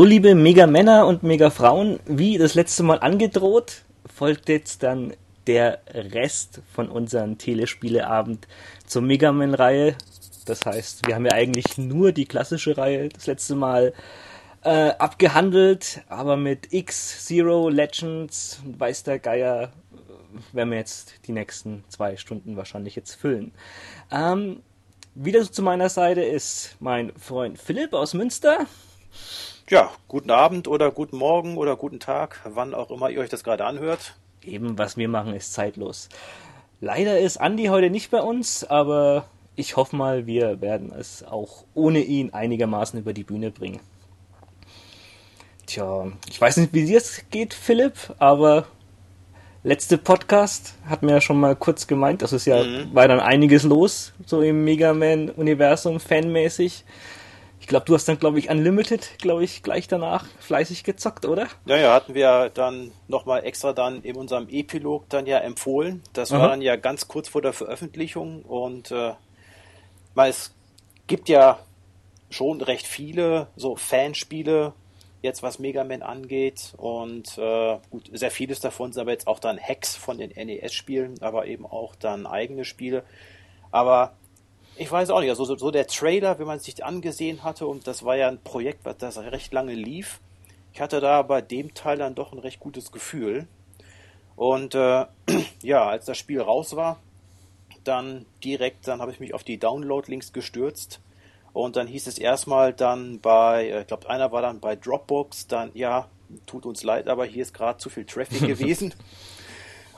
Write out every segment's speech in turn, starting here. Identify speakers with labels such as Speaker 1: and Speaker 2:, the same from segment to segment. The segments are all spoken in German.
Speaker 1: So, liebe Mega-Männer und Mega-Frauen, wie das letzte Mal angedroht, folgt jetzt dann der Rest von unserem Telespieleabend zur Mega Man-Reihe. Das heißt, wir haben ja eigentlich nur die klassische Reihe das letzte Mal äh, abgehandelt, aber mit X, Zero, Legends, weiß der Geier, äh, werden wir jetzt die nächsten zwei Stunden wahrscheinlich jetzt füllen. Ähm, wieder zu meiner Seite ist mein Freund Philipp aus Münster.
Speaker 2: Ja, guten Abend oder guten Morgen oder guten Tag, wann auch immer ihr euch das gerade anhört.
Speaker 1: Eben, was wir machen, ist zeitlos. Leider ist Andi heute nicht bei uns, aber ich hoffe mal, wir werden es auch ohne ihn einigermaßen über die Bühne bringen. Tja, ich weiß nicht, wie dir es geht, Philipp, aber letzte Podcast hat mir ja schon mal kurz gemeint, das ist ja, mhm. war dann einiges los, so im Mega Man-Universum, fanmäßig. Ich glaube, du hast dann, glaube ich, Unlimited, glaube ich, gleich danach fleißig gezockt, oder?
Speaker 2: Ja, ja, hatten wir dann nochmal extra dann in unserem Epilog dann ja empfohlen. Das Aha. war dann ja ganz kurz vor der Veröffentlichung und äh, weil es gibt ja schon recht viele so Fanspiele, jetzt was Mega Man angeht und äh, gut, sehr vieles davon sind aber jetzt auch dann Hacks von den NES-Spielen, aber eben auch dann eigene Spiele. Aber ich weiß auch nicht, also so, so der Trailer, wenn man es sich angesehen hatte, und das war ja ein Projekt, was das recht lange lief, ich hatte da bei dem Teil dann doch ein recht gutes Gefühl. Und äh, ja, als das Spiel raus war, dann direkt, dann habe ich mich auf die Download-Links gestürzt. Und dann hieß es erstmal dann bei, äh, ich glaube, einer war dann bei Dropbox, dann, ja, tut uns leid, aber hier ist gerade zu viel Traffic gewesen.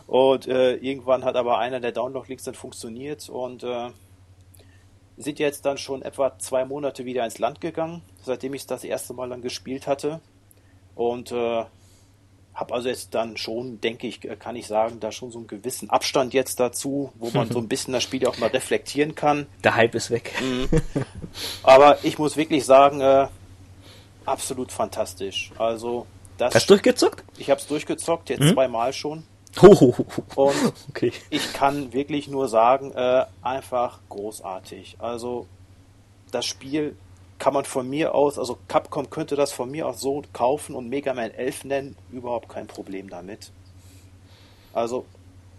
Speaker 2: Und äh, irgendwann hat aber einer der Download-Links dann funktioniert und äh, sind jetzt dann schon etwa zwei Monate wieder ins Land gegangen, seitdem ich es das erste Mal dann gespielt hatte. Und äh, habe also jetzt dann schon, denke ich, kann ich sagen, da schon so einen gewissen Abstand jetzt dazu, wo man so ein bisschen das Spiel auch mal reflektieren kann.
Speaker 1: Der Hype ist weg. Mhm.
Speaker 2: Aber ich muss wirklich sagen, äh, absolut fantastisch. Also
Speaker 1: das. Hast du durchgezockt?
Speaker 2: Ich habe es durchgezockt, jetzt mhm. zweimal schon.
Speaker 1: Und
Speaker 2: okay. ich kann wirklich nur sagen, äh, einfach großartig. Also das Spiel kann man von mir aus, also Capcom könnte das von mir aus so kaufen und Mega Man 11 nennen, überhaupt kein Problem damit. Also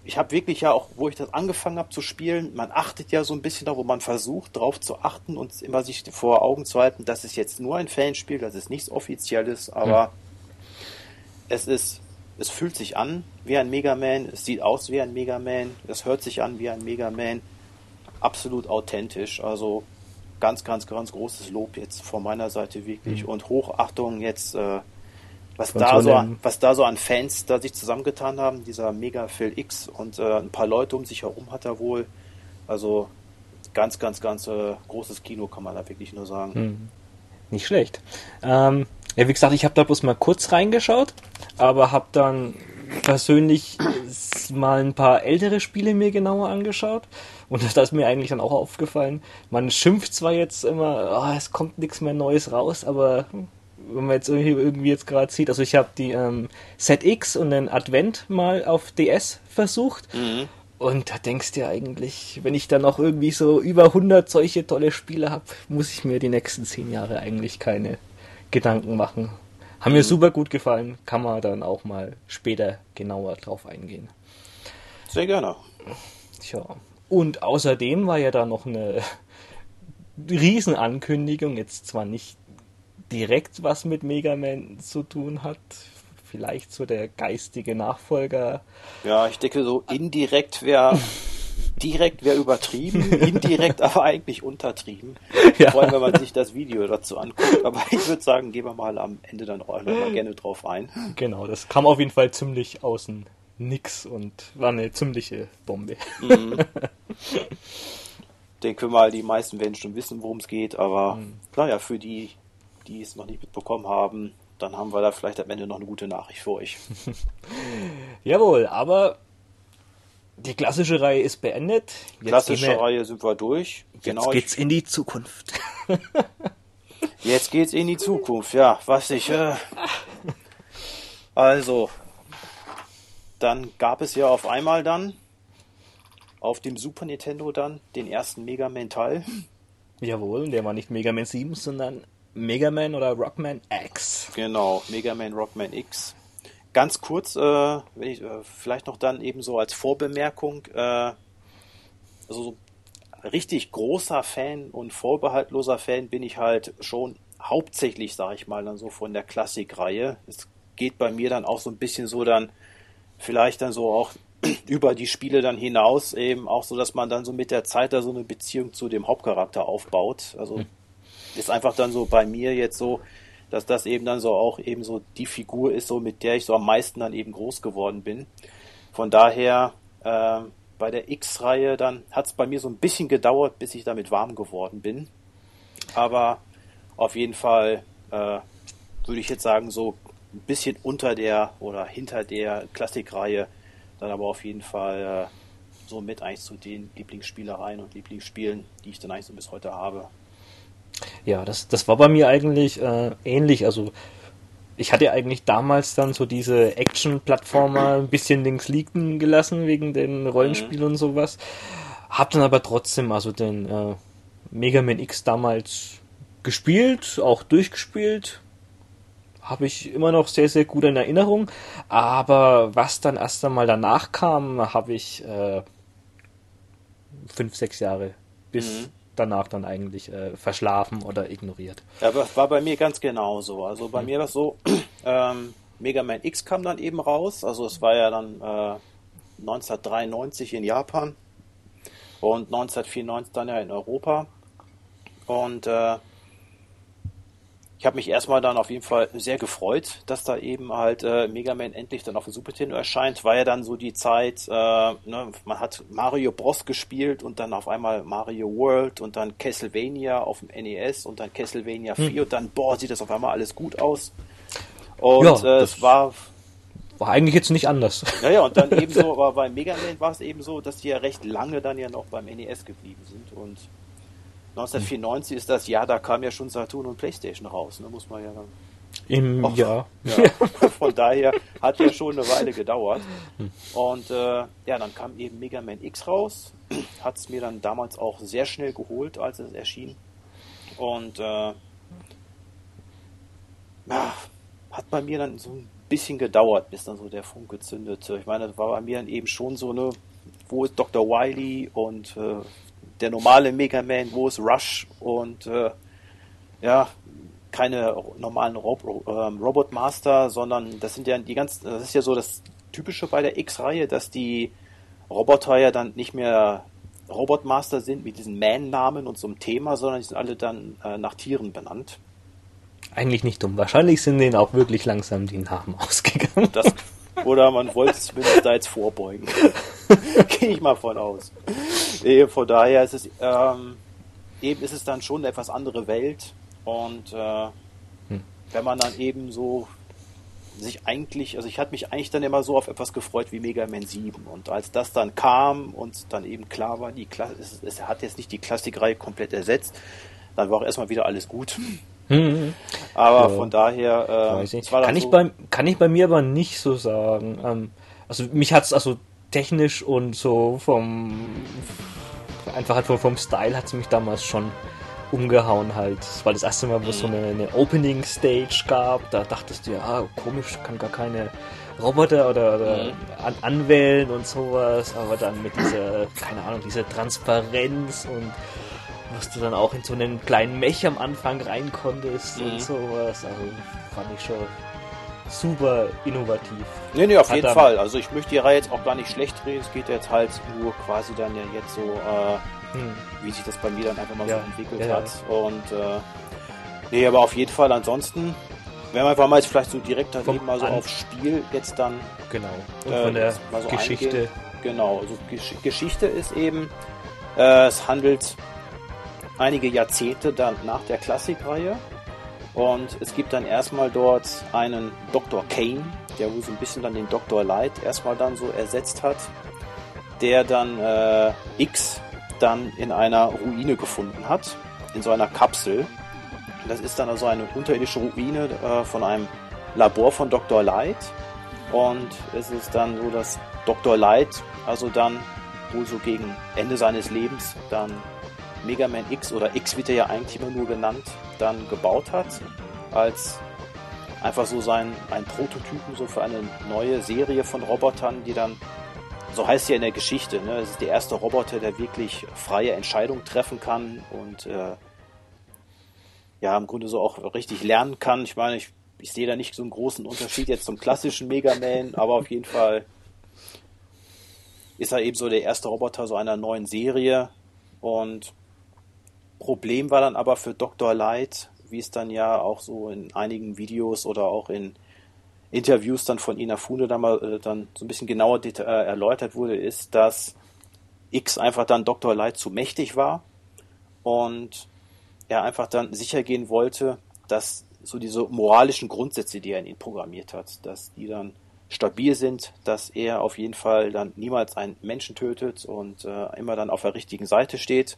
Speaker 2: ich habe wirklich ja auch, wo ich das angefangen habe zu spielen, man achtet ja so ein bisschen da, wo man versucht, drauf zu achten und immer sich vor Augen zu halten, das ist jetzt nur ein Fanspiel, das ist nichts Offizielles, aber mhm. es ist es fühlt sich an wie ein Mega Man, es sieht aus wie ein Mega Man, es hört sich an wie ein Mega Man. Absolut authentisch. Also ganz, ganz, ganz großes Lob jetzt von meiner Seite wirklich mhm. und Hochachtung jetzt, äh, was, da so an, was da so an Fans da sich zusammengetan haben. Dieser Mega Phil X und äh, ein paar Leute um sich herum hat er wohl. Also ganz, ganz, ganz äh, großes Kino kann man da wirklich nur sagen. Mhm.
Speaker 1: Nicht schlecht. Ähm, ja, wie gesagt, ich habe da bloß mal kurz reingeschaut, aber habe dann persönlich mal ein paar ältere Spiele mir genauer angeschaut und das ist mir eigentlich dann auch aufgefallen. Man schimpft zwar jetzt immer, oh, es kommt nichts mehr Neues raus, aber wenn man jetzt irgendwie, irgendwie jetzt gerade sieht, also ich habe die ähm, ZX und den Advent mal auf DS versucht mhm. und da denkst du ja eigentlich, wenn ich dann noch irgendwie so über 100 solche tolle Spiele habe, muss ich mir die nächsten 10 Jahre eigentlich keine Gedanken machen. Haben mir mhm. super gut gefallen, kann man dann auch mal später genauer drauf eingehen.
Speaker 2: Sehr gerne.
Speaker 1: Tja. Und außerdem war ja da noch eine Riesenankündigung, jetzt zwar nicht direkt was mit Mega Man zu tun hat, vielleicht so der geistige Nachfolger.
Speaker 2: Ja, ich denke so indirekt wäre direkt wäre übertrieben, indirekt aber eigentlich untertrieben. Ja. Vor allem, wenn man sich das Video dazu anguckt. Aber ich würde sagen, gehen wir mal am Ende dann auch noch mal gerne drauf ein.
Speaker 1: Genau, das kam auf jeden Fall ziemlich außen nix und war eine ziemliche Bombe. Mhm.
Speaker 2: Denke mal, die meisten werden schon wissen, worum es geht, aber mhm. naja, für die, die es noch nicht mitbekommen haben, dann haben wir da vielleicht am Ende noch eine gute Nachricht für euch.
Speaker 1: Jawohl, aber die klassische Reihe ist beendet.
Speaker 2: Jetzt klassische wir, Reihe sind wir durch.
Speaker 1: Jetzt genau, geht's ich, in die Zukunft.
Speaker 2: jetzt geht's in die Zukunft, ja. Was ich. Äh, also, dann gab es ja auf einmal dann auf dem Super Nintendo dann den ersten Mega Man Teil.
Speaker 1: Jawohl, der war nicht Mega Man 7, sondern Mega Man oder Rockman X.
Speaker 2: Genau, Mega Man Rockman X. Ganz kurz, äh, wenn ich äh, vielleicht noch dann eben so als Vorbemerkung, äh, also so richtig großer Fan und vorbehaltloser Fan bin ich halt schon hauptsächlich, sage ich mal, dann so von der Klassikreihe. Es geht bei mir dann auch so ein bisschen so dann vielleicht dann so auch über die Spiele dann hinaus eben auch so, dass man dann so mit der Zeit da so eine Beziehung zu dem Hauptcharakter aufbaut. Also hm. ist einfach dann so bei mir jetzt so, dass das eben dann so auch eben so die Figur ist, so mit der ich so am meisten dann eben groß geworden bin. Von daher äh, bei der X-Reihe dann hat es bei mir so ein bisschen gedauert, bis ich damit warm geworden bin. Aber auf jeden Fall äh, würde ich jetzt sagen, so ein bisschen unter der oder hinter der Klassikreihe, dann aber auf jeden Fall äh, so mit eigentlich zu den Lieblingsspielereien und Lieblingsspielen, die ich dann eigentlich so bis heute habe.
Speaker 1: Ja, das, das war bei mir eigentlich äh, ähnlich. Also ich hatte eigentlich damals dann so diese Action-Plattformer ein bisschen links liegen gelassen wegen den Rollenspielen mhm. und sowas. Hab dann aber trotzdem also den äh, Mega Man X damals gespielt, auch durchgespielt. Habe ich immer noch sehr, sehr gut in Erinnerung. Aber was dann erst einmal danach kam, habe ich äh, fünf, sechs Jahre bis mhm danach dann eigentlich äh, verschlafen oder ignoriert.
Speaker 2: Ja, war bei mir ganz genauso. Also bei mhm. mir war es so, ähm, Mega Man X kam dann eben raus. Also es war ja dann äh, 1993 in Japan und 1994 dann ja in Europa. Und äh, ich habe mich erstmal dann auf jeden Fall sehr gefreut, dass da eben halt äh, Mega Man endlich dann auf dem Super Nintendo erscheint. War ja dann so die Zeit, äh, ne, man hat Mario Bros gespielt und dann auf einmal Mario World und dann Castlevania auf dem NES und dann Castlevania 4 hm. und dann, boah, sieht das auf einmal alles gut aus. Und ja, äh, es war
Speaker 1: war eigentlich jetzt nicht anders.
Speaker 2: Ja, ja, und dann ebenso, aber bei Mega Man war es eben so, dass die ja recht lange dann ja noch beim NES geblieben sind und 1994 ist das Jahr, da kam ja schon Saturn und Playstation raus, ne, muss man ja dann.
Speaker 1: Im auch, Jahr.
Speaker 2: Ja, von daher hat ja schon eine Weile gedauert. Und äh, ja, dann kam eben Mega Man X raus. Hat es mir dann damals auch sehr schnell geholt, als es erschien. Und äh, ja, hat bei mir dann so ein bisschen gedauert, bis dann so der Funke zündete. Ich meine, das war bei mir dann eben schon so eine, wo ist Dr. Wily und äh, der normale Mega Man, wo es Rush und äh, ja, keine normalen Rob ähm, Robot Master, sondern das sind ja die ganzen, das ist ja so das Typische bei der X-Reihe, dass die Roboter ja dann nicht mehr Robot Master sind mit diesen Man-Namen und so einem Thema, sondern die sind alle dann äh, nach Tieren benannt.
Speaker 1: Eigentlich nicht dumm. Wahrscheinlich sind denen auch wirklich langsam die Namen ausgegangen.
Speaker 2: Das oder man wollte zumindest da jetzt vorbeugen. Gehe ich mal von aus. Von daher ist es, ähm, eben ist es dann schon eine etwas andere Welt. Und äh, hm. wenn man dann eben so sich eigentlich, also ich hatte mich eigentlich dann immer so auf etwas gefreut wie Mega Man 7. Und als das dann kam und dann eben klar war, die Kla es, es hat jetzt nicht die Klassikreihe komplett ersetzt, dann war auch erstmal wieder alles gut. Mhm. Aber ja. von daher.
Speaker 1: Äh, kann, ich so bei, kann ich bei mir aber nicht so sagen. Ähm, also mich hat es also technisch und so vom. Einfach halt vom, vom Style hat es mich damals schon umgehauen halt. Das war das erste Mal, wo es so eine, eine Opening Stage gab. Da dachtest du ja, ah, komisch, kann gar keine Roboter oder, oder mhm. an, anwählen und sowas. Aber dann mit dieser, keine Ahnung, dieser Transparenz und was du dann auch in so einen kleinen Mech am Anfang rein konntest mhm. und sowas. Also fand ich schon super innovativ.
Speaker 2: Nee, nee, auf Hat jeden Fall. Also ich möchte die Reihe jetzt auch gar nicht schlecht reden. Es geht jetzt halt nur quasi dann ja jetzt so, äh, hm. wie sich das bei mir dann einfach mal ja. so entwickelt ja, hat. Ja. Und äh, nee, aber auf jeden Fall ansonsten, wenn wir einfach mal jetzt vielleicht so direkt dann eben mal so auf Spiel jetzt dann
Speaker 1: genau. Und äh, von der so Geschichte. Eingehen.
Speaker 2: Genau, also Gesch Geschichte ist eben, äh, es handelt einige Jahrzehnte dann nach der Klassikreihe. Und es gibt dann erstmal dort einen Dr. Kane, der wohl so ein bisschen dann den Dr. Light erstmal dann so ersetzt hat, der dann äh, X dann in einer Ruine gefunden hat, in so einer Kapsel. Das ist dann also eine unterirdische Ruine äh, von einem Labor von Dr. Light. Und es ist dann so, dass Dr. Light also dann wohl so gegen Ende seines Lebens dann Mega Man X oder X wird er ja eigentlich immer nur genannt, dann gebaut hat, als einfach so sein ein Prototypen so für eine neue Serie von Robotern, die dann so heißt ja in der Geschichte, ne? Es ist der erste Roboter, der wirklich freie Entscheidungen treffen kann und äh, ja im Grunde so auch richtig lernen kann. Ich meine, ich, ich sehe da nicht so einen großen Unterschied jetzt zum klassischen Mega Man, aber auf jeden Fall ist er eben so der erste Roboter so einer neuen Serie und Problem war dann aber für Dr. Light, wie es dann ja auch so in einigen Videos oder auch in Interviews dann von Ina Funde dann mal äh, dann so ein bisschen genauer äh, erläutert wurde, ist, dass X einfach dann Dr. Light zu mächtig war und er einfach dann sicher gehen wollte, dass so diese moralischen Grundsätze, die er in ihn programmiert hat, dass die dann stabil sind, dass er auf jeden Fall dann niemals einen Menschen tötet und äh, immer dann auf der richtigen Seite steht.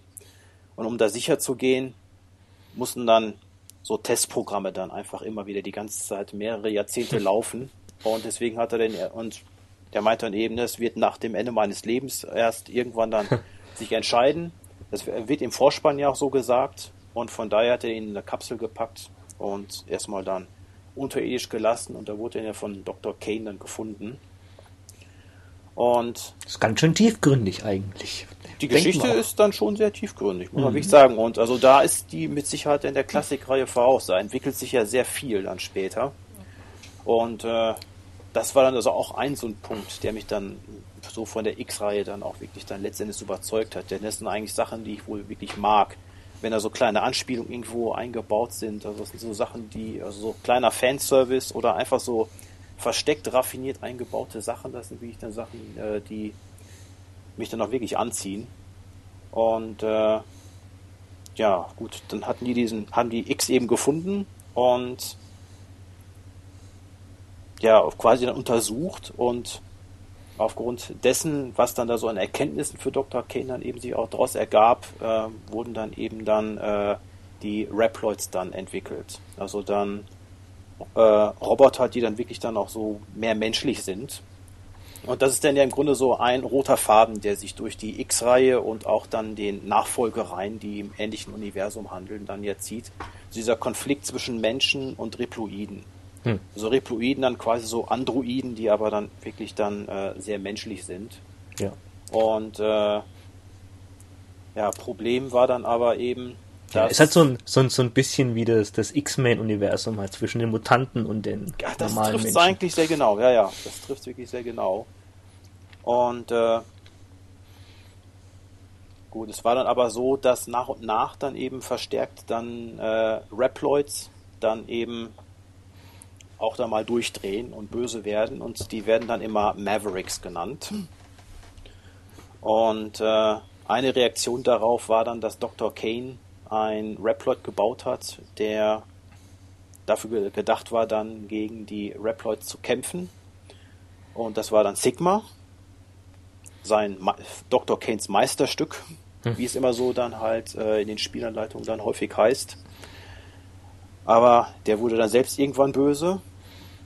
Speaker 2: Und um da sicher zu gehen, mussten dann so Testprogramme dann einfach immer wieder die ganze Zeit mehrere Jahrzehnte laufen. Und deswegen hat er den, und der meint dann eben, es wird nach dem Ende meines Lebens erst irgendwann dann sich entscheiden. Das wird im Vorspann ja auch so gesagt. Und von daher hat er ihn in eine Kapsel gepackt und erstmal dann unterirdisch gelassen. Und da wurde er von Dr. Kane dann gefunden.
Speaker 1: Und das ist ganz schön tiefgründig eigentlich.
Speaker 2: Die Geschichte ist dann schon sehr tiefgründig, muss man mhm. wirklich sagen. Und also da ist die mit Sicherheit in der Klassikreihe voraus. Da entwickelt sich ja sehr viel dann später. Und äh, das war dann also auch ein so ein Punkt, der mich dann so von der X-Reihe dann auch wirklich dann letztendlich überzeugt hat. Denn das sind eigentlich Sachen, die ich wohl wirklich mag. Wenn da so kleine Anspielungen irgendwo eingebaut sind, also das sind so Sachen, die, also so kleiner Fanservice oder einfach so versteckt, raffiniert eingebaute Sachen. Das sind wirklich dann Sachen, äh, die mich dann auch wirklich anziehen. Und äh, ja, gut, dann hatten die diesen, haben die X eben gefunden und ja, quasi dann untersucht und aufgrund dessen, was dann da so an Erkenntnissen für Dr. Kane dann eben sich auch daraus ergab, äh, wurden dann eben dann äh, die Reploids dann entwickelt. Also dann äh, Roboter, die dann wirklich dann auch so mehr menschlich sind. Und das ist dann ja im Grunde so ein roter Faden, der sich durch die X-Reihe und auch dann den Nachfolgereihen, die im ähnlichen Universum handeln, dann ja zieht. Also dieser Konflikt zwischen Menschen und Reploiden. Hm. Also Reploiden dann quasi so Androiden, die aber dann wirklich dann äh, sehr menschlich sind.
Speaker 1: Ja.
Speaker 2: Und äh, ja, Problem war dann aber eben,
Speaker 1: ja, ist halt so ein, so ein, so ein bisschen wie das, das X-Men-Universum halt zwischen den Mutanten und den
Speaker 2: ja, das normalen Menschen. Das trifft eigentlich sehr genau, ja, ja. Das trifft wirklich sehr genau. Und äh, gut, es war dann aber so, dass nach und nach dann eben verstärkt dann äh, Reploids dann eben auch da mal durchdrehen und böse werden und die werden dann immer Mavericks genannt. Und äh, eine Reaktion darauf war dann, dass Dr. Kane ein Reploid gebaut hat, der dafür gedacht war, dann gegen die Reploids zu kämpfen. Und das war dann Sigma, sein Ma Dr. Kanes Meisterstück, hm. wie es immer so dann halt äh, in den Spielanleitungen dann häufig heißt. Aber der wurde dann selbst irgendwann böse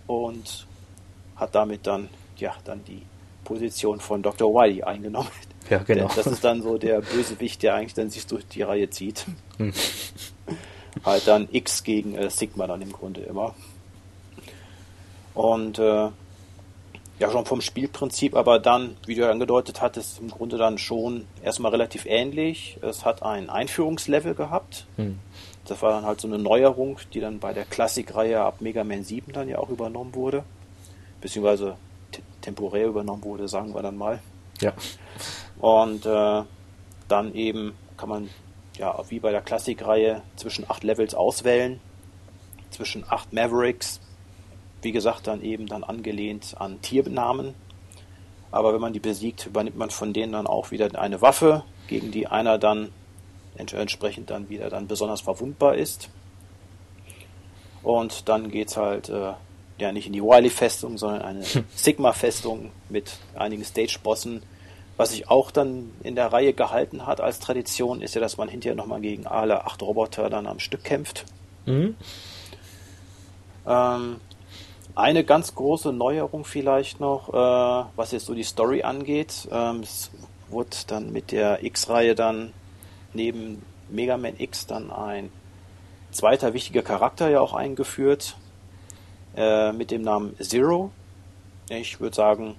Speaker 2: und hat damit dann, ja, dann die Position von Dr. Wily eingenommen,
Speaker 1: ja, genau.
Speaker 2: Das ist dann so der Bösewicht, der eigentlich dann sich durch die Reihe zieht. Hm. Halt dann X gegen äh, Sigma dann im Grunde immer. Und äh, ja, schon vom Spielprinzip, aber dann, wie du angedeutet hattest, im Grunde dann schon erstmal relativ ähnlich. Es hat ein Einführungslevel gehabt. Hm. Das war dann halt so eine Neuerung, die dann bei der Klassikreihe ab Mega Man 7 dann ja auch übernommen wurde. Beziehungsweise temporär übernommen wurde, sagen wir dann mal.
Speaker 1: Ja.
Speaker 2: Und äh, dann eben kann man ja wie bei der Klassikreihe zwischen acht Levels auswählen, zwischen acht Mavericks, wie gesagt dann eben dann angelehnt an Tiernamen. Aber wenn man die besiegt, übernimmt man von denen dann auch wieder eine Waffe, gegen die einer dann entsprechend dann wieder dann besonders verwundbar ist. Und dann geht's halt äh, ja nicht in die Wily-Festung, sondern eine Sigma-Festung mit einigen Stage-Bossen, was sich auch dann in der Reihe gehalten hat als Tradition, ist ja, dass man hinterher nochmal gegen alle acht Roboter dann am Stück kämpft. Mhm. Ähm, eine ganz große Neuerung vielleicht noch, äh, was jetzt so die Story angeht. Ähm, es wurde dann mit der X-Reihe dann neben Mega Man X dann ein zweiter wichtiger Charakter ja auch eingeführt äh, mit dem Namen Zero. Ich würde sagen,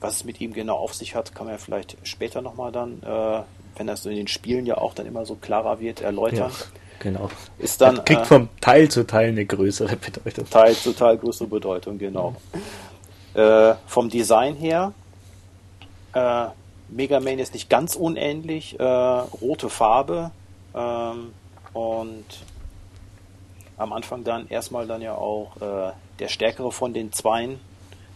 Speaker 2: was es mit ihm genau auf sich hat, kann man ja vielleicht später nochmal dann, äh, wenn das in den Spielen ja auch dann immer so klarer wird, erläutern. Ja,
Speaker 1: genau.
Speaker 2: Ist dann,
Speaker 1: das kriegt äh, vom Teil zu Teil eine größere Bedeutung.
Speaker 2: Teil zu Teil größere Bedeutung, genau. Mhm. Vom Design her, äh, Mega Man ist nicht ganz unähnlich, äh, rote Farbe ähm, und am Anfang dann erstmal dann ja auch äh, der stärkere von den Zweien,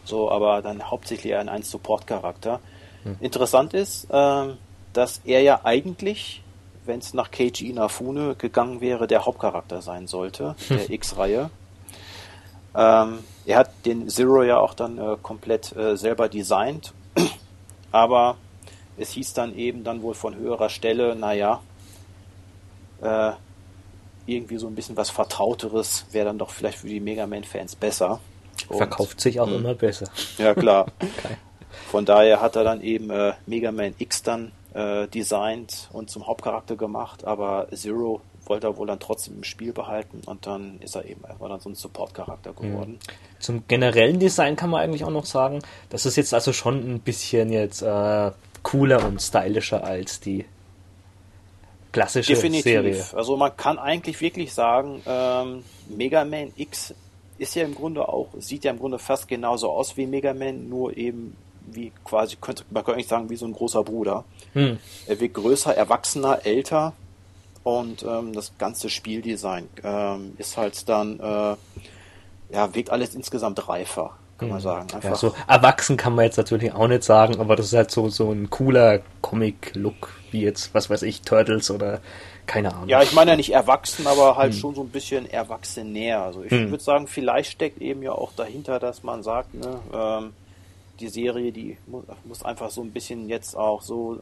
Speaker 2: so aber dann hauptsächlich ein, ein Support-Charakter. Hm. Interessant ist, ähm, dass er ja eigentlich, wenn es nach Keiji Inafune gegangen wäre, der Hauptcharakter sein sollte, hm. der X-Reihe. Ähm, er hat den Zero ja auch dann äh, komplett äh, selber designt, aber es hieß dann eben dann wohl von höherer Stelle, naja, äh, irgendwie so ein bisschen was Vertrauteres wäre dann doch vielleicht für die Mega Man-Fans besser.
Speaker 1: Und, Verkauft sich auch mh. immer besser.
Speaker 2: Ja, klar. okay. Von daher hat er dann eben äh, Mega Man X dann äh, designt und zum Hauptcharakter gemacht, aber Zero wollte er wohl dann trotzdem im Spiel behalten und dann ist er eben einfach dann so ein Support-Charakter geworden.
Speaker 1: Zum generellen Design kann man eigentlich auch noch sagen, das ist jetzt also schon ein bisschen jetzt äh, cooler und stylischer als die klassische Definitiv. Serie.
Speaker 2: Also man kann eigentlich wirklich sagen, ähm, Mega Man X ist ja im Grunde auch, sieht ja im Grunde fast genauso aus wie Mega Man, nur eben wie quasi, könnte man könnte eigentlich sagen, wie so ein großer Bruder. Hm. Er wird größer, erwachsener, älter und ähm, das ganze Spieldesign ähm, ist halt dann, äh, ja, wirkt alles insgesamt reifer kann man hm. sagen.
Speaker 1: Einfach. Ja, so erwachsen kann man jetzt natürlich auch nicht sagen, aber das ist halt so, so ein cooler Comic-Look, wie jetzt, was weiß ich, Turtles oder keine Ahnung.
Speaker 2: Ja, ich meine ja nicht erwachsen, aber halt hm. schon so ein bisschen erwachsener. Also ich hm. würde sagen, vielleicht steckt eben ja auch dahinter, dass man sagt, ne, ähm, die Serie, die muss, muss einfach so ein bisschen jetzt auch so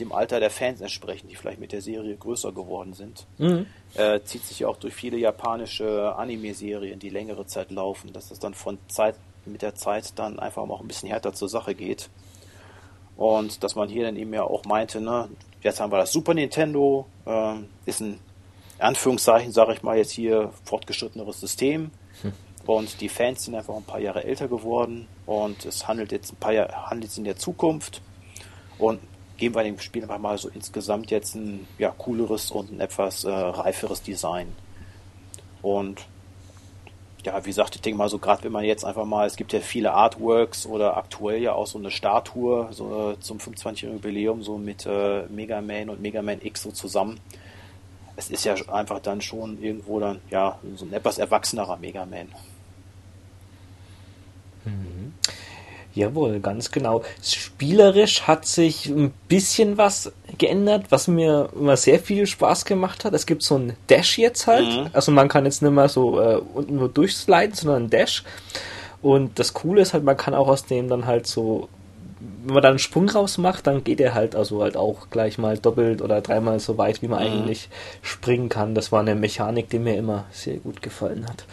Speaker 2: dem Alter der Fans entsprechen, die vielleicht mit der Serie größer geworden sind. Mhm. Äh, zieht sich ja auch durch viele japanische Anime-Serien, die längere Zeit laufen, dass es dann von Zeit mit der Zeit dann einfach auch ein bisschen härter zur Sache geht. Und dass man hier dann eben ja auch meinte, ne, jetzt haben wir das Super Nintendo, äh, ist ein Anführungszeichen, sage ich mal jetzt hier, fortgeschritteneres System. Hm. Und die Fans sind einfach ein paar Jahre älter geworden und es handelt jetzt ein paar Jahre, handelt in der Zukunft. Und geben wir dem Spiel einfach mal so insgesamt jetzt ein ja, cooleres und ein etwas äh, reiferes Design. Und ja, wie gesagt, ich denke mal so, gerade wenn man jetzt einfach mal, es gibt ja viele Artworks oder aktuell ja auch so eine Statue so, äh, zum 25-jährigen Jubiläum, so mit äh, Mega Man und Mega Man X so zusammen. Es ist ja einfach dann schon irgendwo dann, ja, so ein etwas erwachsenerer Mega Man.
Speaker 1: Mhm. Jawohl, ganz genau. Spielerisch hat sich ein bisschen was geändert, was mir immer sehr viel Spaß gemacht hat. Es gibt so ein Dash jetzt halt. Mhm. Also man kann jetzt nicht mehr so äh, unten nur durchsliden, sondern ein Dash. Und das Coole ist halt, man kann auch aus dem dann halt so, wenn man da einen Sprung raus macht, dann geht er halt also halt auch gleich mal doppelt oder dreimal so weit, wie man mhm. eigentlich springen kann. Das war eine Mechanik, die mir immer sehr gut gefallen hat.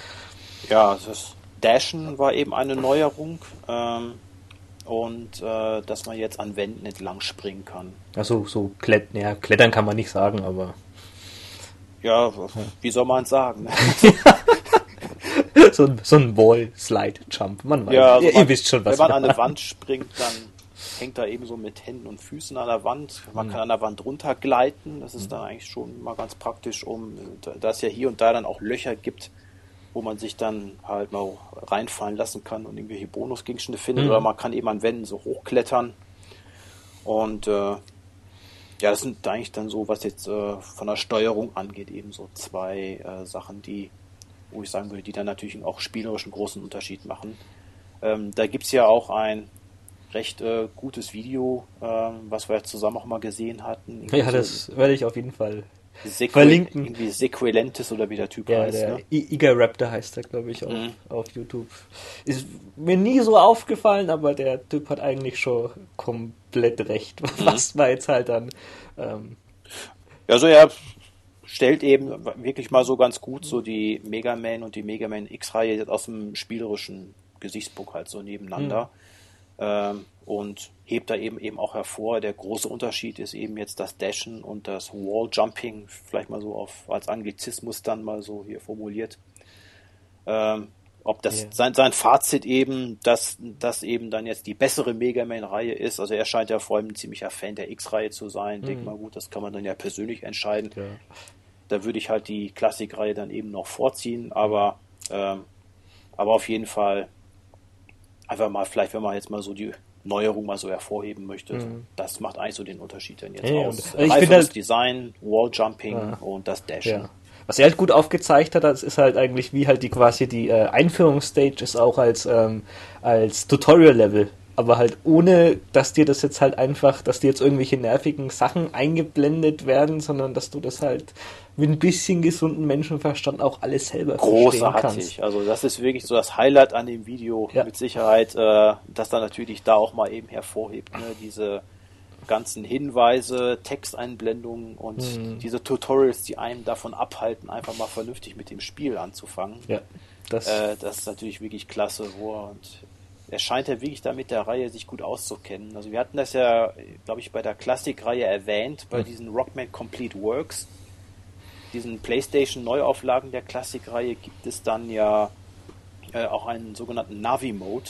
Speaker 2: Ja, das Dashen war eben eine Neuerung. Ähm und äh, dass man jetzt an Wänden entlang springen kann.
Speaker 1: Also so Klett ja, klettern kann man nicht sagen, aber
Speaker 2: ja, wie soll man es sagen?
Speaker 1: so, ein, so ein Wall-Slide-Jump. Man weiß,
Speaker 2: ja, also ihr, man, ihr, wisst schon, was Wenn man an eine Wand springt, dann hängt da eben so mit Händen und Füßen an der Wand. Man mhm. kann an der Wand runtergleiten. Das ist mhm. dann eigentlich schon mal ganz praktisch, um, da es ja hier und da dann auch Löcher gibt, wo man sich dann halt mal reinfallen lassen kann und irgendwelche Bonusgegenstände findet. Mhm. Oder man kann eben an Wänden so hochklettern. Und äh, ja, das sind eigentlich dann so, was jetzt äh, von der Steuerung angeht, eben so zwei äh, Sachen, die, wo ich sagen würde, die dann natürlich auch spielerisch einen großen Unterschied machen. Ähm, da gibt es ja auch ein recht äh, gutes Video, ähm, was wir zusammen auch mal gesehen hatten.
Speaker 1: Ja, das werde ich auf jeden Fall
Speaker 2: Sequ verlinken. Irgendwie Sequelentis oder wie der Typ
Speaker 1: ja, heißt. Der ne? Iga Raptor heißt er, glaube ich, auf, mhm. auf YouTube. Ist mir nie so aufgefallen, aber der Typ hat eigentlich schon komplett recht. Mhm. Was war jetzt halt dann. Ähm,
Speaker 2: ja, so er stellt eben wirklich mal so ganz gut so die Mega Man und die Mega Man X-Reihe aus dem spielerischen Gesichtspunkt halt so nebeneinander. Mhm. Ähm, und hebt da eben eben auch hervor. Der große Unterschied ist eben jetzt das Dashen und das Wall Jumping, vielleicht mal so auf, als Anglizismus dann mal so hier formuliert. Ähm, ob das yeah. sein, sein Fazit eben, dass das eben dann jetzt die bessere Mega Man-Reihe ist. Also er scheint ja vor allem ein ziemlicher Fan der X-Reihe zu sein. Mhm. Denk mal gut, das kann man dann ja persönlich entscheiden. Ja. Da würde ich halt die Klassikreihe dann eben noch vorziehen, aber, ähm, aber auf jeden Fall einfach mal, vielleicht wenn man jetzt mal so die Neuerung mal so hervorheben möchte, mhm. das macht eigentlich so den Unterschied dann jetzt ja, aus.
Speaker 1: Also ich finde das
Speaker 2: Design, Walljumping ja. und das Dashen. Ja
Speaker 1: was er halt gut aufgezeigt hat, das ist halt eigentlich wie halt die quasi die äh, Einführungsstage ist auch als, ähm, als Tutorial-Level. Aber halt ohne, dass dir das jetzt halt einfach, dass dir jetzt irgendwelche nervigen Sachen eingeblendet werden, sondern dass du das halt mit ein bisschen gesunden Menschenverstand auch alles selber
Speaker 2: Großartig. kannst. Also das ist wirklich so das Highlight an dem Video ja. mit Sicherheit, äh, dass da natürlich da auch mal eben hervorhebt, ne, diese ganzen Hinweise, Texteinblendungen und mhm. diese Tutorials, die einen davon abhalten, einfach mal vernünftig mit dem Spiel anzufangen.
Speaker 1: Ja,
Speaker 2: das, äh, das ist natürlich wirklich klasse. Wo er, und er scheint ja wirklich da mit der Reihe sich gut auszukennen. Also wir hatten das ja, glaube ich, bei der Klassikreihe erwähnt, bei mhm. diesen Rockman Complete Works. Diesen PlayStation-Neuauflagen der Klassikreihe gibt es dann ja äh, auch einen sogenannten Navi-Mode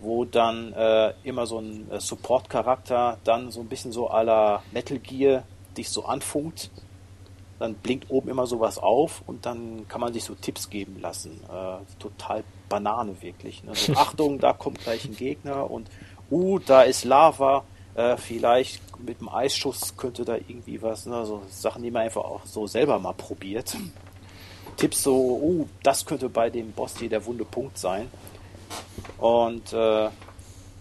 Speaker 2: wo dann äh, immer so ein äh, Support-Charakter dann so ein bisschen so à la Metal Gear dich so anfunkt. Dann blinkt oben immer sowas auf und dann kann man sich so Tipps geben lassen. Äh, total Banane wirklich. Ne? So, Achtung, da kommt gleich ein Gegner und uh, da ist Lava. Äh, vielleicht mit dem Eisschuss könnte da irgendwie was, ne? so Sachen, die man einfach auch so selber mal probiert. Tipps so, uh, das könnte bei dem Boss hier der wunde Punkt sein. Und äh,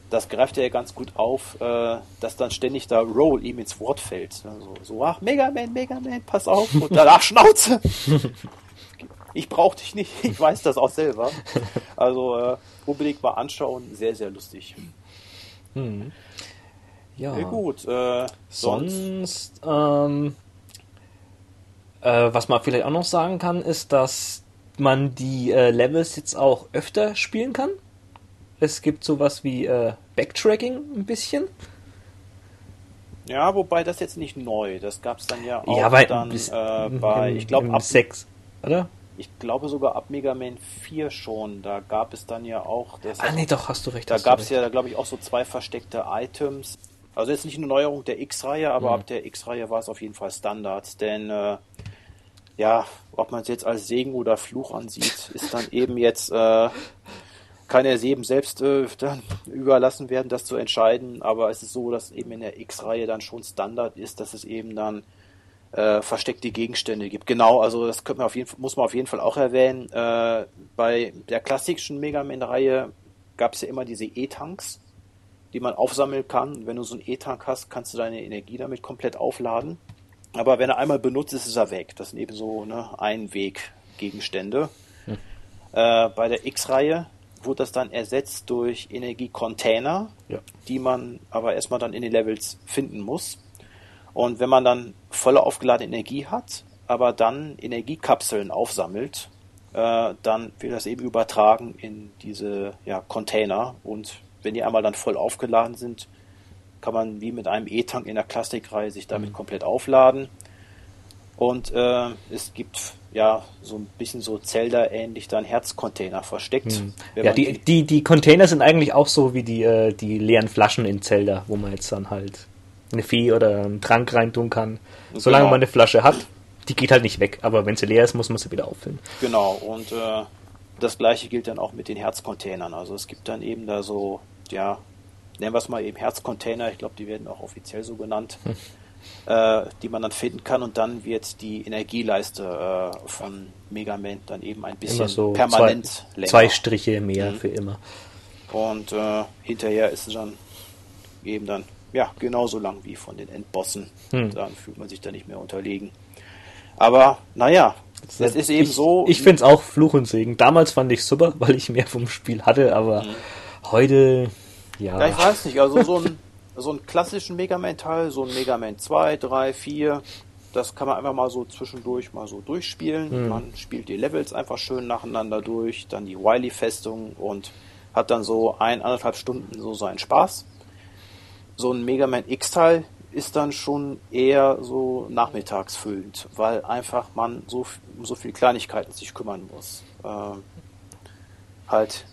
Speaker 2: das greift er ja ganz gut auf, äh, dass dann ständig da Roll ihm ins Wort fällt. Also, so, ach, Mega Man, Mega Man, pass auf. Und danach Schnauze. Ich brauch dich nicht, ich weiß das auch selber. Also äh, unbedingt mal anschauen, sehr, sehr lustig.
Speaker 1: Hm. Ja.
Speaker 2: ja. gut. Äh,
Speaker 1: sonst, sonst ähm, äh, was man vielleicht auch noch sagen kann, ist, dass man die äh, Levels jetzt auch öfter spielen kann. Es gibt sowas wie äh, Backtracking ein bisschen.
Speaker 2: Ja, wobei das jetzt nicht neu. Das gab es dann ja auch
Speaker 1: ja, bei,
Speaker 2: dann
Speaker 1: bis,
Speaker 2: äh, bei,
Speaker 1: ich glaube, ab 6, oder?
Speaker 2: Ich glaube sogar ab Mega Man 4 schon. Da gab es dann ja auch.
Speaker 1: ah, nee, doch, hast du recht.
Speaker 2: Da gab es ja, glaube ich, auch so zwei versteckte Items. Also jetzt nicht eine Neuerung der X-Reihe, aber mhm. ab der X-Reihe war es auf jeden Fall Standard. Denn äh, ja, ob man es jetzt als Segen oder Fluch ansieht, ist dann eben jetzt, äh, kann er eben selbst äh, dann überlassen werden, das zu entscheiden. Aber es ist so, dass eben in der X-Reihe dann schon Standard ist, dass es eben dann äh, versteckte Gegenstände gibt. Genau, also das man auf jeden, muss man auf jeden Fall auch erwähnen. Äh, bei der klassischen Mega Man-Reihe gab es ja immer diese E-Tanks, die man aufsammeln kann. Und wenn du so einen E-Tank hast, kannst du deine Energie damit komplett aufladen. Aber wenn er einmal benutzt ist, ist er weg. Das sind eben so ne, Einweggegenstände. Hm. Äh, bei der X-Reihe wurde das dann ersetzt durch Energiecontainer, ja. die man aber erstmal dann in den Levels finden muss. Und wenn man dann volle aufgeladene Energie hat, aber dann Energiekapseln aufsammelt, äh, dann wird das eben übertragen in diese ja, Container. Und wenn die einmal dann voll aufgeladen sind, kann man wie mit einem E-Tank in der Klassikreihe sich damit mhm. komplett aufladen. Und äh, es gibt ja so ein bisschen so Zelda-ähnlich dann Herzcontainer versteckt.
Speaker 1: Mhm. Ja, die, die, die Container sind eigentlich auch so wie die, äh, die leeren Flaschen in Zelda, wo man jetzt dann halt eine Vieh oder einen Trank reintun kann. Solange genau. man eine Flasche hat, die geht halt nicht weg, aber wenn sie leer ist, muss man sie wieder auffüllen.
Speaker 2: Genau, und äh, das gleiche gilt dann auch mit den Herzcontainern. Also es gibt dann eben da so, ja, nennen wir es mal eben Herzcontainer, ich glaube, die werden auch offiziell so genannt, hm. äh, die man dann finden kann und dann wird die Energieleiste äh, von Megament dann eben ein bisschen so permanent
Speaker 1: zwei, länger. Zwei Striche mehr mhm. für immer.
Speaker 2: Und äh, hinterher ist es dann eben dann ja genauso lang wie von den Endbossen. Hm. Dann fühlt man sich da nicht mehr unterlegen. Aber naja, das, ist eben
Speaker 1: ich,
Speaker 2: so.
Speaker 1: Ich finde es auch Fluch und Segen. Damals fand ich super, weil ich mehr vom Spiel hatte, aber mhm. heute ja.
Speaker 2: ja, ich weiß nicht. Also so ein so einen klassischen Mega Man-Teil, so ein Mega Man 2, 3, 4, das kann man einfach mal so zwischendurch mal so durchspielen. Mhm. Man spielt die Levels einfach schön nacheinander durch, dann die Wily-Festung und hat dann so ein, anderthalb Stunden so seinen Spaß. So ein Mega Man X-Teil ist dann schon eher so nachmittagsfüllend, weil einfach man so, um so viele Kleinigkeiten sich kümmern muss. Ähm, halt,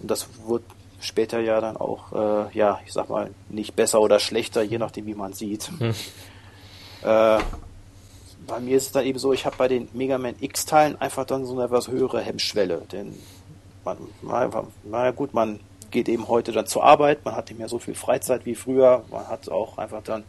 Speaker 2: das wird später ja dann auch, äh, ja, ich sag mal, nicht besser oder schlechter, je nachdem, wie man sieht. Hm. Äh, bei mir ist es dann eben so, ich habe bei den Mega Man X-Teilen einfach dann so eine etwas höhere Hemmschwelle, denn man, na gut, man geht eben heute dann zur Arbeit, man hat nicht mehr so viel Freizeit wie früher, man hat auch einfach dann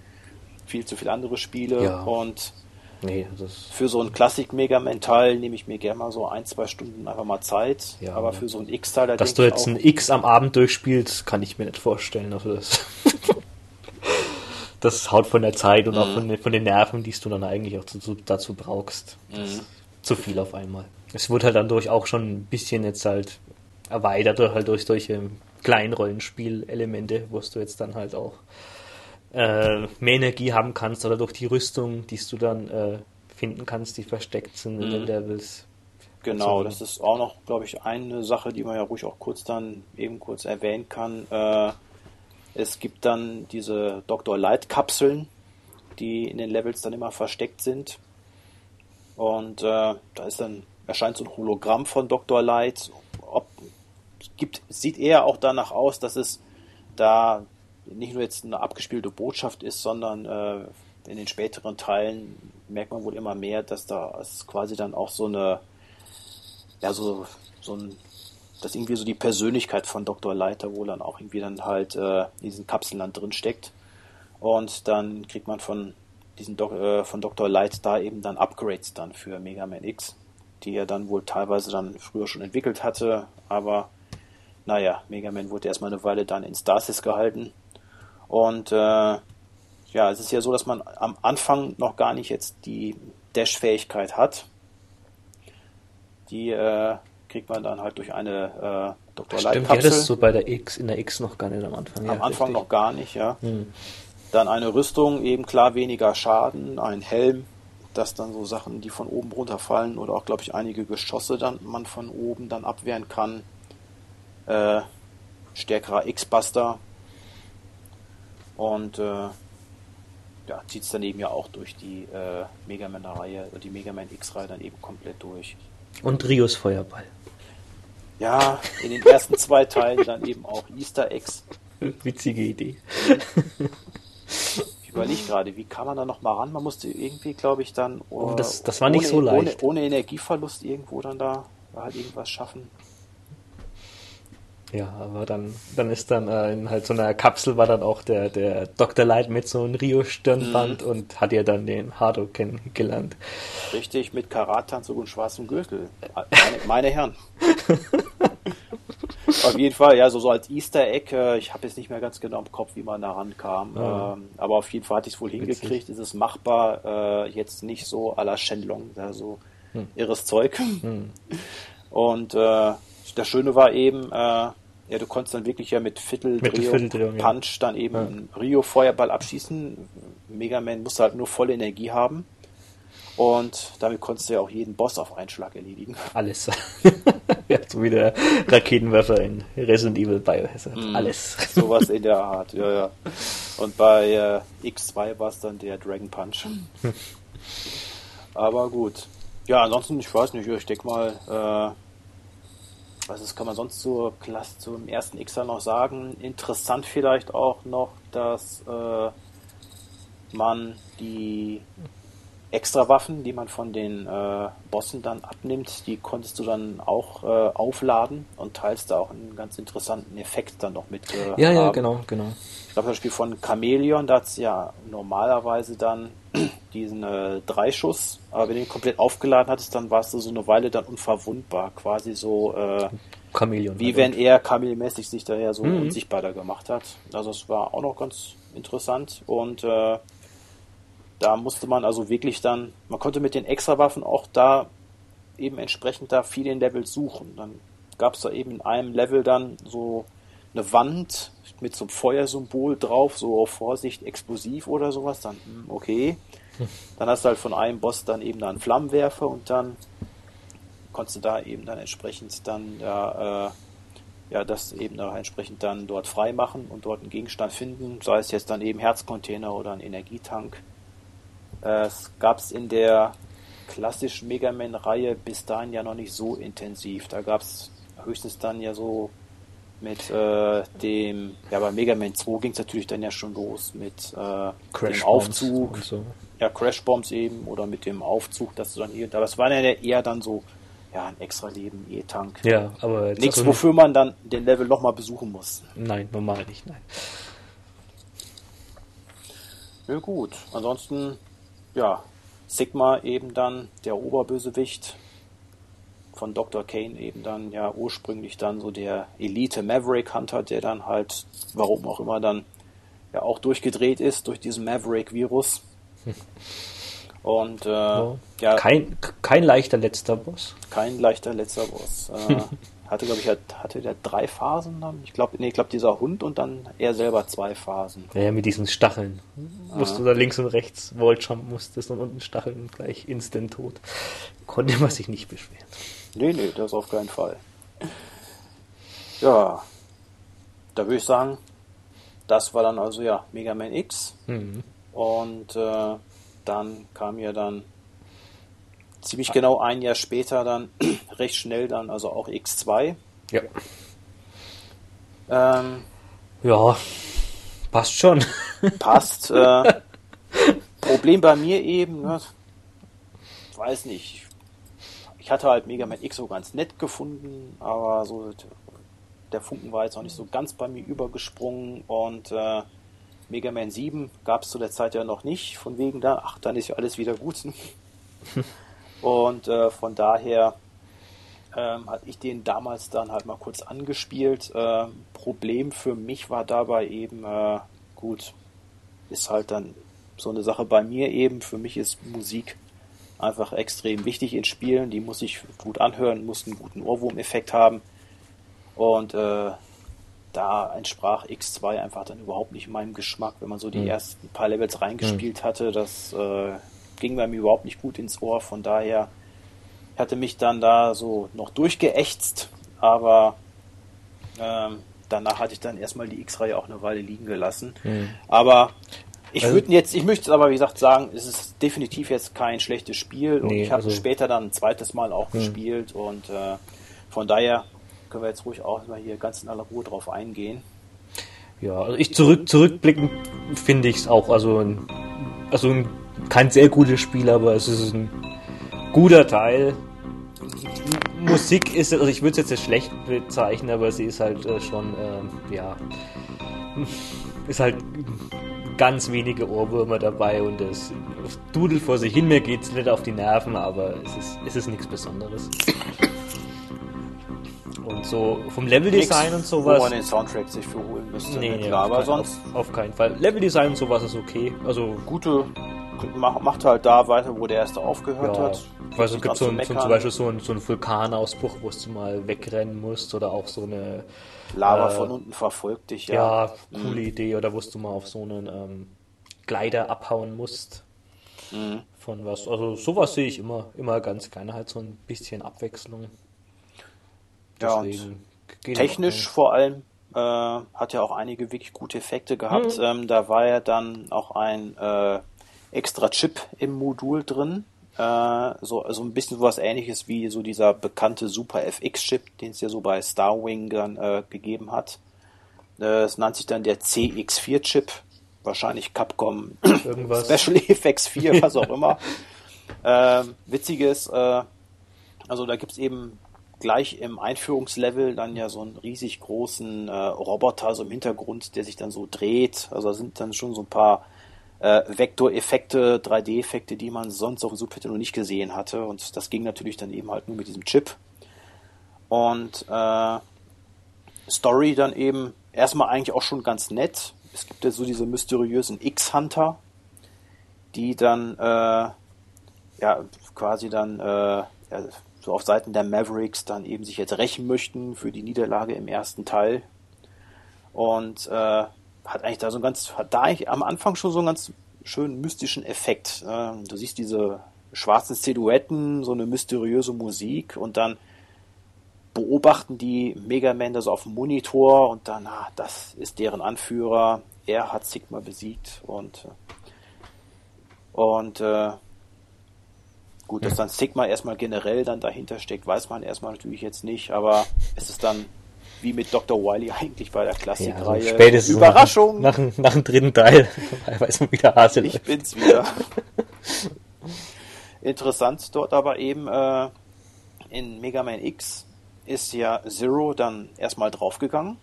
Speaker 2: viel zu viele andere Spiele ja. und nee, für so ein Klassik Mega Man Teil nehme ich mir gerne mal so ein, zwei Stunden einfach mal Zeit, ja, aber für so ein X-Teil,
Speaker 1: da Dass du jetzt ein X am Abend durchspielst, kann ich mir nicht vorstellen. Also das, das haut von der Zeit und mhm. auch von den, von den Nerven, die du dann eigentlich auch zu, dazu brauchst. Mhm. Zu viel auf einmal. Es wird halt dann durch auch schon ein bisschen jetzt halt erweitert halt durch solche kleinen Rollenspielelemente, wo du jetzt dann halt auch äh, mehr Energie haben kannst oder durch die Rüstung, die du dann äh, finden kannst, die versteckt sind in den mhm. Levels.
Speaker 2: Genau, das ist auch noch, glaube ich, eine Sache, die man ja ruhig auch kurz dann eben kurz erwähnen kann. Äh, es gibt dann diese Dr. Light Kapseln, die in den Levels dann immer versteckt sind. Und äh, da ist dann erscheint so ein Hologramm von Dr. Light. Ob, gibt, sieht eher auch danach aus, dass es da nicht nur jetzt eine abgespielte Botschaft ist, sondern äh, in den späteren Teilen merkt man wohl immer mehr, dass da es quasi dann auch so eine, ja, so, so ein, dass irgendwie so die Persönlichkeit von Dr. Leiter wohl dann auch irgendwie dann halt äh, in diesen Kapseln dann drin steckt. Und dann kriegt man von diesen Do äh, von Dr. Light da eben dann Upgrades dann für Mega Man X, die er dann wohl teilweise dann früher schon entwickelt hatte, aber naja, Mega Man wurde erstmal eine Weile dann in Stasis gehalten und äh, ja, es ist ja so, dass man am Anfang noch gar nicht jetzt die Dash-Fähigkeit hat. Die äh, kriegt man dann halt durch eine äh, Dr.
Speaker 1: Stimmt, Light Kapsel. Ja, das so bei der X, in der X noch gar nicht am Anfang.
Speaker 2: Am ja, Anfang richtig. noch gar nicht, ja. Hm. Dann eine Rüstung, eben klar weniger Schaden, ein Helm, dass dann so Sachen, die von oben runterfallen oder auch, glaube ich, einige Geschosse dann man von oben dann abwehren kann. Äh, stärkerer X-Buster, und äh, ja, zieht es dann eben ja auch durch die äh, Mega Man-Reihe, die Mega Man X-Reihe dann eben komplett durch.
Speaker 1: Und Rios Feuerball.
Speaker 2: Ja, in den ersten zwei Teilen dann eben auch Easter Eggs.
Speaker 1: Witzige Idee.
Speaker 2: Ich überlege gerade, wie kann man da noch mal ran? Man musste irgendwie, glaube ich, dann
Speaker 1: oh, das, das war nicht ohne, so leicht.
Speaker 2: Ohne, ohne Energieverlust irgendwo dann da halt irgendwas schaffen.
Speaker 1: Ja, aber dann, dann ist dann äh, in halt so einer Kapsel war dann auch der, der Dr. Light mit so einem Rio-Stirnband mhm. und hat ja dann den Hardo kennengelernt.
Speaker 2: Richtig, mit Karatanzug und schwarzem Gürtel. Meine, meine Herren. Auf jeden Fall, ja, so, so als Easter Egg. Äh, ich habe jetzt nicht mehr ganz genau im Kopf, wie man da rankam. Ja. Ähm, aber auf jeden Fall hatte ich es wohl Witzig. hingekriegt. Ist es machbar. Äh, jetzt nicht so à la Shenlong, da so hm. irres Zeug. Hm. Und äh, das Schöne war eben, äh, ja, du konntest dann wirklich ja mit Vierteldrehung, Punch ja. dann eben ja. einen Rio-Feuerball abschießen. Mega Man musste halt nur volle Energie haben. Und damit konntest du ja auch jeden Boss auf einen Schlag erledigen.
Speaker 1: Alles. ja, so wie der Raketenwerfer in Resident Evil Biohazard. Mm, Alles.
Speaker 2: Sowas in der Art, ja, ja. Und bei äh, X2 war es dann der Dragon Punch. Aber gut. Ja, ansonsten, ich weiß nicht, ich denke mal, äh, was kann man sonst zur Klasse zum ersten Xer noch sagen? Interessant vielleicht auch noch, dass äh, man die extra Waffen, die man von den äh, Bossen dann abnimmt, die konntest du dann auch äh, aufladen und teilst da auch einen ganz interessanten Effekt dann noch mit.
Speaker 1: Äh, ja, haben. ja, genau, genau.
Speaker 2: Ich glaube, zum Beispiel von Chameleon, da hat ja normalerweise dann diesen äh, Dreischuss, aber wenn du ihn komplett aufgeladen hattest, dann warst du so eine Weile dann unverwundbar, quasi so äh,
Speaker 1: Chameleon.
Speaker 2: Wie wenn er chameleonmäßig sich daher so mhm. unsichtbarer gemacht hat. Also es war auch noch ganz interessant und äh, da musste man also wirklich dann, man konnte mit den Extrawaffen auch da eben entsprechend da viele Levels suchen. Dann gab es da eben in einem Level dann so eine Wand mit so einem Feuersymbol drauf, so auf Vorsicht explosiv oder sowas, dann hm, okay. Dann hast du halt von einem Boss dann eben da einen Flammenwerfer und dann konntest du da eben dann entsprechend dann ja, äh, ja, das eben da entsprechend dann dort frei machen und dort einen Gegenstand finden, sei es jetzt dann eben Herzcontainer oder ein Energietank. Äh, es gab es in der klassischen Mega Man-Reihe bis dahin ja noch nicht so intensiv. Da gab es höchstens dann ja so mit äh, dem, ja bei Mega Man 2 ging es natürlich dann ja schon los mit äh, dem Aufzug, so. ja Crash Bombs eben oder mit dem Aufzug, dass du dann hier, aber es war ja eher dann so ja, ein extra Leben, E-Tank.
Speaker 1: Ja, aber
Speaker 2: nichts, also wofür man dann den Level nochmal besuchen muss.
Speaker 1: Nein, normal nicht, nein.
Speaker 2: Ja, gut. Ansonsten, ja, Sigma eben dann der Oberbösewicht von Dr. Kane eben dann ja ursprünglich dann so der Elite Maverick Hunter, der dann halt, warum auch immer dann ja auch durchgedreht ist durch diesen Maverick-Virus. Und äh,
Speaker 1: ja. Kein, kein leichter letzter Boss.
Speaker 2: Kein leichter letzter Boss. Äh, hatte, glaube ich, hatte der drei Phasen dann? Ich glaube, nee, ich glaube, dieser Hund und dann er selber zwei Phasen.
Speaker 1: Ja, mit diesen Stacheln. Ah. Musst du da links und rechts Volljump musstest und unten Stacheln gleich instant tot. Konnte man sich nicht beschweren.
Speaker 2: Nee, nee, das auf keinen Fall. Ja, da würde ich sagen, das war dann also ja Mega Man X. Mhm. Und äh, dann kam ja dann ziemlich genau ein Jahr später dann recht schnell dann also auch X2.
Speaker 1: Ja. Ähm, ja, passt schon.
Speaker 2: passt. Äh, Problem bei mir eben, ne, weiß nicht. Ich hatte halt Mega Man X so ganz nett gefunden, aber so der Funken war jetzt auch nicht so ganz bei mir übergesprungen und äh, Mega Man 7 gab es zu der Zeit ja noch nicht, von wegen da, ach, dann ist ja alles wieder gut. und äh, von daher ähm, hatte ich den damals dann halt mal kurz angespielt. Äh, Problem für mich war dabei eben, äh, gut, ist halt dann so eine Sache bei mir eben. Für mich ist Musik einfach extrem wichtig in Spielen. Die muss ich gut anhören, muss einen guten Ohrwurm-Effekt haben. Und äh, da entsprach X2 einfach dann überhaupt nicht meinem Geschmack, wenn man so die mhm. ersten paar Levels reingespielt mhm. hatte. Das äh, ging bei mir überhaupt nicht gut ins Ohr. Von daher hatte mich dann da so noch durchgeächtzt, aber ähm, danach hatte ich dann erstmal die X-Reihe auch eine Weile liegen gelassen. Mhm. Aber ich also, würde jetzt, ich möchte aber wie gesagt sagen, es ist definitiv jetzt kein schlechtes Spiel und nee, ich habe also, später dann ein zweites Mal auch mhm. gespielt und äh, von daher können wir jetzt ruhig auch mal hier ganz in aller Ruhe drauf eingehen.
Speaker 1: Ja, also ich zurück, zurückblickend finde ich es auch, also, ein, also ein, kein sehr gutes Spiel, aber es ist ein guter Teil. Musik ist, also ich würde es jetzt schlecht bezeichnen, aber sie ist halt äh, schon, äh, ja, ist halt ganz wenige Ohrwürmer dabei und es dudelt vor sich hin, mir geht es nicht auf die Nerven, aber es ist, es ist nichts Besonderes. Und so vom Leveldesign und sowas.
Speaker 2: Wo man den Soundtrack sich für holen müsste.
Speaker 1: Nee, nee aber sonst. Auf, auf, keinen Fall. Leveldesign und sowas ist okay. Also.
Speaker 2: Gute. Macht halt da weiter, wo der erste aufgehört ja, hat.
Speaker 1: Also es gibt so, ein, so zum Beispiel so einen, so einen Vulkanausbruch, wo du mal wegrennen musst oder auch so eine.
Speaker 2: Lava äh, von unten verfolgt dich,
Speaker 1: ja. Ja, coole mhm. Idee. Oder wo du mal auf so einen ähm, Gleiter abhauen musst. Mhm. Von was. Also sowas sehe ich immer, immer ganz gerne. Halt so ein bisschen Abwechslung.
Speaker 2: Ja, technisch vor allem äh, hat ja auch einige wirklich gute Effekte gehabt. Mhm. Ähm, da war ja dann auch ein äh, extra Chip im Modul drin. Äh, so, ein bisschen was ähnliches wie so dieser bekannte Super FX-Chip, den es ja so bei Starwing dann äh, gegeben hat. Äh, es nannte sich dann der CX4-Chip. Wahrscheinlich Capcom Irgendwas. Special Effects 4, was auch immer. Ähm, witziges, äh, also da gibt es eben gleich im Einführungslevel dann ja so einen riesig großen äh, Roboter so im Hintergrund, der sich dann so dreht. Also da sind dann schon so ein paar äh, Vektoreffekte, 3D-Effekte, die man sonst auf dem Super Nintendo nicht gesehen hatte. Und das ging natürlich dann eben halt nur mit diesem Chip. Und äh, Story dann eben erstmal eigentlich auch schon ganz nett. Es gibt ja so diese mysteriösen X-Hunter, die dann äh, ja quasi dann äh, ja, so auf Seiten der Mavericks dann eben sich jetzt rächen möchten für die Niederlage im ersten Teil. Und äh, hat eigentlich da so ein ganz, hat da eigentlich am Anfang schon so einen ganz schönen mystischen Effekt. Äh, du siehst diese schwarzen Silhouetten, so eine mysteriöse Musik und dann beobachten die Mega Man das auf dem Monitor und dann, ah, das ist deren Anführer, er hat Sigma besiegt und und äh, gut, dass dann Sigma erstmal generell dann dahinter steckt, weiß man erstmal natürlich jetzt nicht, aber es ist dann wie mit Dr. Wily eigentlich bei der Klassikreihe.
Speaker 1: Ja, also Überraschung! Nach, nach, nach, dem dritten Teil weiß man wieder
Speaker 2: Hase Ich bin's wieder. Interessant dort aber eben äh, in Mega Man X ist ja Zero dann erstmal draufgegangen.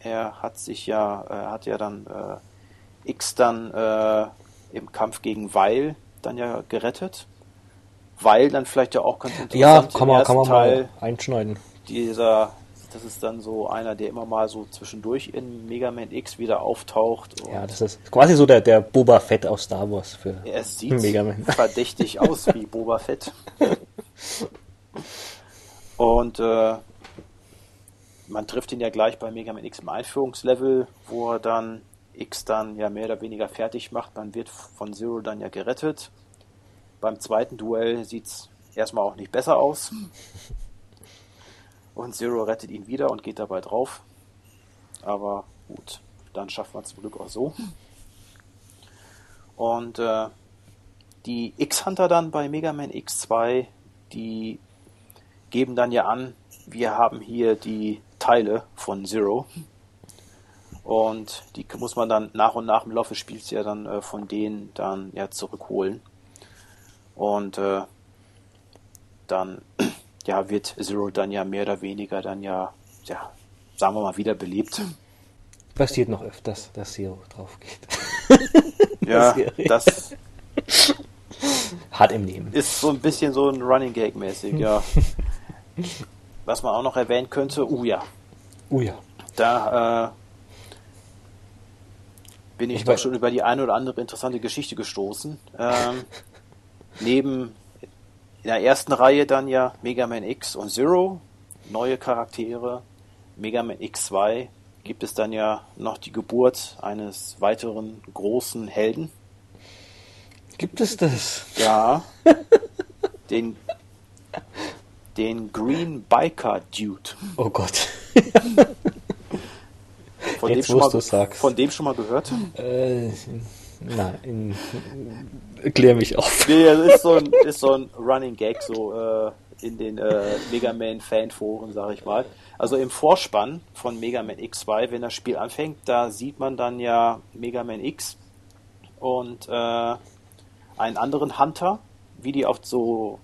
Speaker 2: Er hat sich ja, äh, hat ja dann äh, X dann äh, im Kampf gegen Weil dann ja gerettet. Weil dann vielleicht ja auch
Speaker 1: ganz interessant Ja, kann man, kann man Teil mal einschneiden.
Speaker 2: Dieser, das ist dann so einer, der immer mal so zwischendurch in Mega Man X wieder auftaucht.
Speaker 1: Ja, das ist quasi so der, der Boba Fett aus Star Wars für
Speaker 2: er sieht Mega Man. verdächtig aus wie Boba Fett. Und äh, man trifft ihn ja gleich bei Mega Man X im Einführungslevel, wo er dann X dann ja mehr oder weniger fertig macht. Man wird von Zero dann ja gerettet. Beim zweiten Duell sieht es erstmal auch nicht besser aus. Und Zero rettet ihn wieder und geht dabei drauf. Aber gut, dann schafft man zum Glück auch so. Und äh, die X-Hunter dann bei Mega Man X2, die geben dann ja an, wir haben hier die Teile von Zero. Und die muss man dann nach und nach im Laufe des Spiels ja dann äh, von denen dann ja zurückholen. Und äh, dann ja, wird Zero dann ja mehr oder weniger dann ja, ja, sagen wir mal, wiederbelebt.
Speaker 1: Passiert noch öfters, dass Zero drauf geht.
Speaker 2: ja, das
Speaker 1: hat im Leben.
Speaker 2: Ist so ein bisschen so ein Running Gag mäßig, ja. Was man auch noch erwähnen könnte, Uja.
Speaker 1: Uja.
Speaker 2: Da äh, bin ich, ich doch schon über die eine oder andere interessante Geschichte gestoßen. Ähm, neben in der ersten Reihe dann ja Mega Man X und Zero, neue Charaktere. Mega Man X2 gibt es dann ja noch die Geburt eines weiteren großen Helden.
Speaker 1: Gibt es das?
Speaker 2: Ja. Den den Green Biker Dude.
Speaker 1: Oh Gott.
Speaker 2: von, Jetzt, dem schon mal, von dem schon mal gehört?
Speaker 1: Äh, nein, klär mich auf.
Speaker 2: Nee, das ist so ein, ist so ein Running Gag, so äh, in den äh, Mega Man Fanforen, sag ich mal. Also im Vorspann von Mega Man X2, wenn das Spiel anfängt, da sieht man dann ja Mega Man X und äh, einen anderen Hunter, wie die auf so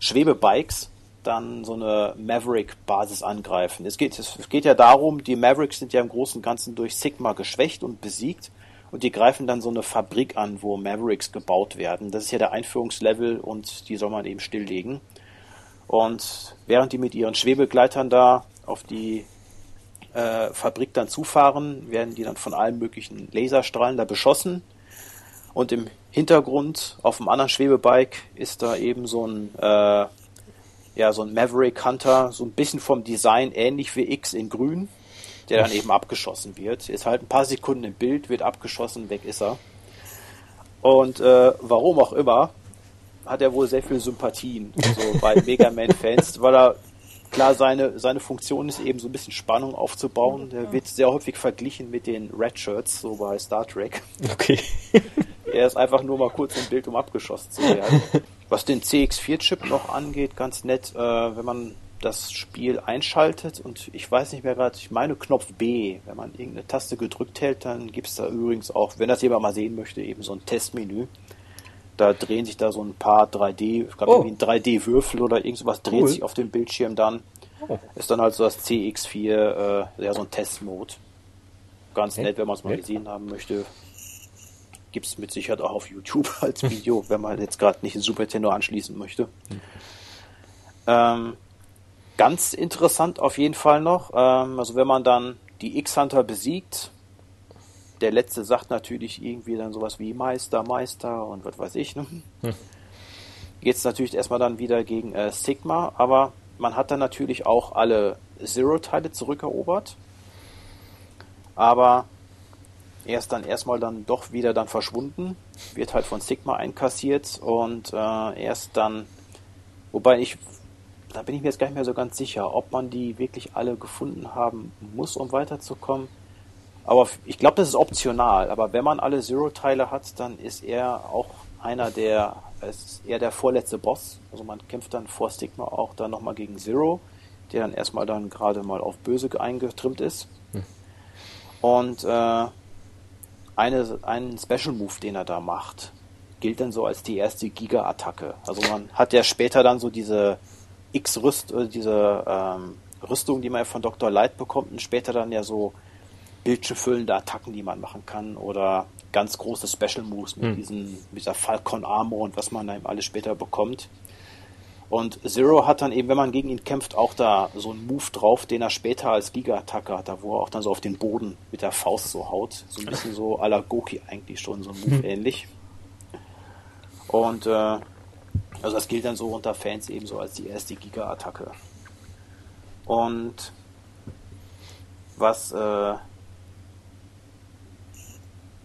Speaker 2: Schwebebikes dann so eine Maverick-Basis angreifen. Es geht, es geht ja darum, die Mavericks sind ja im Großen und Ganzen durch Sigma geschwächt und besiegt und die greifen dann so eine Fabrik an, wo Mavericks gebaut werden. Das ist ja der Einführungslevel und die soll man eben stilllegen. Und während die mit ihren Schwebegleitern da auf die äh, Fabrik dann zufahren, werden die dann von allen möglichen Laserstrahlen da beschossen. Und im Hintergrund auf dem anderen Schwebebike ist da eben so ein äh, ja, so ein Maverick Hunter, so ein bisschen vom Design ähnlich wie X in grün, der dann eben abgeschossen wird. Ist halt ein paar Sekunden im Bild, wird abgeschossen, weg ist er. Und äh, warum auch immer, hat er wohl sehr viel Sympathien so bei Mega Man-Fans, weil er klar seine, seine Funktion ist eben so ein bisschen Spannung aufzubauen. Der wird sehr häufig verglichen mit den Red Shirts, so bei Star Trek.
Speaker 1: Okay.
Speaker 2: er ist einfach nur mal kurz im Bild, um abgeschossen zu werden. Was den CX4-Chip noch angeht, ganz nett, äh, wenn man das Spiel einschaltet und ich weiß nicht mehr gerade, ich meine Knopf B, wenn man irgendeine Taste gedrückt hält, dann gibt es da übrigens auch, wenn das jemand mal sehen möchte, eben so ein Testmenü. Da drehen sich da so ein paar 3D, ich glaube oh. ein 3D-Würfel oder irgendwas cool. dreht sich auf dem Bildschirm dann. Oh. Ist dann halt so das CX4, äh, ja, so ein Testmode. Ganz nett, wenn man es mal gesehen haben möchte gibt es mit Sicherheit auch auf YouTube als Video, wenn man jetzt gerade nicht den Super Nintendo anschließen möchte. Ähm, ganz interessant auf jeden Fall noch, ähm, also wenn man dann die X-Hunter besiegt, der letzte sagt natürlich irgendwie dann sowas wie Meister, Meister und was weiß ich. Ne? Hm. Geht es natürlich erstmal dann wieder gegen äh, Sigma, aber man hat dann natürlich auch alle Zero-Teile zurückerobert. Aber er ist dann erstmal dann doch wieder dann verschwunden, wird halt von Sigma einkassiert und äh, erst dann, wobei ich da bin ich mir jetzt gar nicht mehr so ganz sicher, ob man die wirklich alle gefunden haben muss, um weiterzukommen. Aber ich glaube, das ist optional. Aber wenn man alle Zero-Teile hat, dann ist er auch einer der, ist eher der vorletzte Boss. Also man kämpft dann vor Stigma auch dann nochmal gegen Zero, der dann erstmal dann gerade mal auf Böse eingetrimmt ist. Hm. Und äh, eine, einen Special Move, den er da macht, gilt dann so als die erste Giga-Attacke. Also man hat ja später dann so diese X-Rüst, äh, diese ähm, Rüstung, die man ja von Dr. Light bekommt und später dann ja so bildschirmfüllende Attacken, die man machen kann oder ganz große Special Moves mit, hm. diesen, mit dieser Falcon Armor und was man dann alles später bekommt. Und Zero hat dann eben, wenn man gegen ihn kämpft, auch da so einen Move drauf, den er später als Giga-Attacke hat, da wo er auch dann so auf den Boden mit der Faust so haut. So ein bisschen so à la Goki eigentlich schon, so ein Move hm. ähnlich. Und äh, also das gilt dann so unter Fans eben so als die erste Giga-Attacke. Und was äh,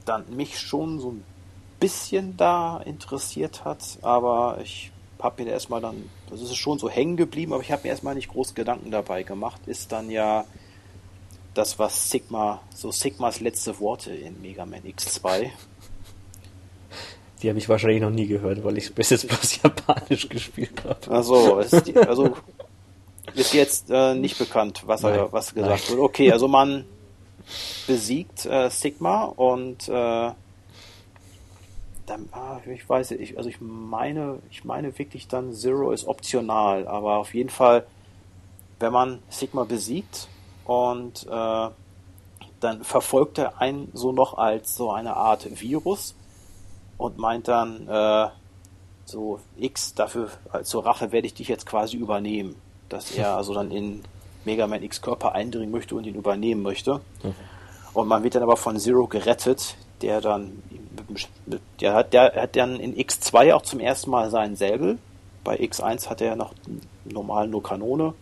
Speaker 2: dann mich schon so ein bisschen da interessiert hat, aber ich habe mir erstmal dann, das ist schon so hängen geblieben, aber ich habe mir erstmal nicht groß Gedanken dabei gemacht, ist dann ja das, was Sigma, so Sigmas letzte Worte in Mega Man X2.
Speaker 1: Die habe ich wahrscheinlich noch nie gehört, weil ich bis jetzt bloß Japanisch gespielt habe.
Speaker 2: Also, ist, also ist jetzt äh, nicht bekannt, was er was gesagt Nein. wurde. Okay, also man besiegt äh, Sigma und äh, dann, ah, ich weiß nicht, also ich meine, ich meine wirklich dann Zero ist optional, aber auf jeden Fall, wenn man Sigma besiegt und äh, dann verfolgt er einen so noch als so eine Art Virus und meint dann, äh, so X, dafür zur Rache werde ich dich jetzt quasi übernehmen. Dass er also dann in Mega Man X Körper eindringen möchte und ihn übernehmen möchte. Mhm. Und man wird dann aber von Zero gerettet, der dann, der hat, der hat dann in X2 auch zum ersten Mal seinen Säbel. Bei X1 hat er ja noch normal nur Kanone.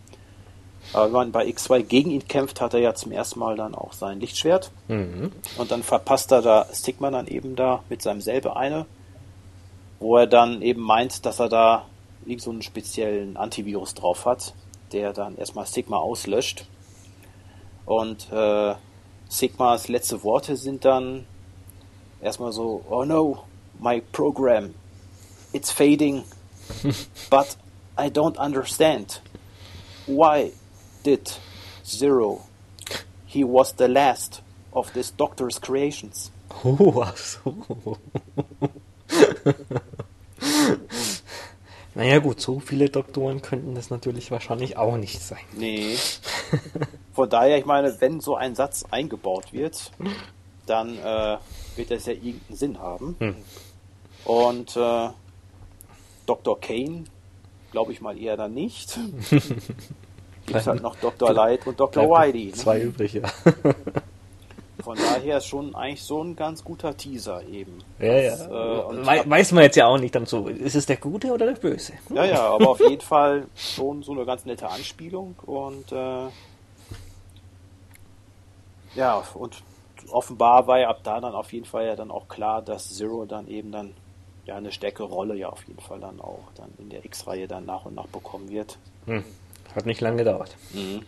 Speaker 2: Aber wenn man bei X2 gegen ihn kämpft, hat er ja zum ersten Mal dann auch sein Lichtschwert. Mhm. Und dann verpasst er da Stigma dann eben da mit seinem Säbel eine, wo er dann eben meint, dass er da irgend so einen speziellen Antivirus drauf hat, der dann erstmal Stigma auslöscht. Und äh, Sigmas letzte Worte sind dann erstmal so, oh no, my program, it's fading, but I don't understand. Why did Zero? He was the last of this doctor's creations.
Speaker 1: Oh, ach so. naja gut, so viele Doktoren könnten das natürlich wahrscheinlich auch nicht sein.
Speaker 2: Nee. Von daher, ich meine, wenn so ein Satz eingebaut wird, dann äh, wird das ja irgendeinen Sinn haben. Hm. Und äh, Dr. Kane, glaube ich mal eher dann nicht. Gibt halt noch Dr. Light und Dr. Whitey.
Speaker 1: Ne? Zwei übrig, ja.
Speaker 2: Von daher ist schon eigentlich so ein ganz guter Teaser eben.
Speaker 1: Ja, ja. Das, äh, We weiß man jetzt ja auch nicht dann so, ist es der Gute oder der Böse?
Speaker 2: Ja, ja, aber auf jeden Fall schon so eine ganz nette Anspielung und äh, ja, und offenbar war ja ab da dann auf jeden Fall ja dann auch klar, dass Zero dann eben dann ja eine stärkere Rolle ja auf jeden Fall dann auch dann in der X-Reihe dann nach und nach bekommen wird.
Speaker 1: Hm. Hat nicht lange gedauert. Mhm.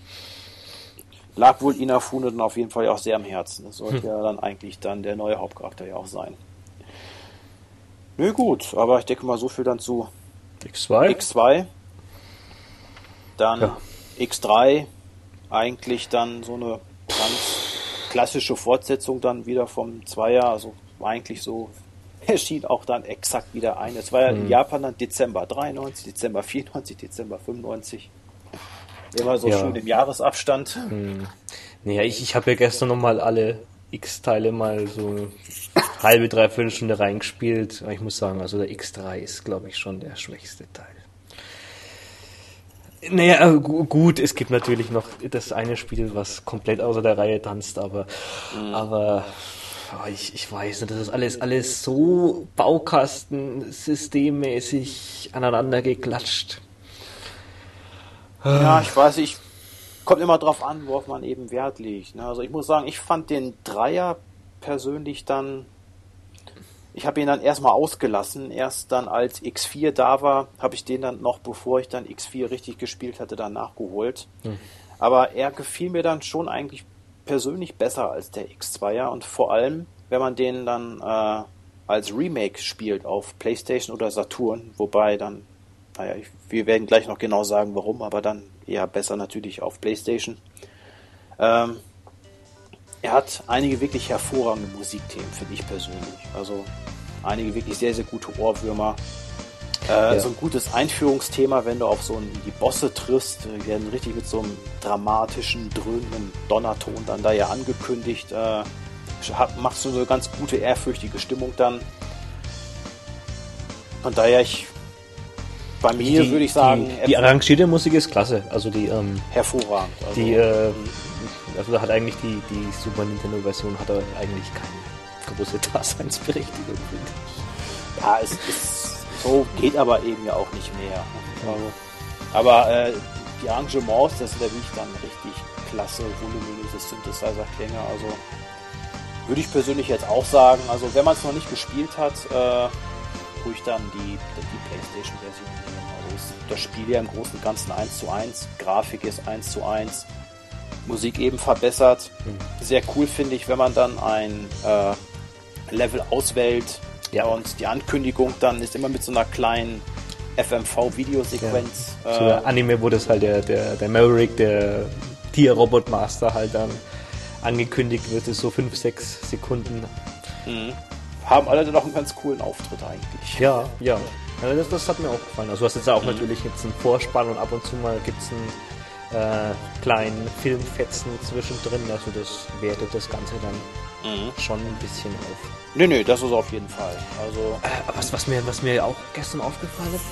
Speaker 2: Lag wohl Inafune dann auf jeden Fall auch sehr am Herzen. Das sollte hm. ja dann eigentlich dann der neue Hauptcharakter ja auch sein. Nö, gut, aber ich denke mal so viel dann zu
Speaker 1: X2.
Speaker 2: X2. Dann ja. X3, eigentlich dann so eine ganz klassische Fortsetzung dann wieder vom Zweier, also eigentlich so erschien auch dann exakt wieder ein. Es war ja in mhm. Japan dann Dezember 93, Dezember 94, Dezember 95. Immer so ja. schön im Jahresabstand.
Speaker 1: Hm. Naja, ich, ich habe ja gestern nochmal alle X-Teile mal so halbe, dreiviertel Stunde reingespielt. Aber ich muss sagen, also der X3 ist, glaube ich, schon der schwächste Teil. Naja, gut, es gibt natürlich noch das eine Spiel, was komplett außer der Reihe tanzt, aber, mhm. aber oh, ich, ich weiß nicht, das ist alles, alles so Baukastensystemmäßig aneinander geklatscht.
Speaker 2: Ja, ich weiß, ich kommt immer drauf an, worauf man eben Wert legt. Ne? Also ich muss sagen, ich fand den Dreier persönlich dann ich habe ihn dann erstmal ausgelassen. Erst dann als X4 da war, habe ich den dann noch, bevor ich dann X4 richtig gespielt hatte, dann nachgeholt. Hm. Aber er gefiel mir dann schon eigentlich persönlich besser als der X2er und vor allem, wenn man den dann äh, als Remake spielt auf PlayStation oder Saturn, wobei dann, naja, ich, wir werden gleich noch genau sagen, warum, aber dann eher besser natürlich auf PlayStation. Ähm, er hat einige wirklich hervorragende Musikthemen, finde ich persönlich. Also einige wirklich sehr, sehr gute Ohrwürmer. Äh, ja. So ein gutes Einführungsthema, wenn du auf so einen, die Bosse triffst, die werden richtig mit so einem dramatischen, dröhnenden Donnerton dann da ja angekündigt. Äh, machst du so eine ganz gute, ehrfürchtige Stimmung dann. Von daher, ich bei mir die, würde ich sagen.
Speaker 1: Die, die, arrangierte Musik ist klasse. Also die ähm,
Speaker 2: hervorragend.
Speaker 1: Also, die äh, also da hat eigentlich die, die Super Nintendo Version hat eigentlich keine große Daseinsberechtigung, finde
Speaker 2: ich. Ja, es ist so geht aber eben ja auch nicht mehr. Also, aber äh, die Arrangements, das sind ja wirklich dann richtig klasse, voluminöse Synthesizer-Klänge. Also würde ich persönlich jetzt auch sagen, also wenn man es noch nicht gespielt hat, äh, ruhig dann die, die Playstation-Version nehmen. Also das Spiel ja im Großen und Ganzen 1 zu 1, Grafik ist 1 zu 1, Musik eben verbessert. Mhm. Sehr cool finde ich, wenn man dann ein äh, Level auswählt ja. und die Ankündigung dann ist immer mit so einer kleinen FMV-Videosequenz.
Speaker 1: Ja. So äh, Anime, wo das halt der, der, der Maverick, der Tier-Robot-Master halt dann angekündigt wird, ist so 5, 6 Sekunden.
Speaker 2: Mhm. Haben alle dann auch einen ganz coolen Auftritt eigentlich.
Speaker 1: Ja, ja. ja das, das, hat mir auch gefallen. Also du hast jetzt auch mhm. natürlich jetzt einen Vorspann und ab und zu mal gibt es einen äh, kleinen Filmfetzen zwischendrin. Also das wertet das Ganze dann mhm. schon ein bisschen auf.
Speaker 2: Nö, nö, das ist auf jeden Fall. Also
Speaker 1: äh, was, was, mir, was mir auch gestern aufgefallen ist,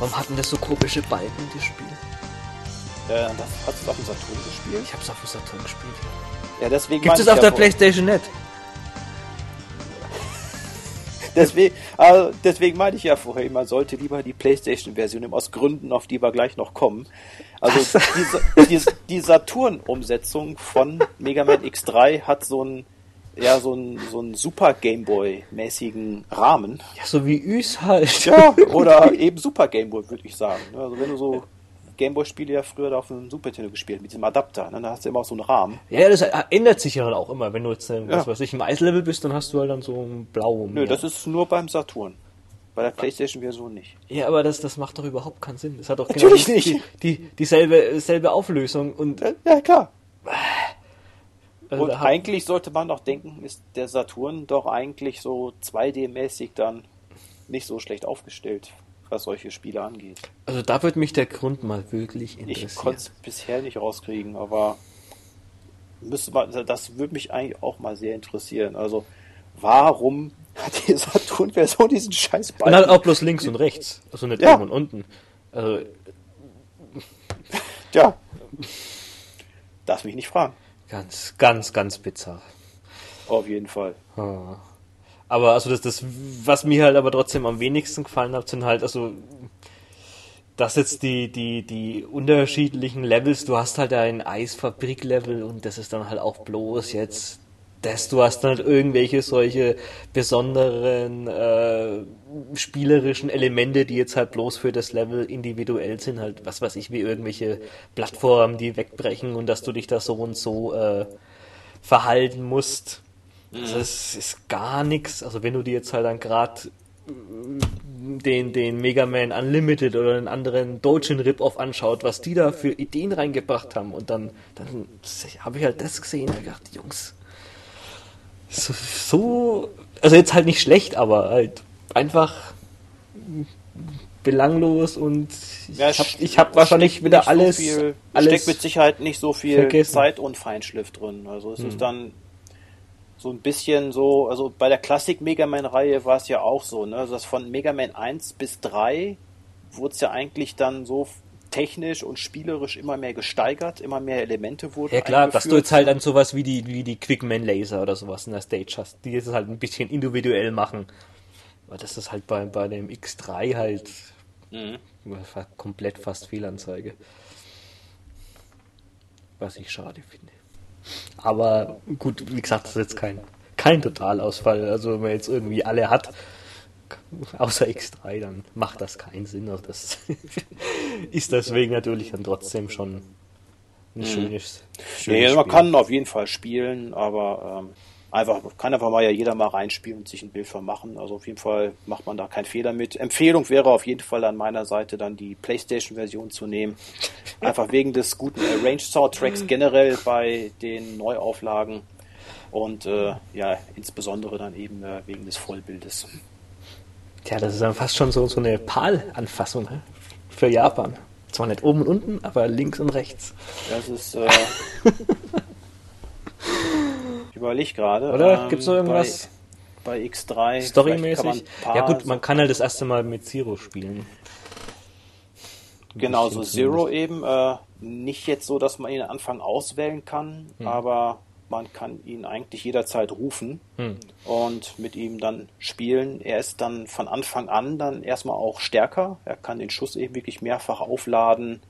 Speaker 1: warum hatten das so komische Balken, das Spiel?
Speaker 2: Äh, das hast du auf dem Saturn gespielt?
Speaker 1: Ich hab's auf dem Saturn gespielt,
Speaker 2: ja. Ja, deswegen.
Speaker 1: Gibt es auf der Playstation nicht?
Speaker 2: Deswegen, also deswegen meinte ich ja vorher, man sollte lieber die Playstation-Version nehmen, aus Gründen, auf die wir gleich noch kommen. Also die, die, die Saturn-Umsetzung von Mega Man X3 hat so ein ja, so ein, so ein Super Gameboy-mäßigen Rahmen.
Speaker 1: Ja, so wie Üs halt.
Speaker 2: Ja, oder eben Super Gameboy, würde ich sagen. Also wenn du so Gameboy-Spiele ja früher da auf dem Super Nintendo gespielt, mit diesem Adapter, ne? dann hast du immer auch so einen Rahmen.
Speaker 1: Ja, das ändert sich ja dann auch immer. Wenn du jetzt, was ja. weiß ich, im Eislevel bist, dann hast du halt dann so ein Blau.
Speaker 2: Nö, das ist nur beim Saturn. Bei der Playstation-Version nicht.
Speaker 1: Ja, aber das, das macht doch überhaupt keinen Sinn. Das hat doch
Speaker 2: Natürlich genau nicht.
Speaker 1: Die, die, dieselbe, dieselbe Auflösung und.
Speaker 2: Ja, klar. Also und eigentlich sollte man doch denken, ist der Saturn doch eigentlich so 2D-mäßig dann nicht so schlecht aufgestellt, was solche Spiele angeht.
Speaker 1: Also da würde mich der Grund mal wirklich interessieren.
Speaker 2: Ich konnte es bisher nicht rauskriegen, aber müsste man, das würde mich eigentlich auch mal sehr interessieren. Also warum hat die Saturn-Version diesen scheiß
Speaker 1: Ball. Und halt auch bloß links und rechts. Also nicht ja. oben und unten. Also.
Speaker 2: Tja. Darf mich nicht fragen.
Speaker 1: Ganz, ganz, ganz bizarr.
Speaker 2: Auf jeden Fall.
Speaker 1: Aber also das, das, was mir halt aber trotzdem am wenigsten gefallen hat, sind halt, also dass jetzt die, die, die unterschiedlichen Levels, du hast halt ein Eisfabrik-Level und das ist dann halt auch bloß jetzt das, du hast dann halt irgendwelche solche besonderen äh, spielerischen Elemente, die jetzt halt bloß für das Level individuell sind, halt was weiß ich, wie irgendwelche Plattformen, die wegbrechen und dass du dich da so und so äh, verhalten musst. Also es ist gar nichts. Also wenn du dir jetzt halt dann gerade den, den Mega Man Unlimited oder einen anderen Dojin Rip-Off anschaut, was die da für Ideen reingebracht haben und dann, dann habe ich halt das gesehen und gedacht, Jungs, so, so, also jetzt halt nicht schlecht, aber halt einfach belanglos und
Speaker 2: ich ja, habe hab wahrscheinlich wieder alles, so viel, alles steckt mit Sicherheit nicht so viel vergessen. Zeit und Feinschliff drin. Also es hm. ist dann so ein bisschen so, also bei der Klassik Mega Man Reihe war es ja auch so, ne? Also das von Mega Man 1 bis 3 wurde es ja eigentlich dann so technisch und spielerisch immer mehr gesteigert, immer mehr Elemente wurden.
Speaker 1: Ja klar, dass du jetzt halt dann sowas wie die, wie die Quickman Laser oder sowas in der Stage hast, die es halt ein bisschen individuell machen. Aber das ist halt bei, bei dem X3 halt mhm. komplett fast Fehlanzeige. Was ich schade finde. Aber gut, wie gesagt, das ist jetzt kein, kein Totalausfall. Also wenn man jetzt irgendwie alle hat, außer X3, dann macht das keinen Sinn. Also das ist deswegen natürlich dann trotzdem schon ein mhm. schönes,
Speaker 2: schönes nee, Man kann auf jeden Fall spielen, aber ähm, einfach, kann einfach mal ja jeder mal reinspielen und sich ein Bild von machen. Also auf jeden Fall macht man da keinen Fehler mit. Empfehlung wäre auf jeden Fall an meiner Seite dann die PlayStation-Version zu nehmen. Einfach wegen des guten Arrange-Soundtracks generell bei den Neuauflagen und äh, ja, insbesondere dann eben äh, wegen des Vollbildes.
Speaker 1: Tja, das ist dann fast schon so, so eine PAL-Anfassung ne? für Japan. Zwar nicht oben und unten, aber links und rechts.
Speaker 2: Das ist. Äh, ich überlege gerade.
Speaker 1: Oder? Ähm, Gibt es noch irgendwas?
Speaker 2: Bei, bei X3.
Speaker 1: Storymäßig? Ja, gut, man kann halt das erste Mal mit Zero spielen.
Speaker 2: Genau, so Zero eben. Äh, nicht jetzt so, dass man ihn am Anfang auswählen kann, hm. aber man kann ihn eigentlich jederzeit rufen hm. und mit ihm dann spielen. Er ist dann von Anfang an dann erstmal auch stärker. Er kann den Schuss eben wirklich mehrfach aufladen.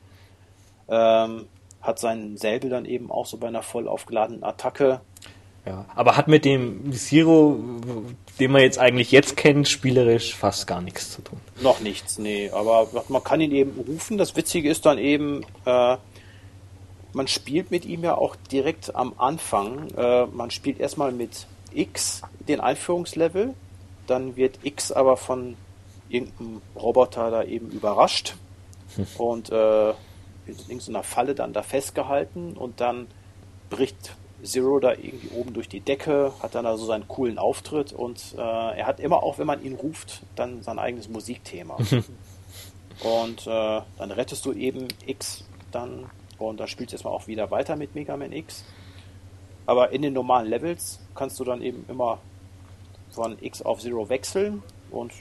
Speaker 2: Ähm, hat seinen Säbel dann eben auch so bei einer voll aufgeladenen Attacke.
Speaker 1: Ja, aber hat mit dem Zero, den man jetzt eigentlich jetzt kennt, spielerisch fast gar nichts zu tun.
Speaker 2: Noch nichts, nee. Aber man kann ihn eben rufen. Das Witzige ist dann eben, äh, man spielt mit ihm ja auch direkt am Anfang. Äh, man spielt erstmal mit X den Einführungslevel, dann wird X aber von irgendeinem Roboter da eben überrascht hm. und äh, in irgendeiner Falle dann da festgehalten und dann bricht Zero da irgendwie oben durch die Decke, hat dann also seinen coolen Auftritt und äh, er hat immer auch, wenn man ihn ruft, dann sein eigenes Musikthema. und äh, dann rettest du eben X dann und da spielst du erstmal auch wieder weiter mit Mega Man X. Aber in den normalen Levels kannst du dann eben immer von X auf Zero wechseln und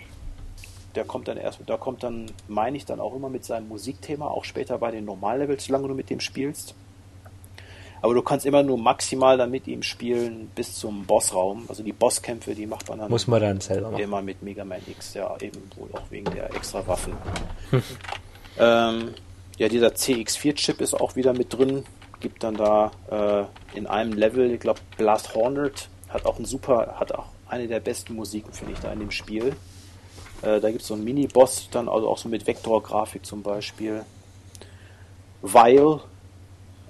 Speaker 2: der kommt dann erst, da kommt dann, meine ich, dann auch immer mit seinem Musikthema, auch später bei den Normallevels, solange du mit dem spielst. Aber du kannst immer nur maximal dann mit ihm spielen bis zum Bossraum. Also die Bosskämpfe, die macht man dann.
Speaker 1: Muss man dann selber machen.
Speaker 2: Immer mit Mega Man X, ja, eben wohl auch wegen der extra Waffen. ähm, ja, dieser CX4-Chip ist auch wieder mit drin. Gibt dann da äh, in einem Level, ich glaube, Blast Hornet hat auch ein super, hat auch eine der besten Musiken, finde ich, da in dem Spiel. Äh, da gibt es so einen Mini-Boss, dann also auch so mit Vektorgrafik zum Beispiel. Weil,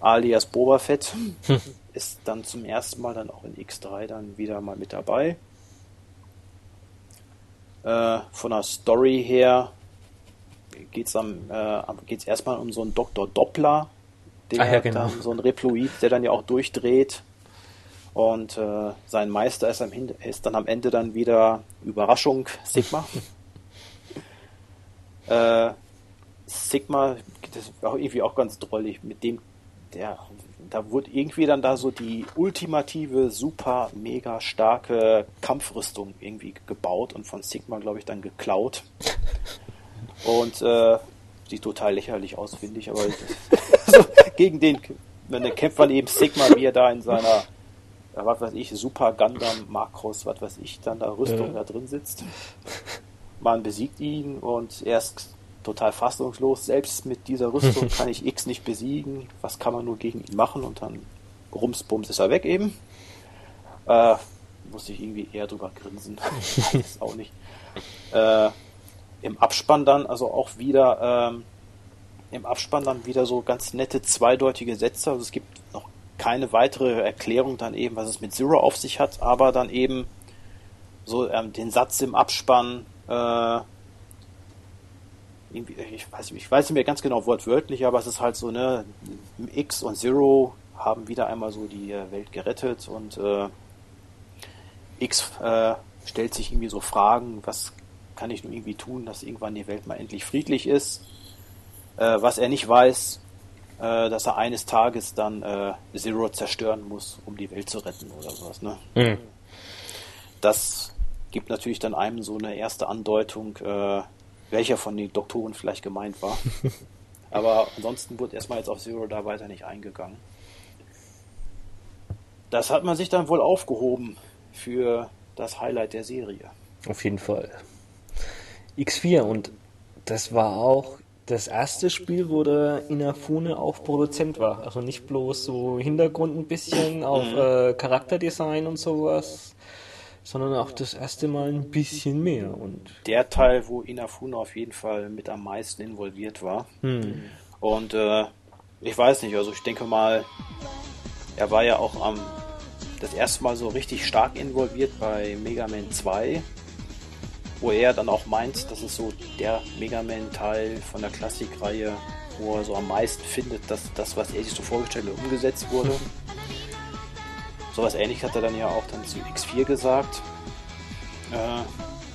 Speaker 2: alias Boba Fett, ist dann zum ersten Mal dann auch in X3 dann wieder mal mit dabei. Äh, von der Story her geht es äh, erstmal um so einen Dr. Doppler, der ah, ja, genau. dann, so ein Reploid, der dann ja auch durchdreht. Und äh, sein Meister ist, am, ist, dann am Ende dann wieder Überraschung Sigma. äh, Sigma, das war irgendwie auch ganz drollig, mit dem, der, da wurde irgendwie dann da so die ultimative, super, mega starke Kampfrüstung irgendwie gebaut und von Sigma, glaube ich, dann geklaut. Und äh, sieht total lächerlich aus, finde ich, aber also, gegen den, wenn der kämpft man eben Sigma, wie er da in seiner, was weiß ich, Super Gundam Makros, was weiß ich, dann da Rüstung ja. da drin sitzt. Man besiegt ihn und er ist total fassungslos. Selbst mit dieser Rüstung kann ich X nicht besiegen. Was kann man nur gegen ihn machen? Und dann rumsbums ist er weg eben. Äh, musste ich irgendwie eher drüber grinsen. das ist auch nicht. Äh, im Abspann dann also auch wieder ähm, im Abspann dann wieder so ganz nette zweideutige Sätze. Also es gibt noch keine weitere Erklärung dann eben, was es mit Zero auf sich hat, aber dann eben so ähm, den Satz im Abspann, äh, ich weiß, ich weiß nicht mehr ganz genau wortwörtlich, aber es ist halt so, ne, X und Zero haben wieder einmal so die äh, Welt gerettet und äh, X äh, stellt sich irgendwie so Fragen, was kann ich nur irgendwie tun, dass irgendwann die Welt mal endlich friedlich ist. Äh, was er nicht weiß, äh, dass er eines Tages dann äh, Zero zerstören muss, um die Welt zu retten oder sowas. Ne? Mhm. Das gibt natürlich dann einem so eine erste Andeutung, äh, welcher von den Doktoren vielleicht gemeint war. Aber ansonsten wurde erstmal jetzt auf Zero da weiter nicht eingegangen. Das hat man sich dann wohl aufgehoben für das Highlight der Serie.
Speaker 1: Auf jeden Fall. X4 und das war auch das erste Spiel, wo der Inafune auch Produzent war. Also nicht bloß so Hintergrund ein bisschen auf mhm. äh, Charakterdesign und sowas, sondern auch das erste Mal ein bisschen mehr. Und
Speaker 2: der Teil, wo Inafune auf jeden Fall mit am meisten involviert war. Mhm. Und äh, ich weiß nicht, also ich denke mal, er war ja auch am das erste Mal so richtig stark involviert bei Mega Man 2 wo er dann auch meint, das ist so der Mega Man-Teil von der Klassikreihe, wo er so am meisten findet, dass das, was er sich so vorgestellt hat, umgesetzt wurde. Sowas ähnlich hat er dann ja auch dann zu X4 gesagt. Äh,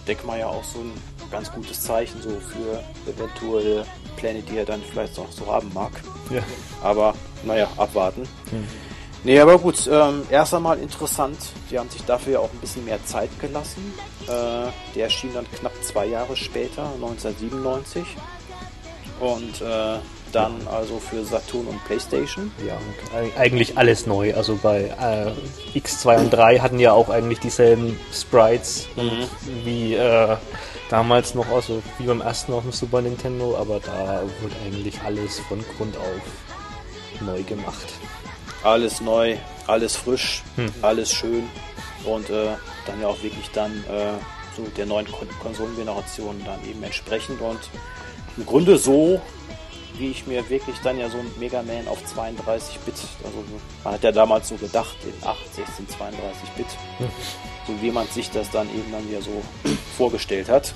Speaker 2: denke mal ja auch so ein ganz gutes Zeichen so für eventuelle Pläne, die er dann vielleicht noch so haben mag. Ja. Aber naja, abwarten. Mhm. Nee, aber gut, ähm, erst einmal interessant. Die haben sich dafür ja auch ein bisschen mehr Zeit gelassen. Äh, der erschien dann knapp zwei Jahre später, 1997. Und äh, dann also für Saturn und Playstation.
Speaker 1: Ja, eigentlich alles neu. Also bei äh, X2 und 3 hatten ja auch eigentlich dieselben Sprites mhm. wie äh, damals noch, also wie beim ersten auf dem Super Nintendo, aber da wurde eigentlich alles von Grund auf neu gemacht
Speaker 2: alles neu, alles frisch, hm. alles schön und äh, dann ja auch wirklich dann äh, so der neuen Kon Konsolengeneration dann eben entsprechend und im Grunde so, wie ich mir wirklich dann ja so ein Mega Man auf 32-Bit, also man hat ja damals so gedacht, in 8, 16, 32-Bit, hm. so wie man sich das dann eben dann wieder so vorgestellt hat.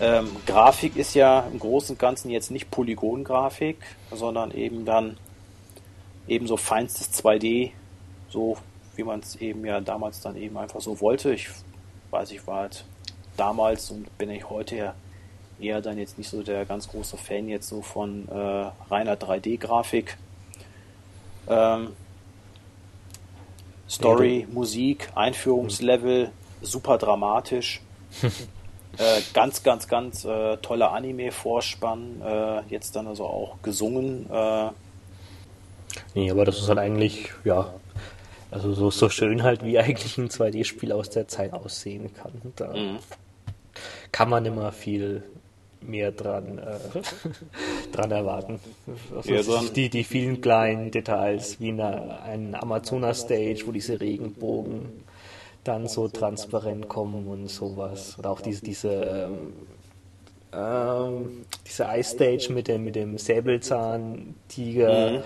Speaker 2: Ähm, Grafik ist ja im Großen und Ganzen jetzt nicht Polygon-Grafik, sondern eben dann ebenso feinstes 2D, so wie man es eben ja damals dann eben einfach so wollte. Ich weiß, ich war halt damals und bin ich heute ja eher dann jetzt nicht so der ganz große Fan jetzt so von äh, reiner 3D-Grafik. Ähm, Story, ja, Musik, Einführungslevel, super dramatisch. äh, ganz, ganz, ganz äh, toller Anime-Vorspann. Äh, jetzt dann also auch gesungen. Äh,
Speaker 1: Nee, aber das ist halt eigentlich, ja, also so, so schön halt, wie eigentlich ein 2D-Spiel aus der Zeit aussehen kann. Da mhm. kann man immer viel mehr dran, äh, dran erwarten. Also ja, so die, die vielen kleinen Details, wie eine, ein Amazonas-Stage, wo diese Regenbogen dann so transparent kommen und sowas. Oder auch diese, diese ähm, ähm, diese Ice Stage mit dem, mit dem Säbelzahn-Tiger. Mhm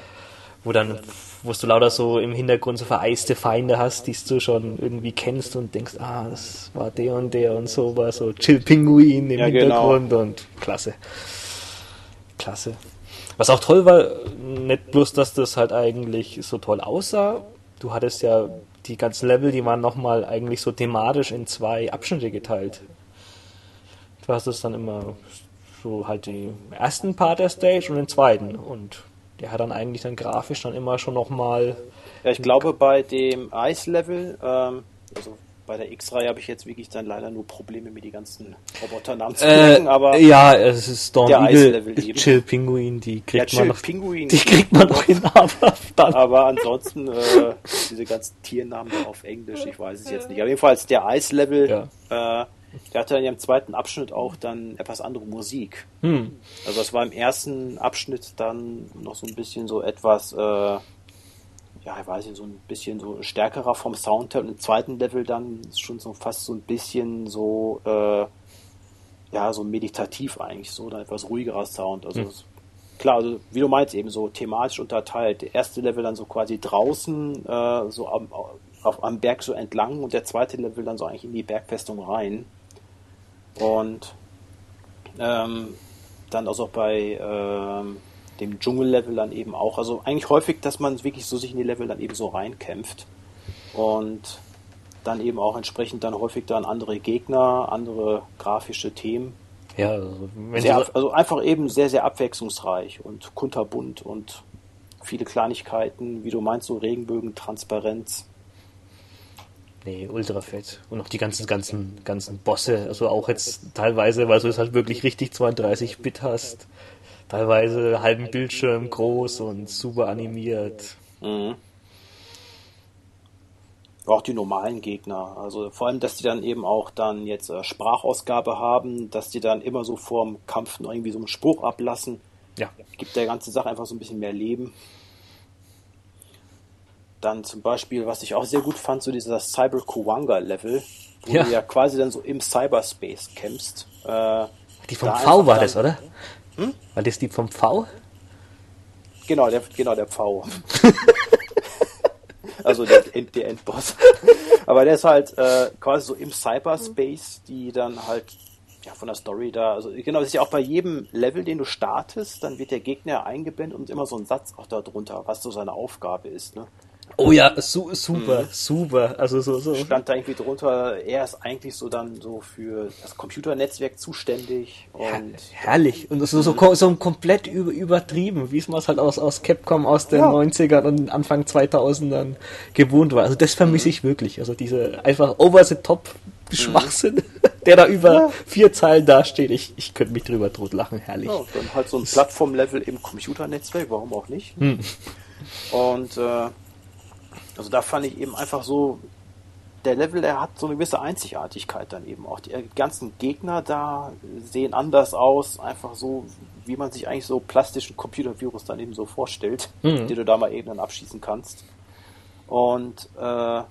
Speaker 1: wo dann, wo du lauter so im Hintergrund so vereiste Feinde hast, die du schon irgendwie kennst und denkst, ah, das war der und der und so war so Chill Pinguin im ja, genau. Hintergrund genau. und klasse. Klasse. Was auch toll war, nicht bloß, dass das halt eigentlich so toll aussah, du hattest ja die ganzen Level, die waren nochmal eigentlich so thematisch in zwei Abschnitte geteilt. Du hast es dann immer so halt den ersten Part der Stage und den zweiten und der hat dann eigentlich dann grafisch dann immer schon nochmal.
Speaker 2: Ja, ich glaube bei dem Ice-Level, ähm, also bei der X-Reihe habe ich jetzt wirklich dann leider nur Probleme mit die ganzen Roboternamen zu
Speaker 1: merken, äh, aber ja, es ist Storm der Eagle, Chill Pinguin, die kriegt ja, man noch, Pinguin, die kriegt man noch hin,
Speaker 2: aber dann. Aber ansonsten äh, diese ganzen Tiernamen auf Englisch, ich weiß es jetzt nicht. Aber jedenfalls der Ice-Level, ja. äh, der hatte dann ja im zweiten Abschnitt auch dann etwas andere Musik. Hm. Also das war im ersten Abschnitt dann noch so ein bisschen so etwas, äh, ja, ich weiß nicht, so ein bisschen so stärkerer vom Sound her und im zweiten Level dann schon so fast so ein bisschen so, äh, ja, so meditativ eigentlich, so dann etwas ruhigerer Sound. Also hm. klar, also wie du meinst, eben so thematisch unterteilt. Der erste Level dann so quasi draußen, äh, so am, auf, am Berg so entlang und der zweite Level dann so eigentlich in die Bergfestung rein. Und ähm, dann also auch bei ähm, dem Dschungellevel dann eben auch. Also eigentlich häufig, dass man wirklich so sich in die Level dann eben so reinkämpft. Und dann eben auch entsprechend dann häufig dann andere Gegner, andere grafische Themen. Ja, also, sehr, also einfach eben sehr, sehr abwechslungsreich und kunterbunt und viele Kleinigkeiten, wie du meinst, so Regenbögen, Transparenz.
Speaker 1: Nee, ultra fett. Und auch die ganzen, ganzen, ganzen Bosse, also auch jetzt teilweise, weil du es halt wirklich richtig 32-Bit hast, teilweise halben Bildschirm groß und super animiert. Mhm.
Speaker 2: Auch die normalen Gegner. Also vor allem, dass die dann eben auch dann jetzt äh, Sprachausgabe haben, dass die dann immer so vorm Kampf noch irgendwie so einen Spruch ablassen.
Speaker 1: Ja.
Speaker 2: Gibt der ganzen Sache einfach so ein bisschen mehr Leben. Dann zum Beispiel, was ich auch sehr gut fand, so dieser Cyber Kuwanga Level, wo
Speaker 1: Ja.
Speaker 2: du ja quasi dann so im Cyberspace kämpfst. Äh,
Speaker 1: Die vom
Speaker 2: da
Speaker 1: V war das, oder? War das die vom V?
Speaker 2: Genau, der, genau, der Pfau. also der, der Endboss. Aber der ist halt äh, quasi so im Cyberspace, die dann halt ja von der Story da, also genau, das ist ja auch bei jedem Level, den du startest, dann wird der Gegner eingeblendet und immer so ein Satz auch da drunter, was so seine Aufgabe ist. Ne?
Speaker 1: Oh ja, su super, super. Also so, so.
Speaker 2: Stand da irgendwie drunter, er ist eigentlich so dann so für das Computernetzwerk zuständig und
Speaker 1: Herrlich. Und ist so, ko- so komplett über, übertrieben, wie es man es halt aus, aus Capcom aus den
Speaker 2: Ja.
Speaker 1: 90ern und Anfang 2000ern gewohnt war. Also das vermisse ich wirklich. Also diese einfach over the top Schwachsinn, der da über
Speaker 2: Ja.
Speaker 1: vier Zeilen dasteht. Ich, ich könnte mich drüber totlachen. Herrlich.
Speaker 2: Ja, und dann halt so ein Plattformlevel im Computernetzwerk, warum auch nicht. Und äh, also da fand ich eben einfach so, der Level, der hat so eine gewisse Einzigartigkeit dann eben auch. Die ganzen Gegner da sehen anders aus, einfach so, wie man sich eigentlich so plastischen Computervirus dann eben so vorstellt,
Speaker 1: Mhm.
Speaker 2: die du da mal eben dann abschießen kannst. Und äh,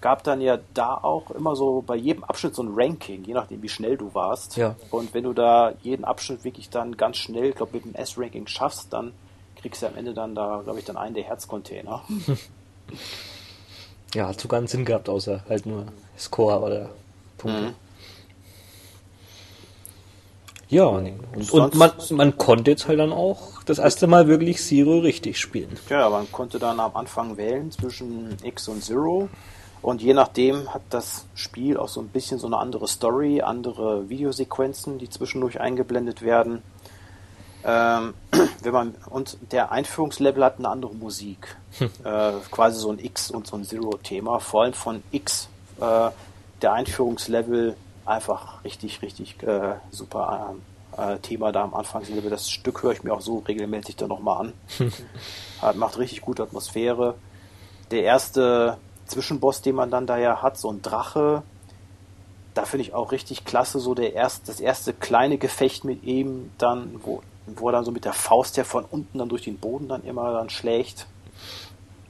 Speaker 2: gab dann ja da auch immer so bei jedem Abschnitt so ein Ranking, je nachdem wie schnell du warst.
Speaker 1: Ja.
Speaker 2: Und wenn du da jeden Abschnitt wirklich dann ganz schnell, ich glaube mit dem S-Ranking schaffst, dann kriegst du am Ende dann da, glaube ich, dann einen der Herzcontainer.
Speaker 1: Ja, hat sogar einen Sinn gehabt, außer halt nur Score oder Punkte.
Speaker 2: Mhm.
Speaker 1: Ja, und, und
Speaker 2: Sonst-
Speaker 1: man, man konnte jetzt halt dann auch das erste Mal wirklich Zero richtig spielen.
Speaker 2: Ja, man konnte dann am Anfang wählen zwischen X und Zero. Und je nachdem hat das Spiel auch so ein bisschen so eine andere Story, andere Videosequenzen, die zwischendurch eingeblendet werden. Ähm, wenn man, und der Einführungslevel hat eine andere Musik. äh, quasi so ein X und so ein Zero-Thema. Vor allem von X, äh, der Einführungslevel einfach richtig, richtig äh, super äh, äh, Thema da am Anfangslevel. Das Stück höre ich mir auch so regelmäßig dann nochmal an. Hat, macht richtig gute Atmosphäre. Der erste Zwischenboss, den man dann da ja hat, so ein Drache, da finde ich auch richtig klasse, so der erst, das erste kleine Gefecht mit ihm, dann, wo, wo er dann so mit der Faust ja von unten dann durch den Boden dann immer dann schlägt.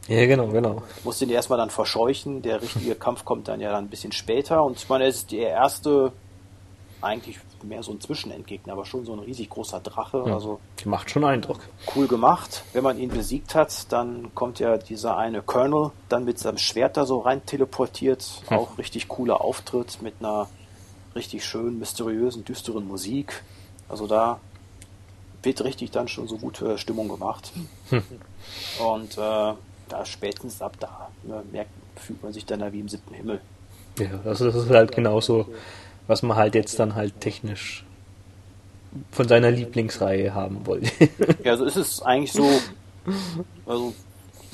Speaker 1: Ja, genau, genau.
Speaker 2: Muss den erstmal dann verscheuchen. Der richtige Kampf kommt dann ja dann ein bisschen später. Und ich meine, er ist der erste, eigentlich mehr so ein Zwischenendgegner, aber schon so ein riesig großer Drache. Also
Speaker 1: Die macht schon Eindruck.
Speaker 2: cool gemacht. Wenn man ihn besiegt hat, dann kommt ja dieser eine Colonel dann mit seinem Schwert da so rein teleportiert. Auch richtig cooler Auftritt mit einer richtig schön mysteriösen, düsteren Musik. Also da wird richtig dann schon so gute Stimmung gemacht. Und äh, da spätestens ab da ne, merkt, fühlt man sich dann da wie im siebten Himmel.
Speaker 1: Ja, also das ist halt genauso, was man halt jetzt dann halt technisch von seiner Lieblingsreihe haben wollte.
Speaker 2: Ja, also ist es eigentlich so, also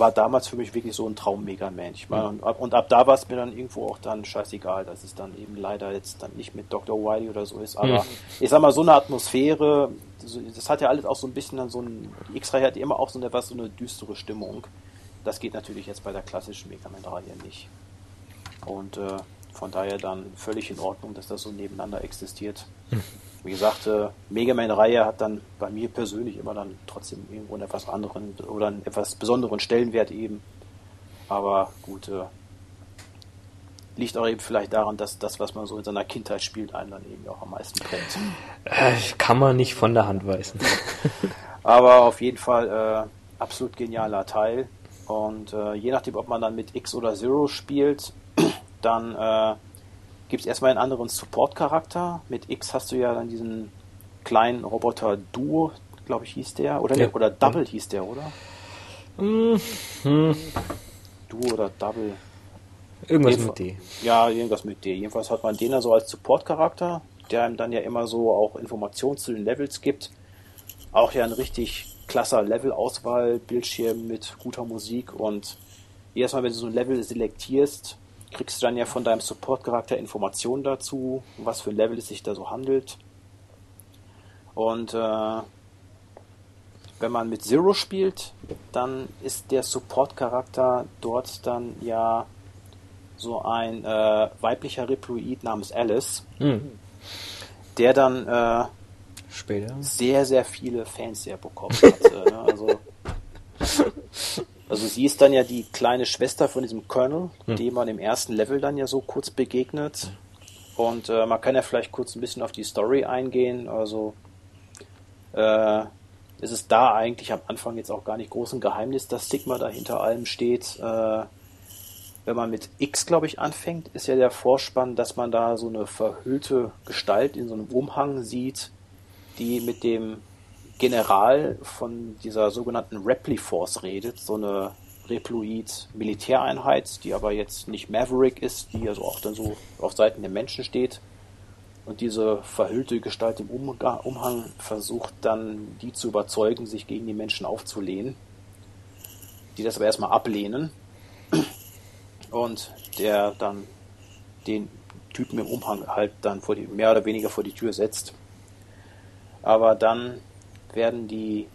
Speaker 2: war damals für mich wirklich so ein Traum Mega Man. Ich meine, und ab, und ab da war es mir dann irgendwo auch dann scheißegal, dass es dann eben leider jetzt dann nicht mit Dr. Wily oder so ist. Aber
Speaker 1: Hm.
Speaker 2: ich sag mal, so eine Atmosphäre, das hat ja alles auch so ein bisschen dann so ein, X-Reihe hat immer auch so eine, was, so eine düstere Stimmung. Das geht natürlich jetzt bei der klassischen Mega Man-Reihe nicht. Und äh, von daher dann völlig in Ordnung, dass das so nebeneinander existiert. Wie gesagt, äh, Mega Man-Reihe hat dann bei mir persönlich immer dann trotzdem irgendwo einen etwas anderen oder einen etwas besonderen Stellenwert eben. Aber gut, äh, liegt auch eben vielleicht daran, dass das, was man so in seiner Kindheit spielt, einem dann eben auch am meisten brennt.
Speaker 1: Äh, Kann man nicht von der Hand weisen.
Speaker 2: Aber auf jeden Fall äh, absolut genialer Teil. Und äh, je nachdem, ob man dann mit X oder Zero spielt, dann äh, gibt es erstmal einen anderen Support-Charakter. Mit X hast du ja dann diesen kleinen Roboter Duo, glaube ich, hieß der. Oder,
Speaker 1: Ja.
Speaker 2: nee, oder Double hieß der, oder?
Speaker 1: Hm, hm,
Speaker 2: Duo oder Double.
Speaker 1: Irgendwas
Speaker 2: Jedenf-
Speaker 1: mit D.
Speaker 2: Ja, irgendwas mit D. Jedenfalls hat man den da so als Support-Charakter, der ihm dann ja immer so auch Informationen zu den Levels gibt. Auch ja ein richtig klasser Level-Auswahl, Bildschirm mit guter Musik und jedes Mal, wenn du so ein Level selektierst, kriegst du dann ja von deinem Support-Charakter Informationen dazu, was für ein Level es sich da so handelt. Und äh, wenn man mit Zero spielt, dann ist der Support-Charakter dort dann ja so ein äh, weiblicher Reploid namens Alice, mhm. der dann äh,
Speaker 1: Später.
Speaker 2: sehr, sehr viele Fans sehr bekommen hat. ne? also, also sie ist dann ja die kleine Schwester von diesem Colonel, mhm. dem man im ersten Level dann ja so kurz begegnet. Und äh, man kann ja vielleicht kurz ein bisschen auf die Story eingehen. Also äh, ist es da eigentlich am Anfang jetzt auch gar nicht groß ein Geheimnis, dass Sigma da hinter allem steht. Äh, wenn man mit X, glaube ich, anfängt, ist ja der Vorspann, dass man da so eine verhüllte Gestalt in so einem Umhang sieht, die mit dem General von dieser sogenannten Repli Force redet, so eine Reploid-Militäreinheit, die aber jetzt nicht Maverick ist, die also auch dann so auf Seiten der Menschen steht. Und diese verhüllte Gestalt im Umhang versucht dann, die zu überzeugen, sich gegen die Menschen aufzulehnen. Die das aber erstmal ablehnen. Und der dann den Typen im Umhang halt dann vor die, mehr oder weniger vor die Tür setzt. Aber dann werden die,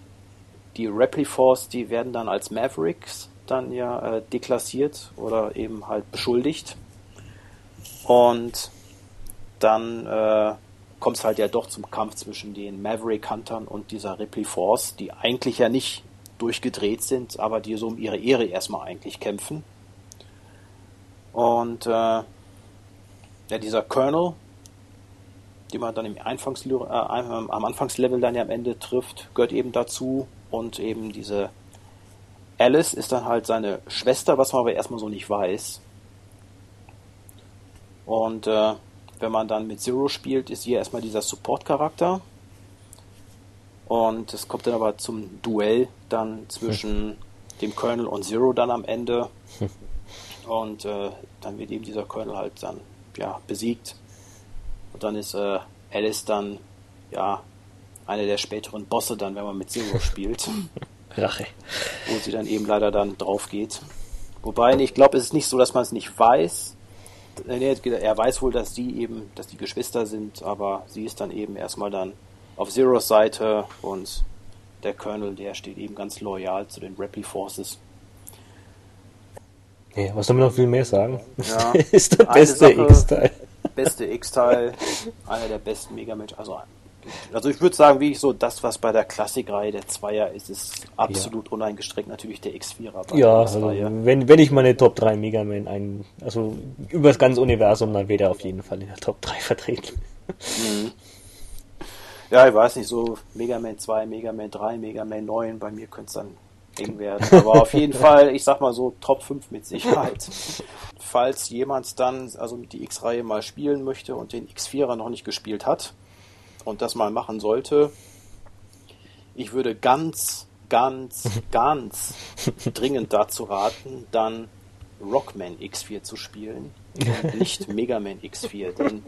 Speaker 2: die Repliforce, die werden dann als Mavericks dann ja äh, deklassiert oder eben halt beschuldigt. Und dann äh, kommt es halt ja doch zum Kampf zwischen den Maverick Huntern und dieser Ripley Force, die eigentlich ja nicht durchgedreht sind, aber die so um ihre Ehre erstmal eigentlich kämpfen. Und äh, ja, dieser Colonel, den man dann im Anfangs, äh, am Anfangslevel dann ja am Ende trifft, gehört eben dazu. Und eben diese Alice ist dann halt seine Schwester, was man aber erstmal so nicht weiß. Und äh, wenn man dann mit Zero spielt, ist hier erstmal dieser Support-Charakter. Und es kommt dann aber zum Duell dann zwischen dem Colonel und Zero dann am Ende. Und äh, dann wird eben dieser Colonel halt dann ja, besiegt. Und dann ist äh, Alice dann ja einer der späteren Bosse dann, wenn man mit Zero spielt.
Speaker 1: Rache.
Speaker 2: Wo sie dann eben leider dann drauf geht. Wobei, ich glaube, es ist nicht so, dass man es nicht weiß. Er weiß wohl, dass die eben, dass die Geschwister sind, aber sie ist dann eben erstmal dann auf Zeros Seite und der Colonel, der steht eben ganz loyal zu den Rappy Forces.
Speaker 1: Ja, was soll man noch viel mehr sagen?
Speaker 2: Ja,
Speaker 1: ist der beste X-Teil.
Speaker 2: Beste X-Teil, einer der besten Mega Match, also also ich würde sagen, wie ich so das, was bei der Klassikreihe der Zweier ist, ist absolut ja. uneingestreckt natürlich der X4er.
Speaker 1: Ja, also wenn, wenn ich meine Top 3 Mega Man ein, also über das ganze Universum, dann wird er auf jeden Fall in der Top 3 vertreten. Mhm.
Speaker 2: Ja, ich weiß nicht, so Mega Man 2, Mega Man 3, Mega Man 9, bei mir könnte es dann eng werden. Aber auf jeden Fall, ich sag mal so, Top 5 mit Sicherheit. Falls jemand dann also mit die X-Reihe mal spielen möchte und den X4er noch nicht gespielt hat, und das mal machen sollte, ich würde ganz, ganz, ganz dringend dazu raten, dann Rockman X4 zu spielen und nicht Mega Man X4. Denn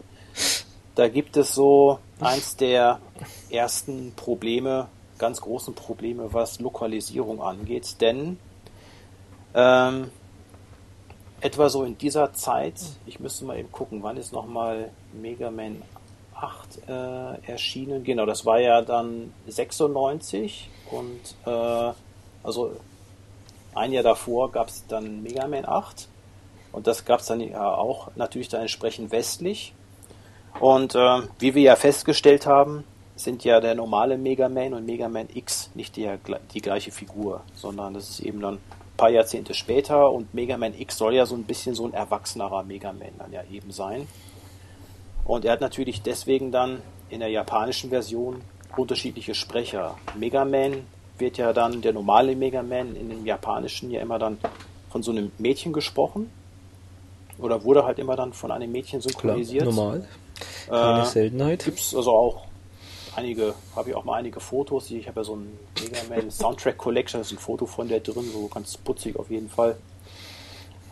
Speaker 2: da gibt es so eins der ersten Probleme, ganz großen Probleme, was Lokalisierung angeht. Denn ähm, etwa so in dieser Zeit, ich müsste mal eben gucken, wann ist nochmal Mega Man 8 äh, erschienen. Genau, das war ja dann 96 und äh, also ein Jahr davor gab es dann Mega Man 8 und das gab es dann ja auch natürlich dann entsprechend westlich. Und äh, wie wir ja festgestellt haben, sind ja der normale Mega Man und Mega Man X nicht die, die gleiche Figur, sondern das ist eben dann ein paar Jahrzehnte später und Mega Man X soll ja so ein bisschen so ein erwachsenerer Mega Man dann ja eben sein. Und er hat natürlich deswegen dann in der japanischen Version unterschiedliche Sprecher. Mega Man wird ja dann, der normale Mega Man in dem japanischen ja immer dann von so einem Mädchen gesprochen. Oder wurde halt immer dann von einem Mädchen synchronisiert.
Speaker 1: Klar, normal. Keine äh, Seltenheit.
Speaker 2: Gibt es also auch einige, habe ich auch mal einige Fotos. Ich habe ja so ein Mega Man Soundtrack Collection, da ist ein Foto von der drin, so ganz putzig auf jeden Fall.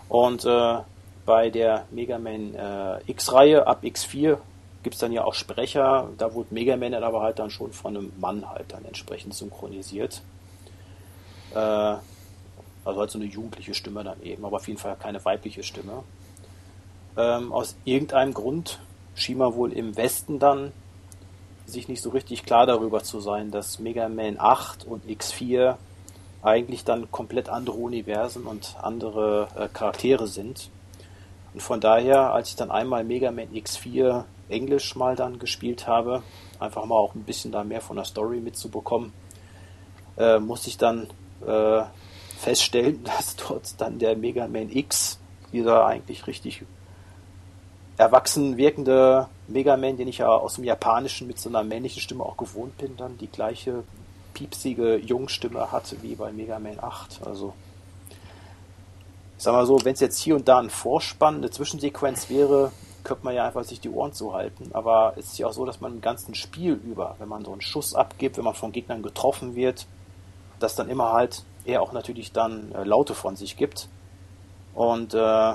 Speaker 2: Und äh, bei der Mega Man äh, X-Reihe ab X4 gibt es dann ja auch Sprecher. Da wurde Mega Man dann aber halt dann schon von einem Mann halt dann entsprechend synchronisiert. Äh, also halt so eine jugendliche Stimme dann eben, aber auf jeden Fall keine weibliche Stimme. Ähm, aus irgendeinem Grund schien man wohl im Westen dann sich nicht so richtig klar darüber zu sein, dass Mega Man 8 und X4 eigentlich dann komplett andere Universen und andere äh, Charaktere sind. Und von daher, als ich dann einmal Mega Man X4 Englisch mal dann gespielt habe, einfach mal auch ein bisschen da mehr von der Story mitzubekommen, äh, musste ich dann äh, feststellen, dass dort dann der Mega Man X, dieser eigentlich richtig erwachsen wirkende Mega Man, den ich ja aus dem Japanischen mit so einer männlichen Stimme auch gewohnt bin, dann die gleiche piepsige Jungstimme hatte wie bei Mega Man 8. Also, ich sag mal so, wenn es jetzt hier und da ein Vorspann, eine Zwischensequenz wäre, könnte man ja einfach sich die Ohren zuhalten. Aber es ist ja auch so, dass man im ganzen Spiel über, wenn man so einen Schuss abgibt, wenn man von Gegnern getroffen wird, dass dann immer halt er auch natürlich dann äh, Laute von sich gibt. Und äh,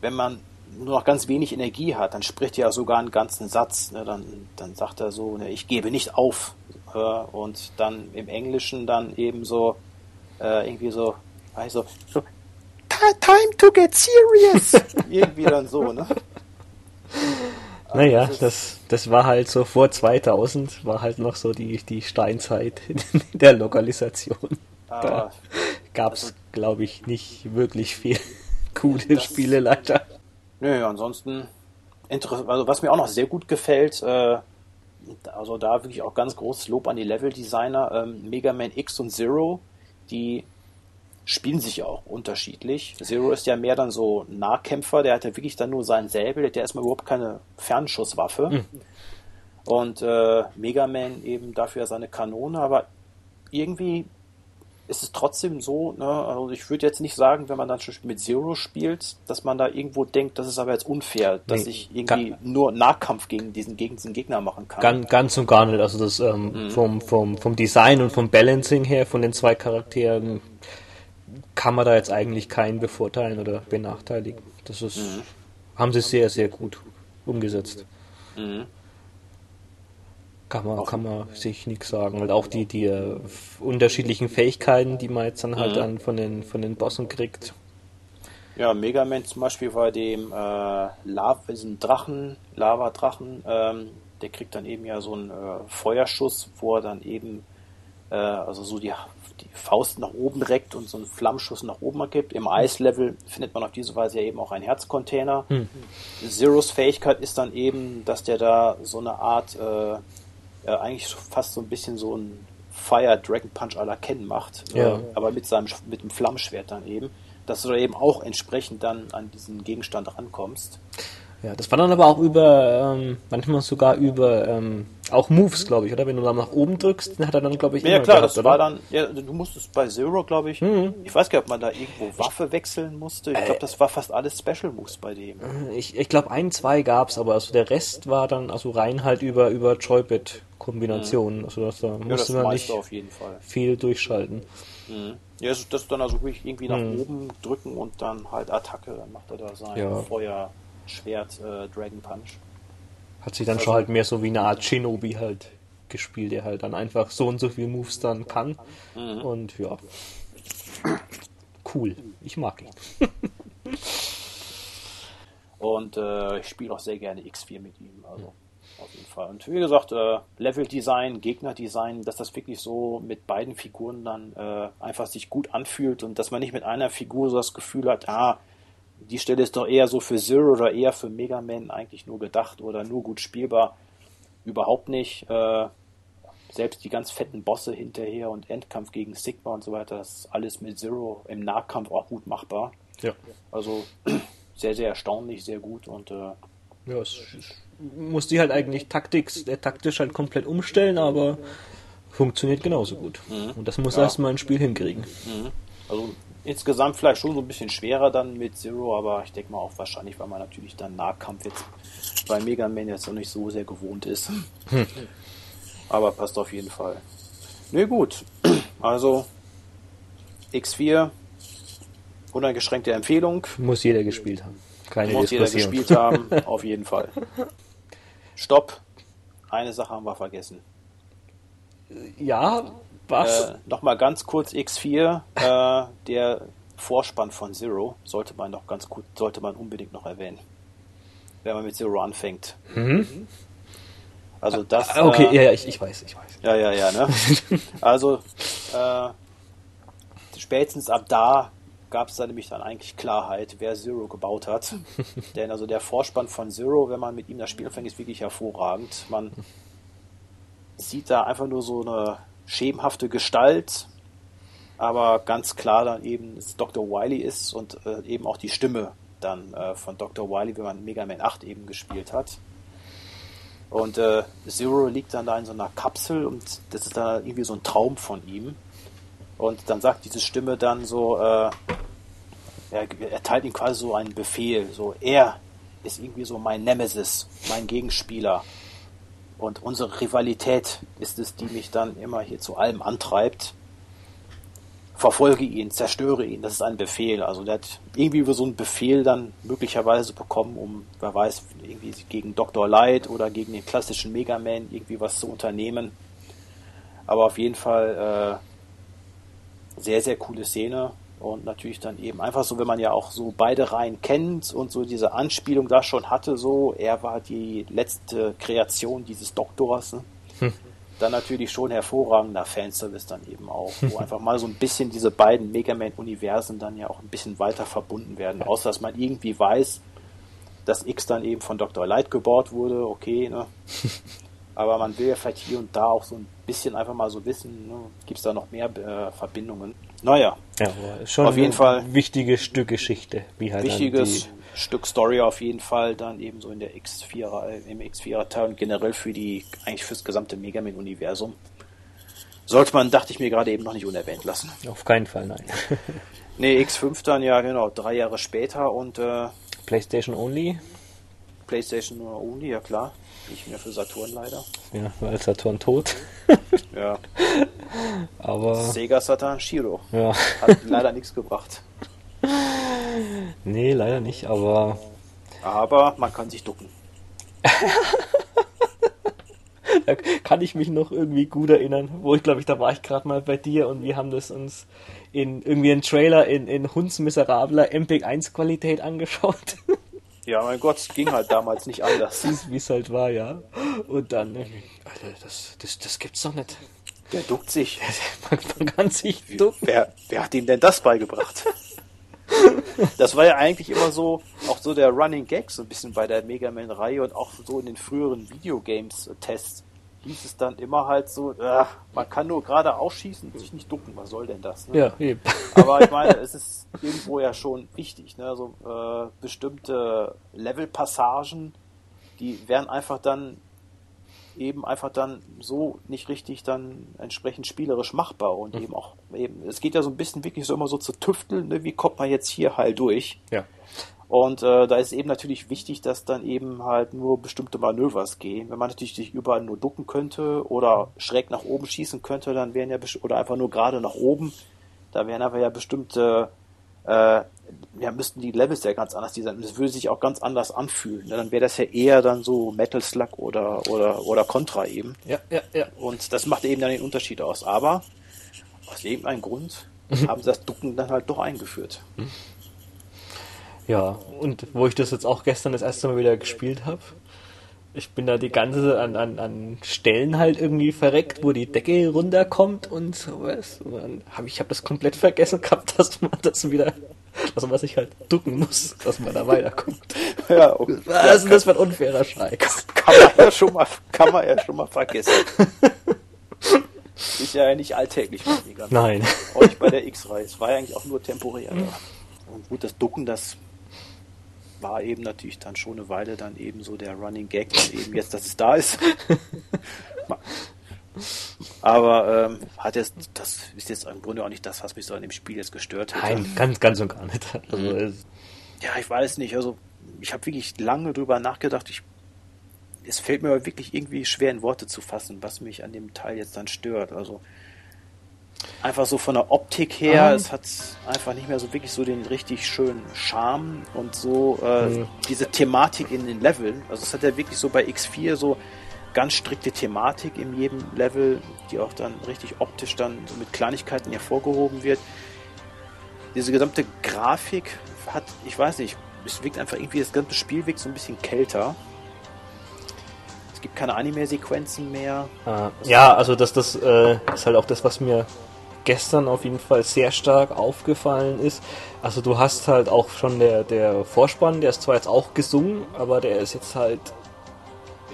Speaker 2: wenn man nur noch ganz wenig Energie hat, dann spricht er sogar einen ganzen Satz. Ne? Dann, dann sagt er so, ne, ich gebe nicht auf. Äh, und dann im Englischen dann eben so, äh, irgendwie so, also, so, time to get serious. irgendwie dann so, ne?
Speaker 1: Naja, das, das, das war halt so vor 2000, war halt noch so die, die Steinzeit in der Lokalisation. Da gab es, also, glaube ich, nicht wirklich viel coole Spiele leider.
Speaker 2: Nö, ansonsten, also was mir auch noch sehr gut gefällt, äh, also da wirklich auch ganz großes Lob an die Level-Designer, ähm, Mega Man X und Zero, die spielen sich auch unterschiedlich. Zero ist ja mehr dann so Nahkämpfer, der hat ja wirklich dann nur seinen Säbel, der hat ja erstmal überhaupt keine Fernschusswaffe. Mhm. Und äh, Mega Man eben dafür seine Kanone, aber irgendwie ist es trotzdem so, ne, also ich würde jetzt nicht sagen, wenn man dann schon mit Zero spielt, dass man da irgendwo denkt, das ist aber jetzt unfair, dass nee, ich irgendwie nur Nahkampf gegen diesen, gegen diesen Gegner machen kann.
Speaker 1: Ganz, ganz und gar nicht. Also das ähm, mhm. vom, vom, vom Design und vom Balancing her von den zwei Charakteren kann man da jetzt eigentlich keinen bevorteilen oder benachteiligen. Das ist, mhm. haben sie sehr, sehr gut umgesetzt. Mhm. Kann man, kann man sich nichts sagen. Und auch die, die uh, unterschiedlichen Fähigkeiten, die man jetzt dann halt mhm. dann von den, von den Bossen kriegt.
Speaker 2: Ja, Mega Man zum Beispiel bei dem äh, Lava, diesen Drachen, Lava-Drachen, ähm, der kriegt dann eben ja so einen äh, Feuerschuss, wo er dann eben äh, also so die die Faust nach oben reckt und so einen Flammschuss nach oben ergibt. Im Eislevel findet man auf diese Weise ja eben auch einen Herzcontainer. Hm. Zeros Fähigkeit ist dann eben, dass der da so eine Art, äh, äh, eigentlich fast so ein bisschen so ein Fire Dragon Punch à la Ken macht, ja. äh, aber mit seinem mit dem Flammschwert dann eben, dass du da eben auch entsprechend dann an diesen Gegenstand rankommst.
Speaker 1: Ja, das war dann aber auch über, ähm, manchmal sogar über, ähm, auch Moves, glaube ich, oder? Wenn du dann nach oben drückst, dann hat er dann, glaube ich,
Speaker 2: Ja, klar, gehabt, das oder? war dann, ja, du musstest bei Zero, glaube ich, mhm. ich weiß gar nicht, ob man da irgendwo Waffe wechseln musste. Ich glaube, das war fast alles Special Moves bei dem.
Speaker 1: Äh, ich, ich glaube, ein, zwei gab's, aber also der Rest war dann also rein halt über, über Joybit-Kombinationen. Mhm. Also das, da musste ja, man nicht viel durchschalten.
Speaker 2: Mhm. Ja, das ist dann also wirklich irgendwie nach mhm. oben drücken und dann halt Attacke, dann macht er da sein ja. Feuer. Schwert äh, Dragon Punch.
Speaker 1: Hat sich dann also, schon halt mehr so wie eine Art Shinobi halt gespielt, der halt dann einfach so und so viel Moves dann kann. Mhm. Und ja. Cool. Ich mag ihn.
Speaker 2: und äh, ich spiele auch sehr gerne X4 mit ihm. Also auf jeden Fall. Und wie gesagt, äh, Level-Design, Gegner-Design, dass das wirklich so mit beiden Figuren dann äh, einfach sich gut anfühlt und dass man nicht mit einer Figur so das Gefühl hat, ah, die Stelle ist doch eher so für Zero oder eher für Mega Man eigentlich nur gedacht oder nur gut spielbar. Überhaupt nicht. Äh, selbst die ganz fetten Bosse hinterher und Endkampf gegen Sigma und so weiter, das ist alles mit Zero im Nahkampf auch gut machbar. Ja. Also sehr, sehr erstaunlich, sehr gut und äh,
Speaker 1: ja, es muss die halt eigentlich taktisch, der taktisch halt komplett umstellen, aber funktioniert genauso gut. Mhm. Und das muss ja. erstmal ein Spiel hinkriegen. Mhm.
Speaker 2: Also insgesamt vielleicht schon so ein bisschen schwerer dann mit Zero, aber ich denke mal auch wahrscheinlich, weil man natürlich dann Nahkampf jetzt bei Mega Man jetzt noch nicht so sehr gewohnt ist. Hm. Aber passt auf jeden Fall. Nö, gut. Also X4, uneingeschränkte Empfehlung.
Speaker 1: Muss jeder gespielt haben.
Speaker 2: Keine Muss jeder gespielt haben, auf jeden Fall. Stopp. Eine Sache haben wir vergessen.
Speaker 1: Ja, was?
Speaker 2: Äh, Nochmal ganz kurz X4, äh, der Vorspann von Zero sollte man noch ganz gut, sollte man unbedingt noch erwähnen. Wenn man mit Zero anfängt. Mhm. Also das.
Speaker 1: Ah, okay, äh, ja, ich, ich weiß, ich weiß.
Speaker 2: Ja, ja, ja, ne? also äh, spätestens ab da gab es da nämlich dann eigentlich Klarheit, wer Zero gebaut hat. Denn also der Vorspann von Zero, wenn man mit ihm das Spiel fängt, ist wirklich hervorragend. Man sieht da einfach nur so eine schemenhafte Gestalt, aber ganz klar dann eben Dr. Wily ist und äh, eben auch die Stimme dann äh, von Dr. Wily, wenn man Mega Man 8 eben gespielt hat. Und äh, Zero liegt dann da in so einer Kapsel und das ist dann irgendwie so ein Traum von ihm. Und dann sagt diese Stimme dann so, äh, er erteilt ihm quasi so einen Befehl, so er ist irgendwie so mein Nemesis, mein Gegenspieler. Und unsere Rivalität ist es, die mich dann immer hier zu allem antreibt. Verfolge ihn, zerstöre ihn, das ist ein Befehl. Also der hat irgendwie so einen Befehl dann möglicherweise bekommen, um, wer weiß, irgendwie gegen Dr. Light oder gegen den klassischen Mega Man irgendwie was zu unternehmen. Aber auf jeden Fall äh, sehr, sehr coole Szene. Und natürlich dann eben einfach so, wenn man ja auch so beide Reihen kennt und so diese Anspielung da schon hatte, so, er war die letzte Kreation dieses Doktors. Ne? Hm. Dann natürlich schon hervorragender Fanservice dann eben auch, wo einfach mal so ein bisschen diese beiden Mega Man-Universen dann ja auch ein bisschen weiter verbunden werden, außer dass man irgendwie weiß, dass X dann eben von Dr. Light gebaut wurde, okay, ne? Aber man will ja vielleicht hier und da auch so ein bisschen einfach mal so wissen, ne? gibt es da noch mehr äh, Verbindungen. Naja,
Speaker 1: ja, schon auf jeden Fall wichtiges Stück Geschichte,
Speaker 2: wie halt wichtiges Stück Story auf jeden Fall dann eben so in der X4er äh, im X4er Teil und generell für die eigentlich fürs gesamte Mega Man Universum. Sollte man, dachte ich mir gerade eben noch nicht unerwähnt lassen.
Speaker 1: Auf keinen Fall, nein.
Speaker 2: nee, X5 dann ja genau, drei Jahre später und äh,
Speaker 1: PlayStation Only.
Speaker 2: PlayStation Only, ja klar. Nicht mehr für Saturn leider.
Speaker 1: Ja, weil Saturn tot.
Speaker 2: ja.
Speaker 1: Aber.
Speaker 2: Sega Saturn Shiro.
Speaker 1: Ja.
Speaker 2: Hat leider nichts gebracht.
Speaker 1: Nee, leider nicht, aber.
Speaker 2: Aber man kann sich ducken.
Speaker 1: da kann ich mich noch irgendwie gut erinnern, wo ich glaube ich, da war ich gerade mal bei dir und wir haben das uns in irgendwie einen Trailer in, in hundsmiserabler MPEG-1 Qualität angeschaut.
Speaker 2: Ja, mein Gott, ging halt damals nicht anders.
Speaker 1: Wie es halt war, ja. Und dann, Alter, das, das, das gibt's doch nicht.
Speaker 2: Der duckt sich.
Speaker 1: Man, man kann sich ducken.
Speaker 2: Wer, wer hat ihm denn das beigebracht? das war ja eigentlich immer so, auch so der Running Gag so ein bisschen bei der Mega Man-Reihe und auch so in den früheren Videogames-Tests hieß es dann immer halt so, äh, man kann nur gerade ausschießen und sich nicht ducken, was soll denn das?
Speaker 1: Ne? Ja, eben.
Speaker 2: Aber ich meine, es ist irgendwo ja schon wichtig, ne? Also äh, bestimmte Levelpassagen, die werden einfach dann eben einfach dann so nicht richtig dann entsprechend spielerisch machbar und mhm. eben auch eben, es geht ja so ein bisschen wirklich so immer so zu tüfteln, ne? wie kommt man jetzt hier halt durch?
Speaker 1: Ja.
Speaker 2: Und äh, da ist eben natürlich wichtig, dass dann eben halt nur bestimmte Manövers gehen. Wenn man natürlich sich überall nur ducken könnte oder schräg nach oben schießen könnte, dann wären ja oder einfach nur gerade nach oben, da wären aber ja bestimmte äh, ja, müssten die Levels ja ganz anders sein. Das würde sich auch ganz anders anfühlen. Dann wäre das ja eher dann so Metal Slug oder, oder, oder Contra eben.
Speaker 1: Ja, ja, ja.
Speaker 2: Und das macht eben dann den Unterschied aus. Aber aus irgendeinem Grund haben sie das Ducken dann halt doch eingeführt.
Speaker 1: Ja, und wo ich das jetzt auch gestern das erste Mal wieder gespielt habe, ich bin da die ganze an, an, an Stellen halt irgendwie verreckt, wo die Decke runterkommt und sowas. Und dann hab ich habe das komplett vergessen gehabt, dass man das wieder, dass man sich halt ducken muss, dass man da weiterkommt.
Speaker 2: Ja, okay.
Speaker 1: Was ist das für ein unfairer Scheiß?
Speaker 2: Kann man ja schon mal, kann man ja schon mal vergessen. Ist ja nicht alltäglich.
Speaker 1: Nein.
Speaker 2: Auch nicht bei der X-Reihe. Es war ja eigentlich auch nur temporär. Mhm. Und gut, das Ducken, das war eben natürlich dann schon eine Weile dann eben so der Running Gag eben jetzt, dass es da ist. Aber ähm, hat jetzt, das ist jetzt im Grunde auch nicht das, was mich so an dem Spiel jetzt gestört hat.
Speaker 1: Nein, ganz, ganz und gar nicht. Also,
Speaker 2: mhm. ja, ich weiß nicht. Also ich habe wirklich lange drüber nachgedacht. Ich, es fällt mir wirklich irgendwie schwer in Worte zu fassen, was mich an dem Teil jetzt dann stört. Also einfach so von der Optik her, ah. es hat einfach nicht mehr so wirklich so den richtig schönen Charme und so äh, mhm. diese Thematik in den Leveln. Also es hat ja wirklich so bei X4 so ganz strikte Thematik in jedem Level, die auch dann richtig optisch dann so mit Kleinigkeiten hervorgehoben wird. Diese gesamte Grafik hat, ich weiß nicht, es wirkt einfach irgendwie, das ganze Spiel wirkt so ein bisschen kälter. Es gibt keine Anime-Sequenzen mehr.
Speaker 1: Ah, ja, also das, das äh, ist halt auch das, was mir gestern auf jeden Fall sehr stark aufgefallen ist. Also du hast halt auch schon der, der Vorspann, der ist zwar jetzt auch gesungen, aber der ist jetzt halt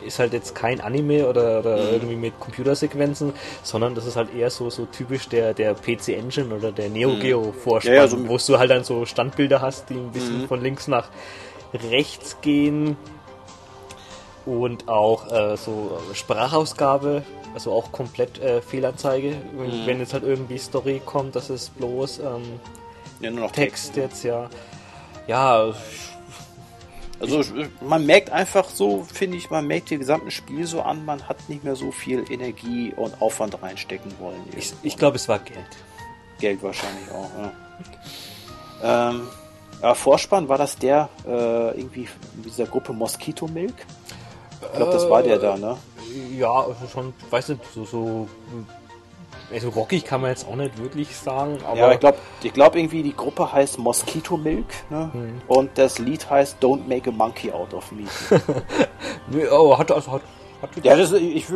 Speaker 1: ist halt jetzt kein Anime oder, oder mhm. irgendwie mit Computersequenzen, sondern das ist halt eher so, so typisch der, der PC Engine oder der Neo Geo mhm. Vorspann, ja, ja, so wo du halt dann so Standbilder hast, die ein bisschen mhm. von links nach rechts gehen und auch äh, so Sprachausgabe, also auch komplett äh, Fehlanzeige, wenn, mhm. wenn, jetzt halt irgendwie Story kommt, das ist bloß ähm, ja, Text, Text jetzt, ja. Ja,
Speaker 2: also man merkt einfach so, finde ich, man merkt die gesamten Spiel so an, man hat nicht mehr so viel Energie und Aufwand reinstecken wollen.
Speaker 1: Ich, ich glaube, es war Geld.
Speaker 2: Geld wahrscheinlich auch, ja. ähm, ja, Vorspann, war das der äh, irgendwie in dieser Gruppe Mosquito Milk? Ich glaube, das war der da, ne?
Speaker 1: Äh, ja, also schon, weiß nicht, so, so also rockig kann man jetzt auch nicht wirklich sagen. Aber
Speaker 2: ja, ich glaube ich glaub irgendwie, die Gruppe heißt Mosquito Milk ne? Hm. und das Lied heißt Don't Make a Monkey Out of Me.
Speaker 1: nee, aber hat, also, hat,
Speaker 2: ja, das, ich,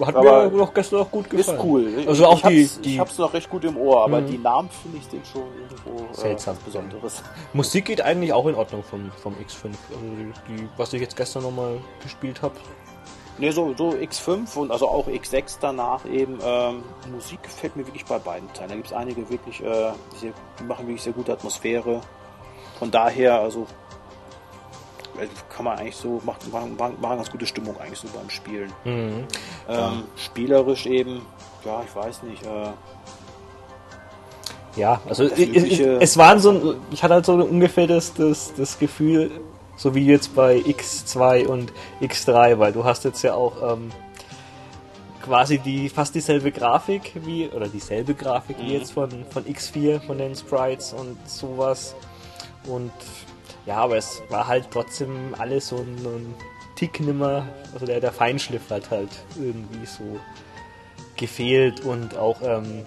Speaker 1: hat mir noch gestern auch gut gefallen.
Speaker 2: Ist cool.
Speaker 1: Also auch
Speaker 2: ich,
Speaker 1: die, die,
Speaker 2: ich hab's noch recht gut im Ohr, aber hm. die Namen finde ich sind schon irgendwo
Speaker 1: äh, Seltsam.
Speaker 2: Äh, Besonderes.
Speaker 1: Musik geht eigentlich auch in Ordnung vom, vom X5. Also die, die was ich jetzt gestern nochmal gespielt habe,
Speaker 2: Ne, so, so X5 und also auch X6 danach eben. Ähm, Musik gefällt mir wirklich bei beiden Teilen. Da gibt es einige wirklich, äh, die, die, machen wirklich sehr gute Atmosphäre. Von daher, also kann man eigentlich so, macht, machen, machen ganz gute Stimmung eigentlich so beim Spielen. Mhm. Ähm, spielerisch eben, ja, ich weiß nicht, äh,
Speaker 1: ja, also ich, es waren so, ich hatte halt so ungefähr das, das, das Gefühl, so wie jetzt bei X2 und X3, weil du hast jetzt ja auch ähm, quasi die fast dieselbe Grafik wie, oder dieselbe Grafik mhm. wie jetzt von, von X4, von den Sprites und sowas. Und ja, aber es war halt trotzdem alles so ein, ein Tick nimmer, also der, der Feinschliff hat halt irgendwie so gefehlt und auch ähm,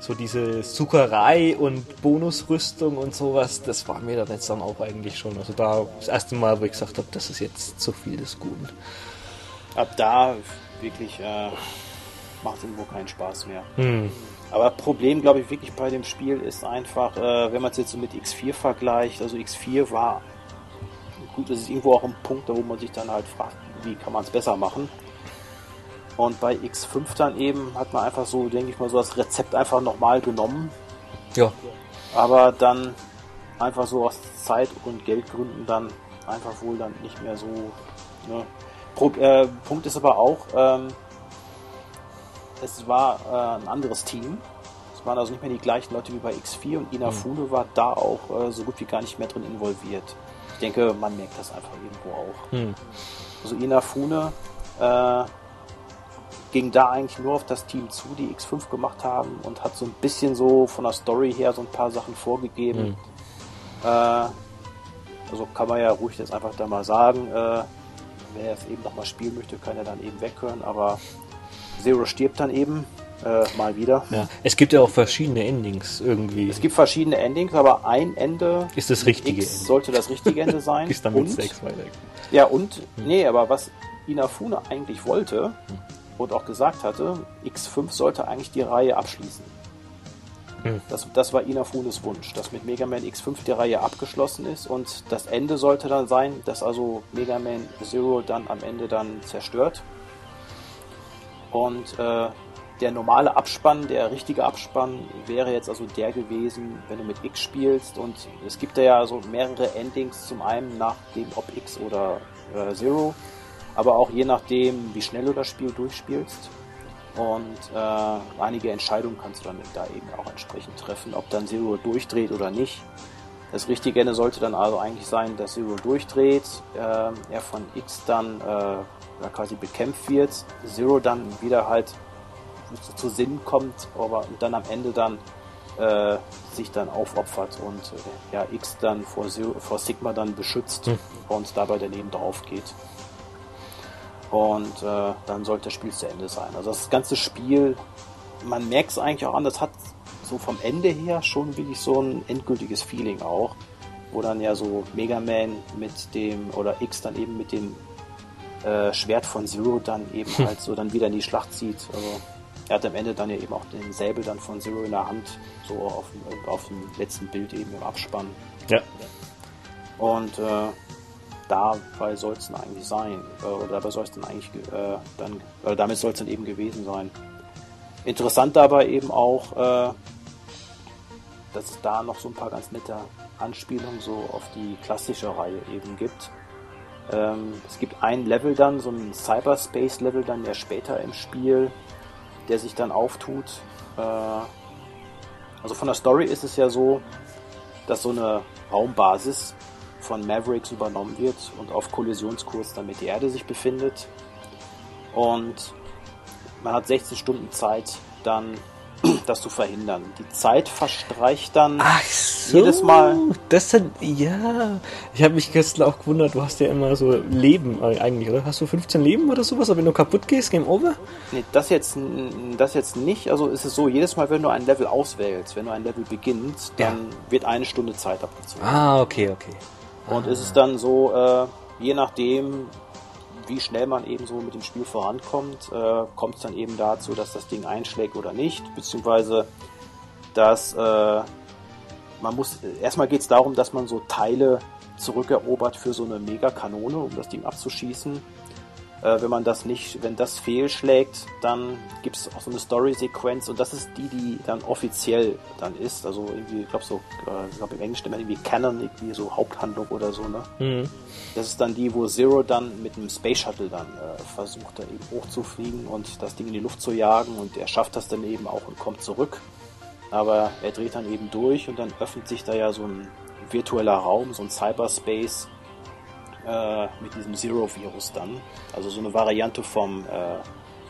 Speaker 1: so diese Sucherei und Bonusrüstung und sowas, das war mir dann jetzt dann auch eigentlich schon. Also da das erste Mal, wo ich gesagt habe, das ist jetzt zu viel des Guten.
Speaker 2: Ab da wirklich äh, macht irgendwo keinen Spaß mehr. Hm. Aber Problem, glaube ich, wirklich bei dem Spiel ist einfach, äh, wenn man es jetzt so mit X4 vergleicht, also X4 war gut, das ist irgendwo auch ein Punkt, wo man sich dann halt fragt, wie kann man es besser machen. Und bei X5 dann eben hat man einfach so, denke ich mal, so das Rezept einfach nochmal genommen.
Speaker 1: Ja.
Speaker 2: Aber dann einfach so aus Zeit- und Geldgründen dann einfach wohl dann nicht mehr so. Ne. Äh, Punkt ist aber auch, ähm, es war äh, ein anderes Team. Es waren also nicht mehr die gleichen Leute wie bei X4 und Inafune mhm. war da auch äh, so gut wie gar nicht mehr drin involviert. Ich denke, man merkt das einfach irgendwo auch. Mhm. Also Inafune äh, ging da eigentlich nur auf das Team zu, die X5 gemacht haben und hat so ein bisschen so von der Story her so ein paar Sachen vorgegeben. Mhm. Äh, also kann man ja ruhig jetzt einfach da mal sagen, äh, wer es eben nochmal spielen möchte, kann er dann eben weghören, aber Zero stirbt dann eben äh, mal wieder.
Speaker 1: Ja. Es gibt ja auch verschiedene Endings irgendwie.
Speaker 2: Es gibt verschiedene Endings, aber ein Ende
Speaker 1: ist das richtige
Speaker 2: X Ende. sollte das richtige Ende sein.
Speaker 1: ist dann mit und, 6 weiter.
Speaker 2: Ja, und, hm. nee, aber was Inafune eigentlich wollte, hm und auch gesagt hatte, X5 sollte eigentlich die Reihe abschließen. Hm. Das, das war Inafunes Wunsch, dass mit Mega Man X5 die Reihe abgeschlossen ist und das Ende sollte dann sein, dass also Mega Man Zero dann am Ende dann zerstört. Und äh, der normale Abspann, der richtige Abspann wäre jetzt also der gewesen, wenn du mit X spielst und es gibt ja so mehrere Endings, zum einen nach dem ob X oder äh, Zero aber auch je nachdem, wie schnell du das Spiel durchspielst. Und äh, einige Entscheidungen kannst du dann da eben auch entsprechend treffen, ob dann Zero durchdreht oder nicht. Das richtige Ende sollte dann also eigentlich sein, dass Zero durchdreht, äh, er von X dann äh, quasi bekämpft wird, Zero dann wieder halt zu, zu Sinn kommt, aber dann am Ende dann äh, sich dann aufopfert und äh, ja X dann vor, Zero, vor Sigma dann beschützt hm. und dabei daneben drauf geht und äh, dann sollte das Spiel zu Ende sein. Also das ganze Spiel, man merkt es eigentlich auch an, das hat so vom Ende her schon wirklich so ein endgültiges Feeling auch, wo dann ja so Mega Man mit dem, oder X dann eben mit dem äh, Schwert von Zero dann eben hm. halt so dann wieder in die Schlacht zieht. Also er hat am Ende dann ja eben auch den Säbel dann von Zero in der Hand, so auf, auf dem letzten Bild eben im Abspann.
Speaker 1: Ja.
Speaker 2: Und äh, dabei soll es dann eigentlich sein. Äh, oder dabei soll es dann eigentlich äh, dann, oder damit soll es dann eben gewesen sein. Interessant dabei eben auch, äh, dass es da noch so ein paar ganz nette Anspielungen so auf die klassische Reihe eben gibt. Ähm, es gibt ein Level dann, so ein Cyberspace-Level dann ja später im Spiel, der sich dann auftut. Äh, also von der Story ist es ja so, dass so eine Raumbasis von Mavericks übernommen wird und auf Kollisionskurs dann mit der Erde sich befindet. Und man hat 16 Stunden Zeit, dann das zu verhindern. Die Zeit verstreicht dann
Speaker 1: Ach so,
Speaker 2: jedes Mal.
Speaker 1: Das dann, ja. Ich habe mich gestern auch gewundert, du hast ja immer so Leben eigentlich, oder? Hast du 15 Leben oder sowas? Aber wenn du kaputt gehst, Game Over?
Speaker 2: Nee, das jetzt, das jetzt nicht. Also ist es so, jedes Mal, wenn du ein Level auswählst, wenn du ein Level beginnst, dann
Speaker 1: Ja.
Speaker 2: wird eine Stunde Zeit abgezogen.
Speaker 1: Ah, okay, okay.
Speaker 2: Und ist es dann so, äh, je nachdem, wie schnell man eben so mit dem Spiel vorankommt, äh, kommt es dann eben dazu, dass das Ding einschlägt oder nicht, beziehungsweise dass äh, man muss, erstmal geht es darum, dass man so Teile zurückerobert für so eine Mega-Kanone, um das Ding abzuschießen. Äh, wenn man das nicht, wenn das fehlschlägt, dann gibt es auch so eine Story-Sequenz und das ist die, die dann offiziell dann ist. Also irgendwie, ich glaube so, äh, ich glaube im Englischen immer irgendwie Canon, irgendwie so Haupthandlung oder so, ne?
Speaker 1: Mhm.
Speaker 2: Das ist dann die, wo Zero dann mit einem Space Shuttle dann äh, versucht, da eben hochzufliegen und das Ding in die Luft zu jagen und er schafft das dann eben auch und kommt zurück. Aber er dreht dann eben durch und dann öffnet sich da ja so ein virtueller Raum, so ein Cyberspace äh, mit diesem Zero-Virus dann. Also so eine Variante vom äh,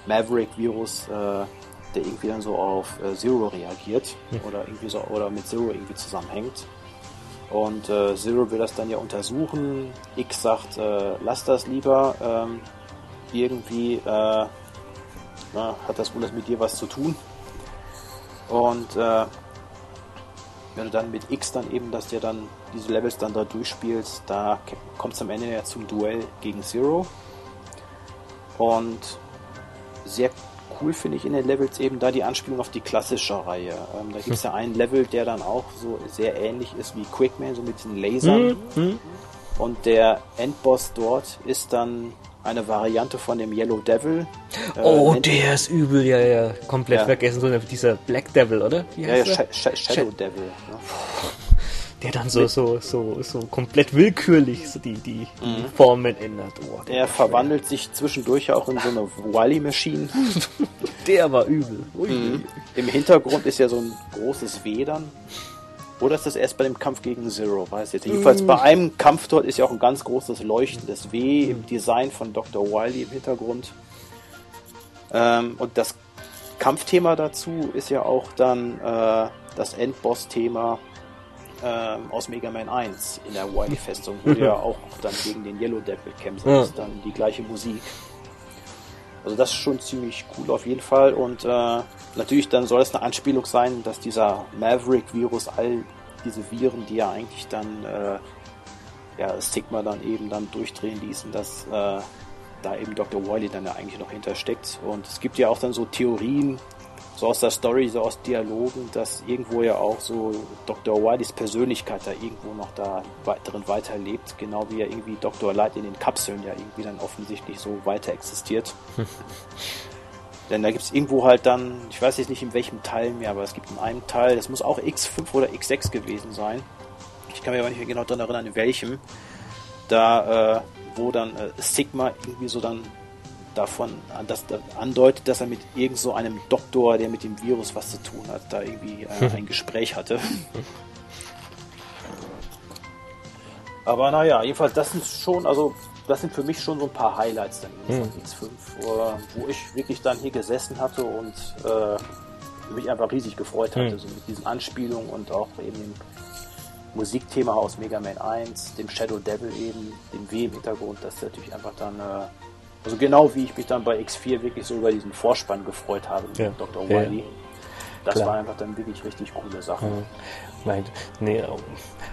Speaker 2: Maverick-Virus, äh, der irgendwie dann so auf äh, Zero reagiert oder irgendwie so oder mit Zero irgendwie zusammenhängt. Und äh, Zero will das dann ja untersuchen. X sagt, lass das lieber. Ähm, irgendwie na, hat das wohl das mit dir was zu tun. Und wenn du dann mit X dann eben, dass der dann diese Levels dann da durchspielst, da kommt es am Ende ja zum Duell gegen Zero. Und sehr cool finde ich in den Levels eben da die Anspielung auf die klassische Reihe. Ähm, da gibt es ja einen Level, der dann auch so sehr ähnlich ist wie Quickman, so mit den Lasern.
Speaker 1: Mhm.
Speaker 2: Und der Endboss dort ist dann eine Variante von dem Yellow Devil. Äh,
Speaker 1: Oh, der ist übel, ja, ja. Komplett
Speaker 2: Ja.
Speaker 1: vergessen, so dieser Black Devil, oder?
Speaker 2: Ja, ja, Sh? Sh Shadow Devil. Ne?
Speaker 1: Der dann so, so, so, so komplett willkürlich so die, die, die Formen ändert. Oh,
Speaker 2: Er verwandelt sich zwischendurch auch in so eine Wily-Machine.
Speaker 1: der war übel.
Speaker 2: Mhm. Im Hintergrund ist ja so ein großes W dann. Oder ist das erst bei dem Kampf gegen Zero? Weiß ich jetzt. Jedenfalls bei einem Kampf dort ist ja auch ein ganz großes leuchtendes W im Design von Dr. Wily im Hintergrund. Ähm, und das Kampfthema dazu ist ja auch dann äh, das Endboss-Thema ähm, aus Mega Man 1 in der Wily-Festung, wo du ja auch dann gegen den Yellow Devil kämpfst.
Speaker 1: Ja.
Speaker 2: Ist dann die gleiche Musik. Also das ist schon ziemlich cool auf jeden Fall. Und äh, natürlich dann soll es eine Anspielung sein, dass dieser Maverick-Virus, all diese Viren, die ja eigentlich dann äh, ja, Sigma dann eben dann durchdrehen ließen, dass äh, da eben Dr. Wily dann ja eigentlich noch hintersteckt. Und es gibt ja auch dann so Theorien, so aus der Story, so aus Dialogen, dass irgendwo ja auch so Dr. Wiley's Persönlichkeit da irgendwo noch da drin weiterlebt, genau wie ja irgendwie Dr. Light in den Kapseln ja irgendwie dann offensichtlich so weiter existiert. Denn da gibt es irgendwo halt dann, ich weiß jetzt nicht in welchem Teil mehr, aber es gibt in einem Teil, das muss auch X5 oder X6 gewesen sein. Ich kann mir aber nicht mehr genau daran erinnern, in welchem. Da, äh, wo dann äh, Sigma irgendwie so dann davon das, da andeutet, dass er mit irgend so einem Doktor, der mit dem Virus was zu tun hat, da irgendwie äh, ein Gespräch hatte. Aber naja, jedenfalls, das sind schon, also das sind für mich schon so ein paar Highlights dann von X5, wo, wo ich wirklich dann hier gesessen hatte und äh, mich einfach riesig gefreut hatte,
Speaker 1: Hm.
Speaker 2: so mit diesen Anspielungen und auch eben dem Musikthema aus Mega Man 1, dem Shadow Devil eben, dem W im Hintergrund, das ist natürlich einfach dann, äh, also genau wie ich mich dann bei X4 wirklich so über diesen Vorspann gefreut habe mit
Speaker 1: Ja.
Speaker 2: Dr.
Speaker 1: Ja,
Speaker 2: Wily.
Speaker 1: ja.
Speaker 2: Das
Speaker 1: Klar.
Speaker 2: war einfach dann wirklich richtig coole Sache.
Speaker 1: Nein, nee,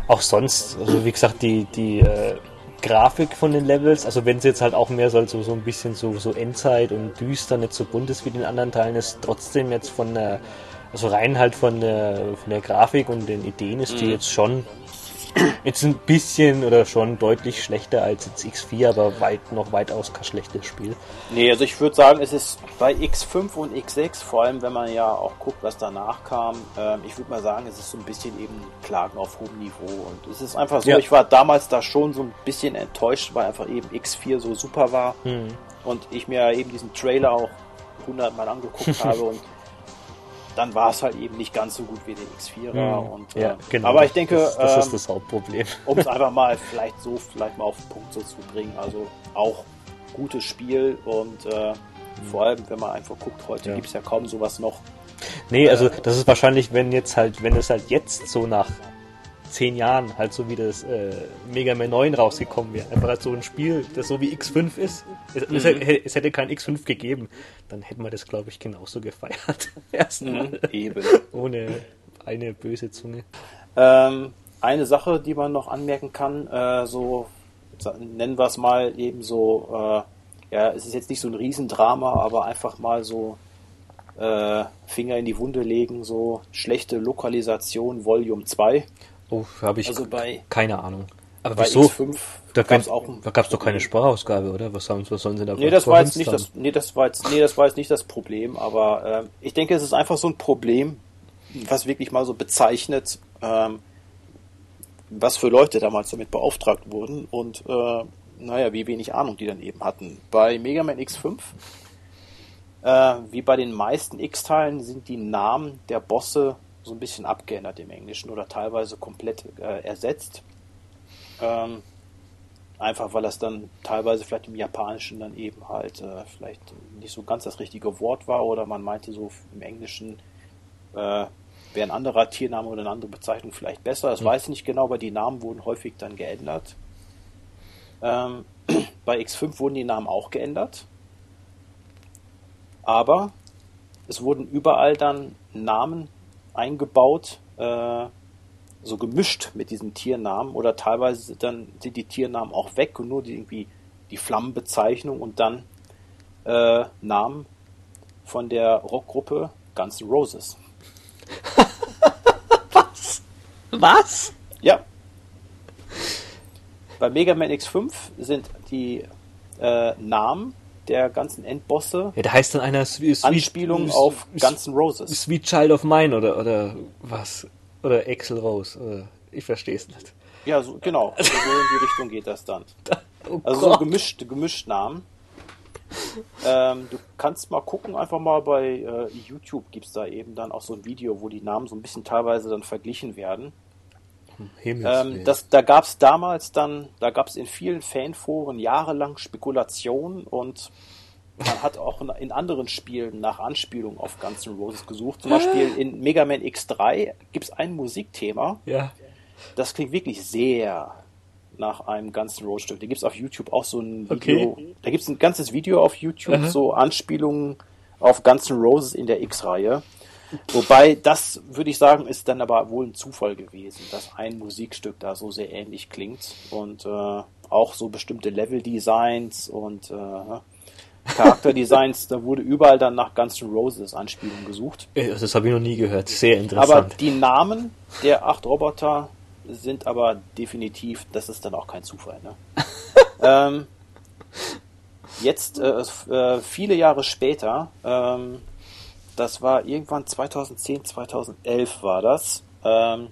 Speaker 1: auch sonst, also wie gesagt, die, die, äh, Grafik von den Levels, also wenn es jetzt halt auch mehr soll, so, so ein bisschen so, so Endzeit und düster, nicht so bunt ist wie den anderen Teilen, ist trotzdem jetzt von der, also rein halt von der, von der Grafik und den Ideen ist die
Speaker 2: Mhm.
Speaker 1: jetzt schon jetzt ein bisschen oder schon deutlich schlechter als jetzt X4, aber weit noch weitaus kein schlechtes Spiel.
Speaker 2: Nee, also ich würde sagen, es ist bei X5 und X6, vor allem wenn man ja auch guckt, was danach kam, ähm, ich würde mal sagen, es ist so ein bisschen eben Klagen auf hohem Niveau. Und es ist einfach so,
Speaker 1: Ja.
Speaker 2: ich war damals da schon so ein bisschen enttäuscht, weil einfach eben X4 so super war
Speaker 1: Hm.
Speaker 2: und ich mir eben diesen Trailer auch hundertmal angeguckt habe und dann war es halt eben nicht ganz so gut wie der X4er.
Speaker 1: Hm.
Speaker 2: Und, äh,
Speaker 1: Ja, genau.
Speaker 2: Aber ich denke,
Speaker 1: das, das
Speaker 2: ähm,
Speaker 1: ist das Hauptproblem.
Speaker 2: um es einfach mal vielleicht so vielleicht mal auf den Punkt so zu bringen. Also auch gutes Spiel und äh, vor allem, wenn man einfach guckt, heute
Speaker 1: Ja.
Speaker 2: gibt es ja kaum sowas noch.
Speaker 1: Nee, also das ist wahrscheinlich, wenn jetzt halt, wenn es halt jetzt so nach zehn Jahren halt so wie das äh, Mega Man 9 rausgekommen wäre, einfach halt so ein Spiel, das so wie X5 ist, es, es, hätte, es hätte kein X5 gegeben, dann hätten wir das, glaube ich, genauso gefeiert. Erstmal.
Speaker 2: Eben.
Speaker 1: Ohne eine böse Zunge.
Speaker 2: Ähm, eine Sache, die man noch anmerken kann, äh, so nennen wir es mal eben so, äh, ja, es ist jetzt nicht so ein Riesendrama, aber einfach mal so äh, Finger in die Wunde legen, so schlechte Lokalisation Volume 2.
Speaker 1: Oh, habe ich
Speaker 2: Also bei,
Speaker 1: keine Ahnung. Aber
Speaker 2: bei
Speaker 1: wieso?
Speaker 2: X5
Speaker 1: Da
Speaker 2: gab es
Speaker 1: doch keine Sprachausgabe, oder? Was, haben, was sollen sie da
Speaker 2: Nee, das war jetzt nicht das, nee, das war jetzt, nee, das war jetzt nicht das Problem, aber ähm, ich denke, es ist einfach so ein Problem, was wirklich mal so bezeichnet, ähm, was für Leute damals damit beauftragt wurden und äh, naja, wie wenig Ahnung die dann eben hatten. Bei Mega Man X5, äh, wie bei den meisten X-Teilen, sind die Namen der Bosse so ein bisschen abgeändert im Englischen oder teilweise komplett äh, ersetzt. Ähm, Einfach weil das dann teilweise vielleicht im Japanischen dann eben halt äh, vielleicht nicht so ganz das richtige Wort war oder man meinte so im Englischen äh, wäre ein anderer Tiername oder eine andere Bezeichnung vielleicht besser. Das weiß ich nicht genau, aber die Namen wurden häufig dann geändert. Ähm, bei X5 wurden die Namen auch geändert. Aber es wurden überall dann Namen eingebaut, äh, so gemischt mit diesen Tiernamen oder teilweise dann sind die Tiernamen auch weg und nur die, irgendwie die Flammenbezeichnung und dann äh, Namen von der Rockgruppe Guns N' Roses.
Speaker 1: Was?
Speaker 2: Ja. Bei Mega Man X5 sind die äh, Namen der ganzen Endbosse
Speaker 1: Ja, da heißt dann einer Sweet,
Speaker 2: Anspielung auf Guns N' Roses.
Speaker 1: Sweet Child of Mine oder, oder was? Oder Axel Rose. Oder, ich verstehe es nicht.
Speaker 2: Ja, so, genau. So in die Richtung geht das dann.
Speaker 1: Oh
Speaker 2: Also so
Speaker 1: Gott.
Speaker 2: gemischt, gemischt Namen. Ähm, du kannst mal gucken, einfach mal bei äh, YouTube gibt es da eben dann auch so ein Video, wo die Namen so ein bisschen teilweise dann verglichen werden. Ähm, das, da gab es damals dann, da gab es in vielen Fanforen jahrelang Spekulationen und man hat auch in, in anderen Spielen nach Anspielungen auf Guns N' Roses gesucht. Zum Beispiel in Mega Man X3 gibt es ein Musikthema,
Speaker 1: ja.
Speaker 2: das klingt wirklich sehr nach einem Guns N' Roses Stück. Da gibt es auf YouTube auch so ein Video.
Speaker 1: Okay.
Speaker 2: Da gibt es ein ganzes Video auf YouTube,
Speaker 1: Aha.
Speaker 2: so Anspielungen auf Guns N' Roses in der X-Reihe. Wobei, das würde ich sagen, ist dann aber wohl ein Zufall gewesen, dass ein Musikstück da so sehr ähnlich klingt und äh, auch so bestimmte Level-Designs und äh, Charakterdesigns, da wurde überall dann nach Guns N' Roses Anspielungen gesucht.
Speaker 1: Äh, Das habe ich noch nie gehört. Sehr
Speaker 2: Aber
Speaker 1: interessant.
Speaker 2: die Namen der acht Roboter sind aber definitiv, das ist dann auch kein Zufall. Ne? ähm, jetzt, äh, äh, viele Jahre später, ähm, das war irgendwann 2010, 2011 war das, ähm,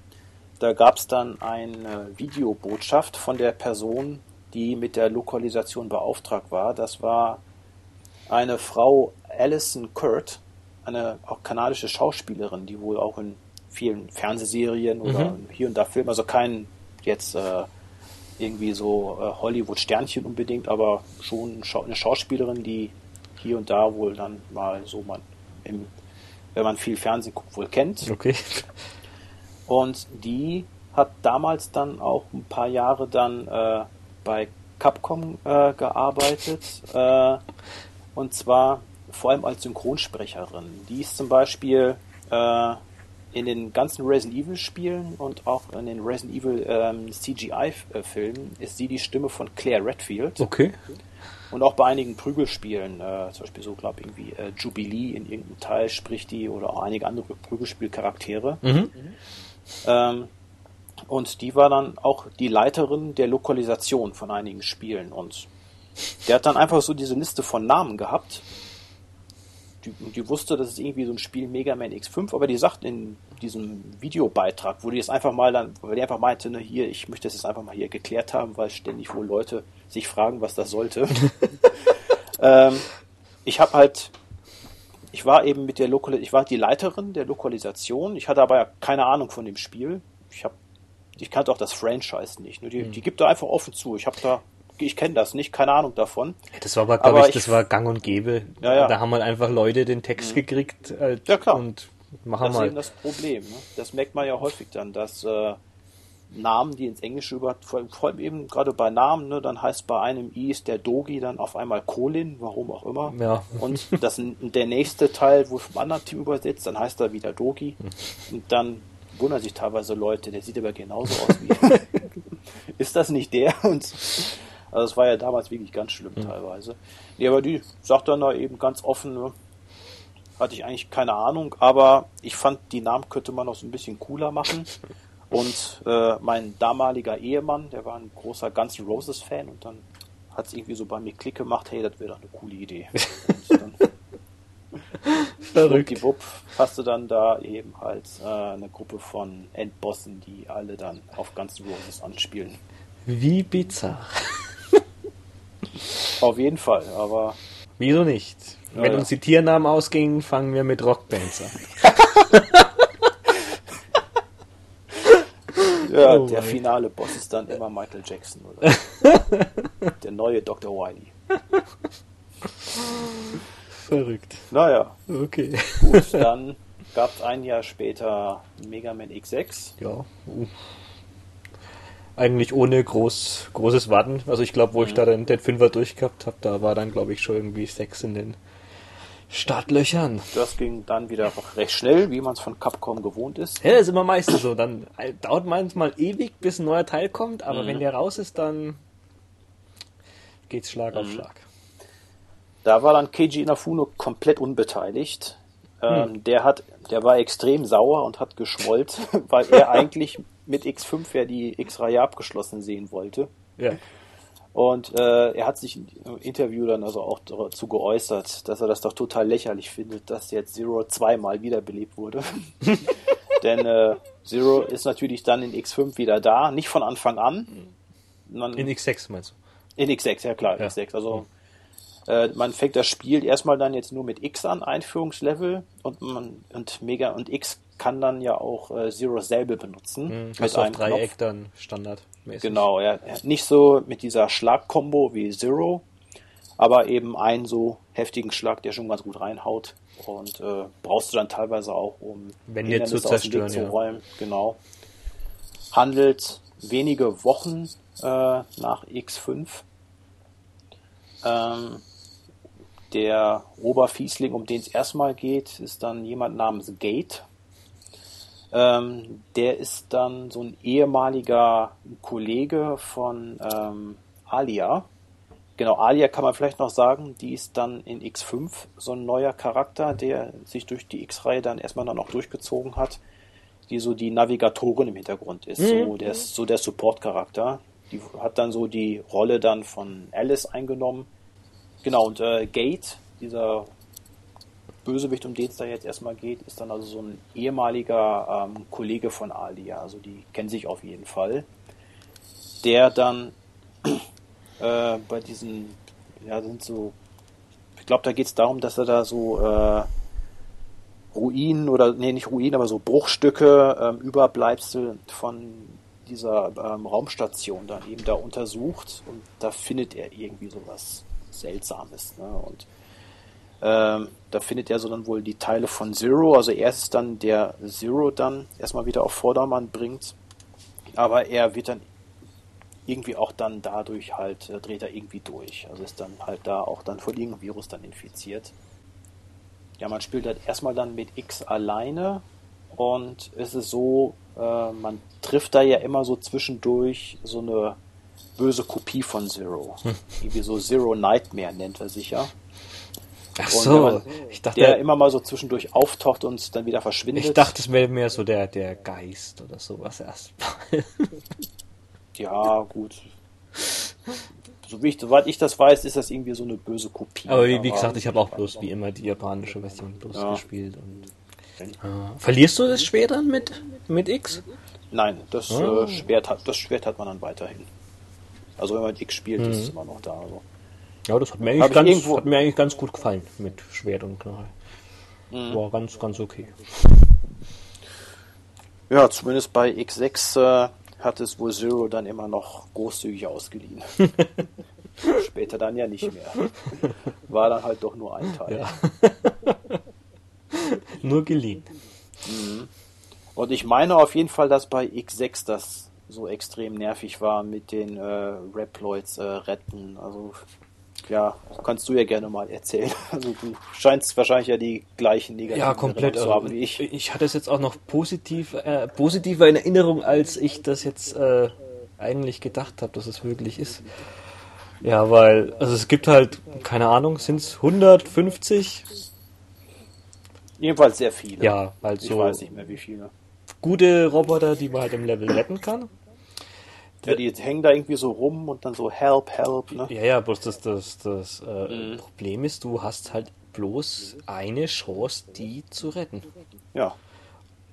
Speaker 2: da gab es dann eine Videobotschaft von der Person, die mit der Lokalisation beauftragt war. Das war eine Frau Alison Kurt, eine kanadische Schauspielerin, die wohl auch in vielen Fernsehserien oder hier und da Filmen, also kein jetzt äh, irgendwie so äh, Hollywood-Sternchen unbedingt, aber schon eine Schauspielerin, die hier und da wohl dann mal so man im, wenn man viel Fernsehen guckt, wohl kennt.
Speaker 1: Okay.
Speaker 2: Und die hat damals dann auch ein paar Jahre dann äh, bei Capcom äh, gearbeitet. Äh, und zwar vor allem als Synchronsprecherin. Die ist zum Beispiel äh, in den ganzen Resident Evil Spielen und auch in den Resident Evil ähm, CGI-Filmen ist sie die Stimme von Claire Redfield.
Speaker 1: Okay.
Speaker 2: Und auch bei einigen Prügelspielen, äh, zum Beispiel so, glaube irgendwie äh, Jubilee in irgendeinem Teil spricht die oder auch einige andere Prügelspielcharaktere.
Speaker 1: Mhm.
Speaker 2: Ähm, und die war dann auch die Leiterin der Lokalisation von einigen Spielen. Und der hat dann einfach so diese Liste von Namen gehabt. Die, die wusste, das ist irgendwie so ein Spiel Mega Man X5, aber die sagt in diesem Videobeitrag, wo die es einfach mal dann, weil die einfach meinte, ne, hier, ich möchte es jetzt einfach mal hier geklärt haben, weil ständig wohl Leute sich fragen, was das sollte. ähm, ich habe halt, ich war eben mit der Lokal, ich war die Leiterin der Lokalisation. Ich hatte aber ja keine Ahnung von dem Spiel. Ich habe, ich kannte auch das Franchise nicht. Nur die,
Speaker 1: Mhm.
Speaker 2: die gibt da einfach offen zu. Ich habe da, ich kenne das nicht, keine Ahnung davon.
Speaker 1: Das war aber, glaube
Speaker 2: Aber
Speaker 1: ich, das
Speaker 2: ich-
Speaker 1: war gang und gäbe.
Speaker 2: Ja, ja.
Speaker 1: Da haben halt einfach Leute den Text gekriegt halt,
Speaker 2: Ja, klar.
Speaker 1: und machen
Speaker 2: Das ist
Speaker 1: mal.
Speaker 2: eben das Problem. Ne? Das merkt man ja häufig dann, dass äh, Namen, die ins Englische über, vor, vor allem eben gerade bei Namen, ne, dann heißt bei einem I ist der Dogi dann auf einmal Colin, warum auch immer.
Speaker 1: Ja.
Speaker 2: Und das, der nächste Teil wurde vom anderen Team übersetzt, dann heißt er wieder Dogi. Und dann wundern sich teilweise Leute, der sieht aber genauso aus wie. ist das nicht der? Und also es war ja damals wirklich ganz schlimm teilweise. Nee, aber die sagt dann da eben ganz offen, ne, hatte ich eigentlich keine Ahnung, aber ich fand, die Namen könnte man noch so ein bisschen cooler machen. Und äh, mein damaliger Ehemann, der war ein großer Guns N' Roses Fan und dann hat es irgendwie so bei mir Klick gemacht, hey, das wäre doch eine coole Idee. Und dann
Speaker 1: Verrückt.
Speaker 2: Schwuppdiwupp passte dann da eben halt äh, eine Gruppe von Endbossen, die alle dann auf Guns N' Roses anspielen.
Speaker 1: Wie bizarr.
Speaker 2: Auf jeden Fall, aber
Speaker 1: Wieso nicht?
Speaker 2: Ja,
Speaker 1: Wenn
Speaker 2: ja.
Speaker 1: uns die Tiernamen ausgingen, fangen wir mit Rockbands an.
Speaker 2: ja,
Speaker 1: Oh
Speaker 2: der finale Boss ist dann immer Michael Jackson oder der neue Dr. Wiley.
Speaker 1: Verrückt.
Speaker 2: Naja,
Speaker 1: Okay.
Speaker 2: Gut, dann gab es ein Jahr später Mega Man X6.
Speaker 1: Ja. uh. Eigentlich ohne groß, großes Warten. Also ich glaube, wo
Speaker 2: Mhm.
Speaker 1: ich da den, den Fünfer durchgehabt habe, da war dann, glaube ich, schon irgendwie sechs in den Startlöchern.
Speaker 2: Das ging dann wieder auch recht schnell, wie man es von Capcom gewohnt ist.
Speaker 1: Ja, das ist immer meistens so. Dann äh, dauert manchmal ewig, bis ein neuer Teil kommt, aber
Speaker 2: Mhm.
Speaker 1: wenn der raus ist, dann geht's Schlag
Speaker 2: Mhm.
Speaker 1: auf Schlag.
Speaker 2: Da war dann Keiji Inafuno komplett unbeteiligt. Ähm, der hat, der war extrem sauer und hat geschmollt, weil er eigentlich mit X5 ja die X-Reihe abgeschlossen sehen wollte.
Speaker 1: Ja.
Speaker 2: Und äh, er hat sich im Interview dann also auch dazu geäußert, dass er das doch total lächerlich findet, dass jetzt Zero zweimal wiederbelebt wurde. Denn äh, Zero ist natürlich dann in X5 wieder da, nicht von Anfang an. Man,
Speaker 1: In X6 meinst
Speaker 2: in X6, ja klar,
Speaker 1: Ja.
Speaker 2: X6. Also äh, man fängt das Spiel erstmal dann jetzt nur mit X an, Einführungslevel, und man und Mega und X kann dann ja auch äh, Zero selber benutzen.
Speaker 1: du?
Speaker 2: mit
Speaker 1: Also auf
Speaker 2: einem
Speaker 1: Dreieck
Speaker 2: Knopf.
Speaker 1: dann standardmäßig.
Speaker 2: Genau, ja. Nicht so mit dieser Schlagkombo wie Zero, aber eben einen so heftigen Schlag, der schon ganz gut reinhaut. Und äh, brauchst du dann teilweise auch, um
Speaker 1: Wenn nicht zu
Speaker 2: Hindernisse aus dem Weg
Speaker 1: zerstören,
Speaker 2: zu
Speaker 1: ja.
Speaker 2: räumen. Genau. Handelt wenige Wochen äh, nach X5. Ähm, der Oberfiesling, um den es erstmal geht, ist dann jemand namens Gate. Ähm, der ist dann so ein ehemaliger Kollege von ähm, Alia. Genau, Alia kann man vielleicht noch sagen, die ist dann in X5 so ein neuer Charakter, der sich durch die X-Reihe dann erstmal dann auch durchgezogen hat, die so die Navigatorin im Hintergrund ist, so der, so der Support-Charakter. Die hat dann so die Rolle dann von Alice eingenommen. Genau, und äh, Gate, dieser Bösewicht, um den es da jetzt erstmal geht, ist dann also so ein ehemaliger ähm, Kollege von Alia, also die kennen sich auf jeden Fall, der dann äh, bei diesen, ja, sind so, ich glaube, da geht es darum, dass er da so äh, Ruinen oder, nee, nicht Ruinen, aber so Bruchstücke, ähm, Überbleibsel von dieser ähm, Raumstation dann eben da untersucht. Und da findet er irgendwie sowas Seltsames. Ne? Und ähm, da findet er so dann wohl die Teile von Zero, also er ist dann der Zero dann erstmal wieder auf Vordermann bringt, aber er wird dann irgendwie auch dann dadurch halt, äh, dreht er irgendwie durch, also ist dann halt da auch dann von irgendeinem Virus dann infiziert. Ja, man spielt halt erstmal dann mit X alleine Und es ist so, äh, man trifft da ja immer so zwischendurch so eine böse Kopie von Zero. Hm. Wie so Zero Nightmare nennt er sich ja.
Speaker 1: Ach so,
Speaker 2: man, ich dachte, der immer mal so zwischendurch auftaucht und dann wieder verschwindet.
Speaker 1: Ich dachte, es wäre mehr so der, der Geist oder sowas erstmal.
Speaker 2: ja, gut. So wie ich, soweit ich das weiß, ist das irgendwie so eine böse Kopie.
Speaker 1: Aber wie, wie gesagt, ich habe auch bloß wie immer die japanische Version bloß ja. gespielt. Und, äh, verlierst du das Schwert dann mit, mit X?
Speaker 2: Nein, das, oh. äh, Schwert hat, das Schwert hat man dann weiterhin. Also wenn man X spielt, mhm. ist es immer noch da. Also.
Speaker 1: Ja, das hat mir, eigentlich ganz, irgendwo... hat mir eigentlich ganz gut gefallen mit Schwert und Knall. Mhm. War ganz, ganz okay.
Speaker 2: Ja, zumindest bei X6 äh, hat es wohl Zero dann immer noch großzügig ausgeliehen. Später dann ja nicht mehr. War dann halt doch nur ein Teil. Ja.
Speaker 1: nur geliehen.
Speaker 2: Mhm. Und ich meine auf jeden Fall, dass bei X6 das so extrem nervig war mit den äh, Reploids äh, retten. Also ja, kannst du ja gerne mal erzählen. Also du scheinst wahrscheinlich ja die gleichen
Speaker 1: negativen ja, komplett, zu haben wie ich. Ich hatte es jetzt auch noch positiv, äh, positiver in Erinnerung, als ich das jetzt äh, eigentlich gedacht habe, dass es wirklich ist. Ja, weil, also es gibt halt, keine Ahnung, sind es 150?
Speaker 2: Jedenfalls sehr viele.
Speaker 1: Ja,
Speaker 2: halt so. Ich weiß nicht mehr wie viele.
Speaker 1: Gute Roboter, die man halt im Level retten kann.
Speaker 2: Ja, die hängen da irgendwie so rum und dann so help, help. Ne?
Speaker 1: Ja, ja, bloß das, das, das äh, mhm. Problem ist, du hast halt bloß eine Chance, die zu retten.
Speaker 2: Ja.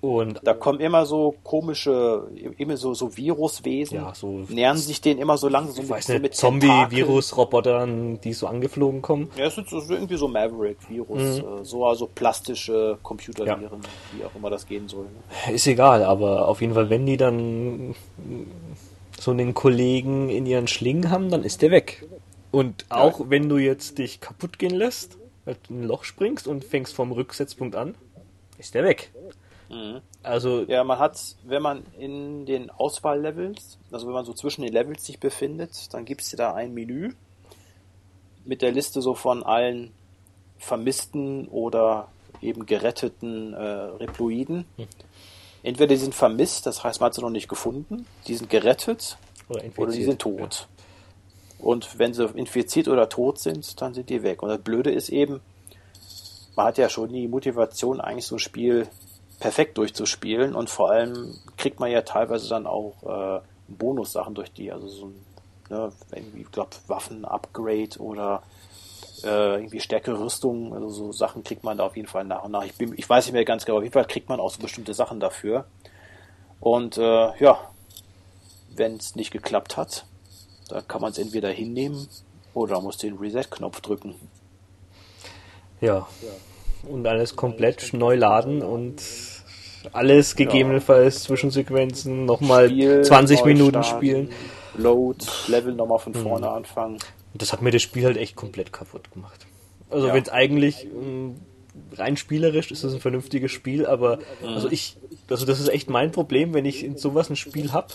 Speaker 2: Und da kommen immer so komische, immer so, so Viruswesen,
Speaker 1: ja, so
Speaker 2: nähern sich denen immer so langsam
Speaker 1: so mit, mit Zombie-Virus-Robotern, die so angeflogen kommen.
Speaker 2: Ja, es sind so, irgendwie so Maverick-Virus, mhm. Äh, so also plastische Computerviren, ja. wie auch immer das gehen soll.
Speaker 1: Ne? Ist egal, aber auf jeden Fall, wenn die dann so einen Kollegen in ihren Schlingen haben, dann ist der weg. Und auch ja. wenn du jetzt dich kaputt gehen lässt, halt ein Loch springst und fängst vom Rücksetzpunkt an, ist der weg.
Speaker 2: Mhm. Also ja, man hat, wenn man in den Auswahllevels, also wenn man so zwischen den Levels sich befindet, dann gibt es da ein Menü mit der Liste so von allen vermissten oder eben geretteten äh, Reploiden. Mhm. Entweder die sind vermisst, das heißt, man hat sie noch nicht gefunden, die sind gerettet oder, oder die sind tot. Ja. Und wenn sie infiziert oder tot sind, dann sind die weg. Und das Blöde ist eben, man hat ja schon die Motivation, eigentlich so ein Spiel perfekt durchzuspielen und vor allem kriegt man ja teilweise dann auch äh, Bonussachen durch die, also so ein, ne, irgendwie, ich glaube, Waffen-Upgrade oder äh, irgendwie stärkere Rüstung, also so Sachen kriegt man da auf jeden Fall nach und nach. Ich, bin, ich weiß nicht mehr ganz genau, auf jeden Fall kriegt man auch so bestimmte Sachen dafür. Und äh, ja, wenn es nicht geklappt hat, da kann man es entweder hinnehmen oder muss den Reset-Knopf drücken.
Speaker 1: Ja. Und alles komplett neu laden und alles gegebenenfalls ja. Zwischensequenzen nochmal 20 Minuten spielen.
Speaker 2: Load, Level nochmal von vorne hm. anfangen.
Speaker 1: Und das hat mir das Spiel halt echt komplett kaputt gemacht. Also ja. wenn es eigentlich ähm, rein spielerisch ist es ein vernünftiges Spiel, aber mhm. also ich, also das ist echt mein Problem, wenn ich in sowas ein Spiel hab.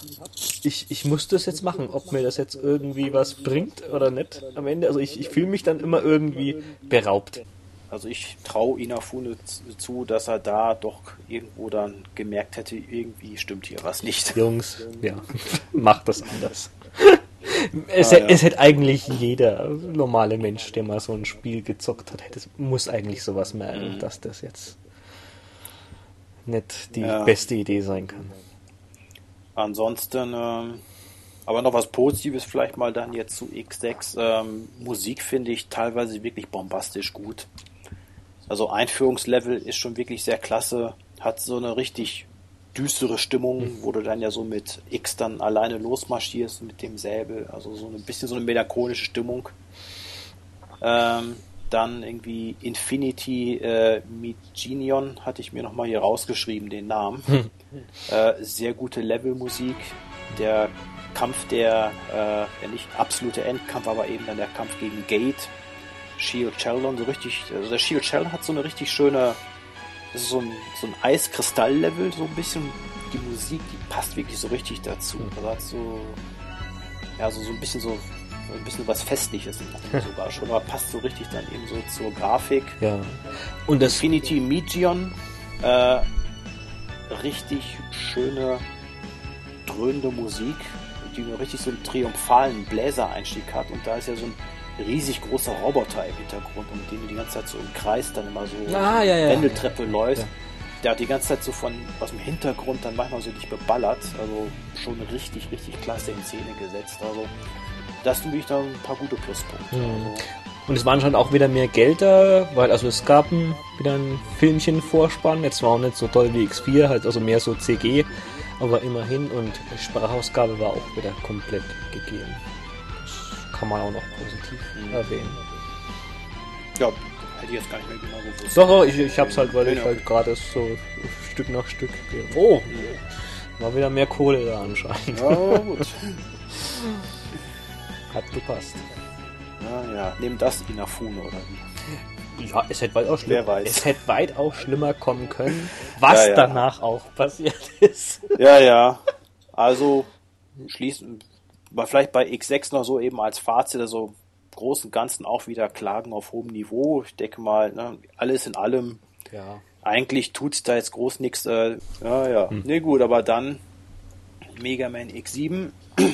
Speaker 1: Ich, ich muss das jetzt machen, ob mir das jetzt irgendwie was bringt oder nicht am Ende. Also ich, ich fühle mich dann immer irgendwie beraubt.
Speaker 2: Also ich traue Inafune zu, dass er da doch irgendwo dann gemerkt hätte, irgendwie stimmt hier was nicht.
Speaker 1: Jungs, ja, macht das anders. Es, ah, ja. es hätte eigentlich jeder normale Mensch, der mal so ein Spiel gezockt hat, hätte, muss eigentlich sowas merken, mhm. dass das jetzt nicht die ja. beste Idee sein kann.
Speaker 2: Ansonsten, ähm, aber noch was Positives vielleicht mal dann jetzt zu X6. Ähm, Musik finde ich teilweise wirklich bombastisch gut. Also Einführungslevel ist schon wirklich sehr klasse, hat so eine richtig düstere Stimmung, mhm. wo du dann ja so mit X dann alleine losmarschierst mit dem Säbel, also so ein bisschen so eine melancholische Stimmung. Ähm, dann irgendwie Infinity äh, Miginion hatte ich mir nochmal hier rausgeschrieben, den Namen. Hm. Äh, sehr gute Levelmusik. Der Kampf, der äh, ja nicht absolute Endkampf, aber eben dann der Kampf gegen Gate, Shield Sheldon, so richtig, also der Shield Sheldon hat so eine richtig schöne so ein, so ein Eiskristall-Level, so ein bisschen. Die Musik, die passt wirklich so richtig dazu. Mhm. Also hat so, ja, so, so ein bisschen so, ein bisschen was Festliches sogar schon, aber passt so richtig dann eben so zur Grafik.
Speaker 1: Ja.
Speaker 2: Und das Infinity Meteon, äh, richtig schöne, dröhnende Musik, die nur richtig so einen triumphalen Bläsereinstieg hat. Und da ist ja so ein riesig großer Roboter im Hintergrund, um den du die ganze Zeit so im Kreis dann immer so
Speaker 1: ah, ja, ja.
Speaker 2: Wendeltreppe läufst. Ja. Der hat die ganze Zeit so von aus dem Hintergrund dann manchmal so dich beballert. Also schon richtig, richtig klasse in Szene gesetzt. Also das finde ich da ein paar gute Pluspunkte. Mhm. Also,
Speaker 1: und es waren schon auch wieder mehr Geld da, weil also es gab ein, wieder ein Filmchen Vorspann. Jetzt war auch nicht so toll wie X4, halt also mehr so CG, aber immerhin und Sprachausgabe war auch wieder komplett gegeben. Kann man auch noch positiv mhm. erwähnen.
Speaker 2: Ja, hätte ich jetzt gar nicht mehr genau
Speaker 1: gewusst. Doch, ich, ich hab's halt, weil genau. ich halt gerade so Stück nach Stück. Oh! War wieder mehr Kohle da anscheinend. Ja, gut. Hat gepasst.
Speaker 2: Ja, ja. Nehmen das Inafune oder wie?
Speaker 1: Ja, es hätte weit auch schlimmer, es hätte weit auch schlimmer kommen können, was ja, ja. danach auch passiert ist.
Speaker 2: Ja, ja. Also schließen, war vielleicht bei X6 noch so eben als Fazit, also großen Ganzen auch wieder Klagen auf hohem Niveau. Ich denke mal, ne, alles in allem. Ja. Eigentlich tut da jetzt groß nichts. Äh, ja, ja. Hm. Ne, gut, aber dann Mega Man X7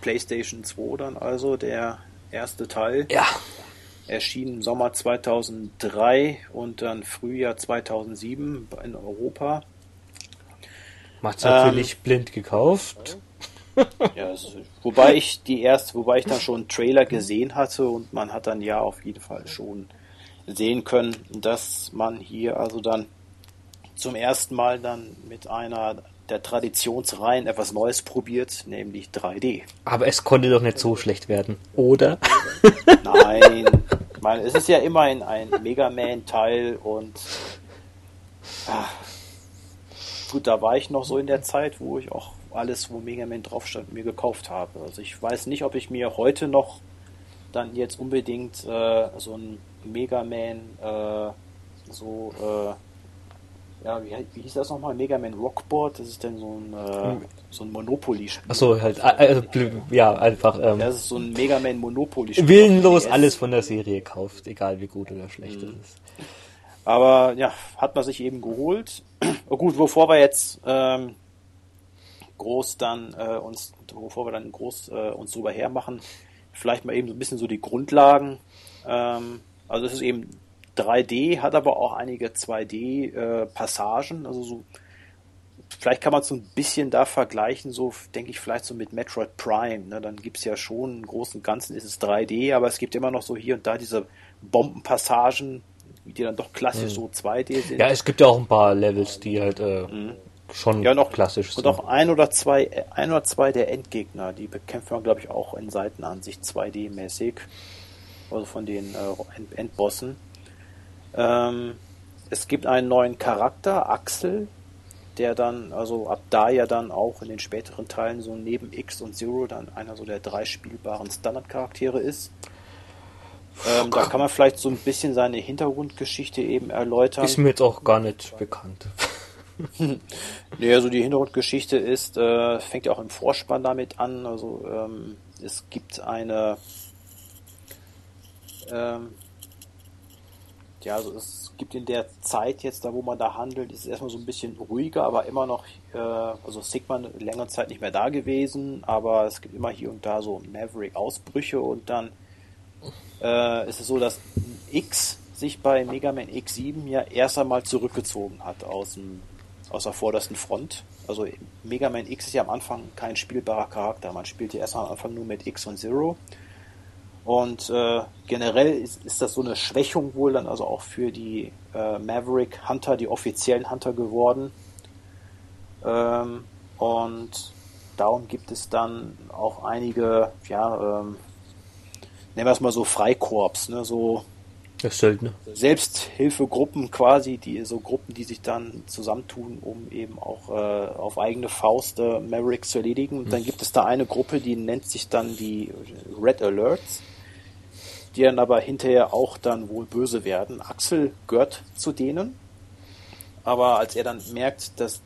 Speaker 2: PlayStation 2 dann also, der erste Teil.
Speaker 1: Ja.
Speaker 2: Erschien im Sommer 2003 und dann Frühjahr 2007 in Europa.
Speaker 1: Macht's natürlich ähm, blind gekauft.
Speaker 2: ja, also, wobei ich die erste, wobei ich dann schon einen Trailer gesehen hatte und man hat dann ja auf jeden Fall schon sehen können, dass man hier also dann zum ersten Mal dann mit einer der Traditionsreihen etwas Neues probiert, nämlich 3D.
Speaker 1: Aber es konnte doch nicht so schlecht werden, oder?
Speaker 2: Nein, ich meine, es ist ja immerhin ein Mega Man-Teil und ach, gut, da war ich noch so in der Zeit, wo ich auch alles, wo Mega Man drauf stand, mir gekauft habe. Also ich weiß nicht, ob ich mir heute noch dann jetzt unbedingt äh, so ein Mega Man äh, so äh, ja, wie, wie hieß das nochmal? Mega Man Rockboard, das ist dann so ein, äh, hm. so ein Monopoly-Spiel.
Speaker 1: Achso, halt, also, ja, einfach.
Speaker 2: Ähm, das ist so ein Mega Man Monopoly-Spiel.
Speaker 1: Willenlos alles von der Serie kauft, egal wie gut oder schlecht mhm. es ist.
Speaker 2: Aber ja, hat man sich eben geholt. Oh, gut, wovor wir jetzt ähm, groß dann äh, uns, bevor wir dann groß äh, uns drüber hermachen, vielleicht mal eben so ein bisschen so die Grundlagen. Ähm, also es ist eben 3D, hat aber auch einige 2D-Passagen. Äh, also so, vielleicht kann man es so ein bisschen da vergleichen, so denke ich vielleicht so mit Metroid Prime. Ne? Dann gibt es ja schon im Großen und Ganzen ist es 3D, aber es gibt immer noch so hier und da diese Bombenpassagen, die dann doch klassisch mhm. so 2D sind.
Speaker 1: Ja, es gibt ja auch ein paar Levels, die halt äh, mhm. Schon ja, noch, klassisch
Speaker 2: sind. Und auch ein oder zwei, ein oder zwei der Endgegner, die bekämpft man, glaube ich, auch in Seitenansicht 2D-mäßig. Also von den äh, Endbossen. Ähm, es gibt einen neuen Charakter, Axel, der dann, also ab da ja dann auch in den späteren Teilen so neben X und Zero dann einer so der drei spielbaren Standardcharaktere ist. Ähm, da kann man vielleicht so ein bisschen seine Hintergrundgeschichte eben erläutern.
Speaker 1: Ist mir jetzt auch gar nicht bekannt.
Speaker 2: Nee, also die Hintergrundgeschichte ist, äh, fängt ja auch im Vorspann damit an. Also ähm, es gibt eine ähm, ja, also es gibt in der Zeit jetzt, da wo man da handelt, ist es erstmal so ein bisschen ruhiger, aber immer noch, äh, also Sigma längere Zeit nicht mehr da gewesen, aber es gibt immer hier und da so Maverick-Ausbrüche und dann äh, ist es so, dass X sich bei Mega Man X7 ja erst einmal zurückgezogen hat aus, dem, aus der vordersten Front. Also Mega Man X ist ja am Anfang kein spielbarer Charakter. Man spielt ja erstmal am Anfang nur mit X und Zero. Und äh, generell ist, ist das so eine Schwächung wohl dann also auch für die äh, Maverick Hunter, die offiziellen Hunter geworden. Ähm, und darum gibt es dann auch einige, ja, ähm, nennen wir es mal so Freikorps, ne, so
Speaker 1: Söldner.
Speaker 2: Selbsthilfegruppen quasi, die so Gruppen, die sich dann zusammentun, um eben auch äh, auf eigene Faust äh, Mavericks zu erledigen. Und dann mhm. gibt es da eine Gruppe, die nennt sich dann die Red Alerts die dann aber hinterher auch dann wohl böse werden. Axel gehört zu denen, aber als er dann merkt, dass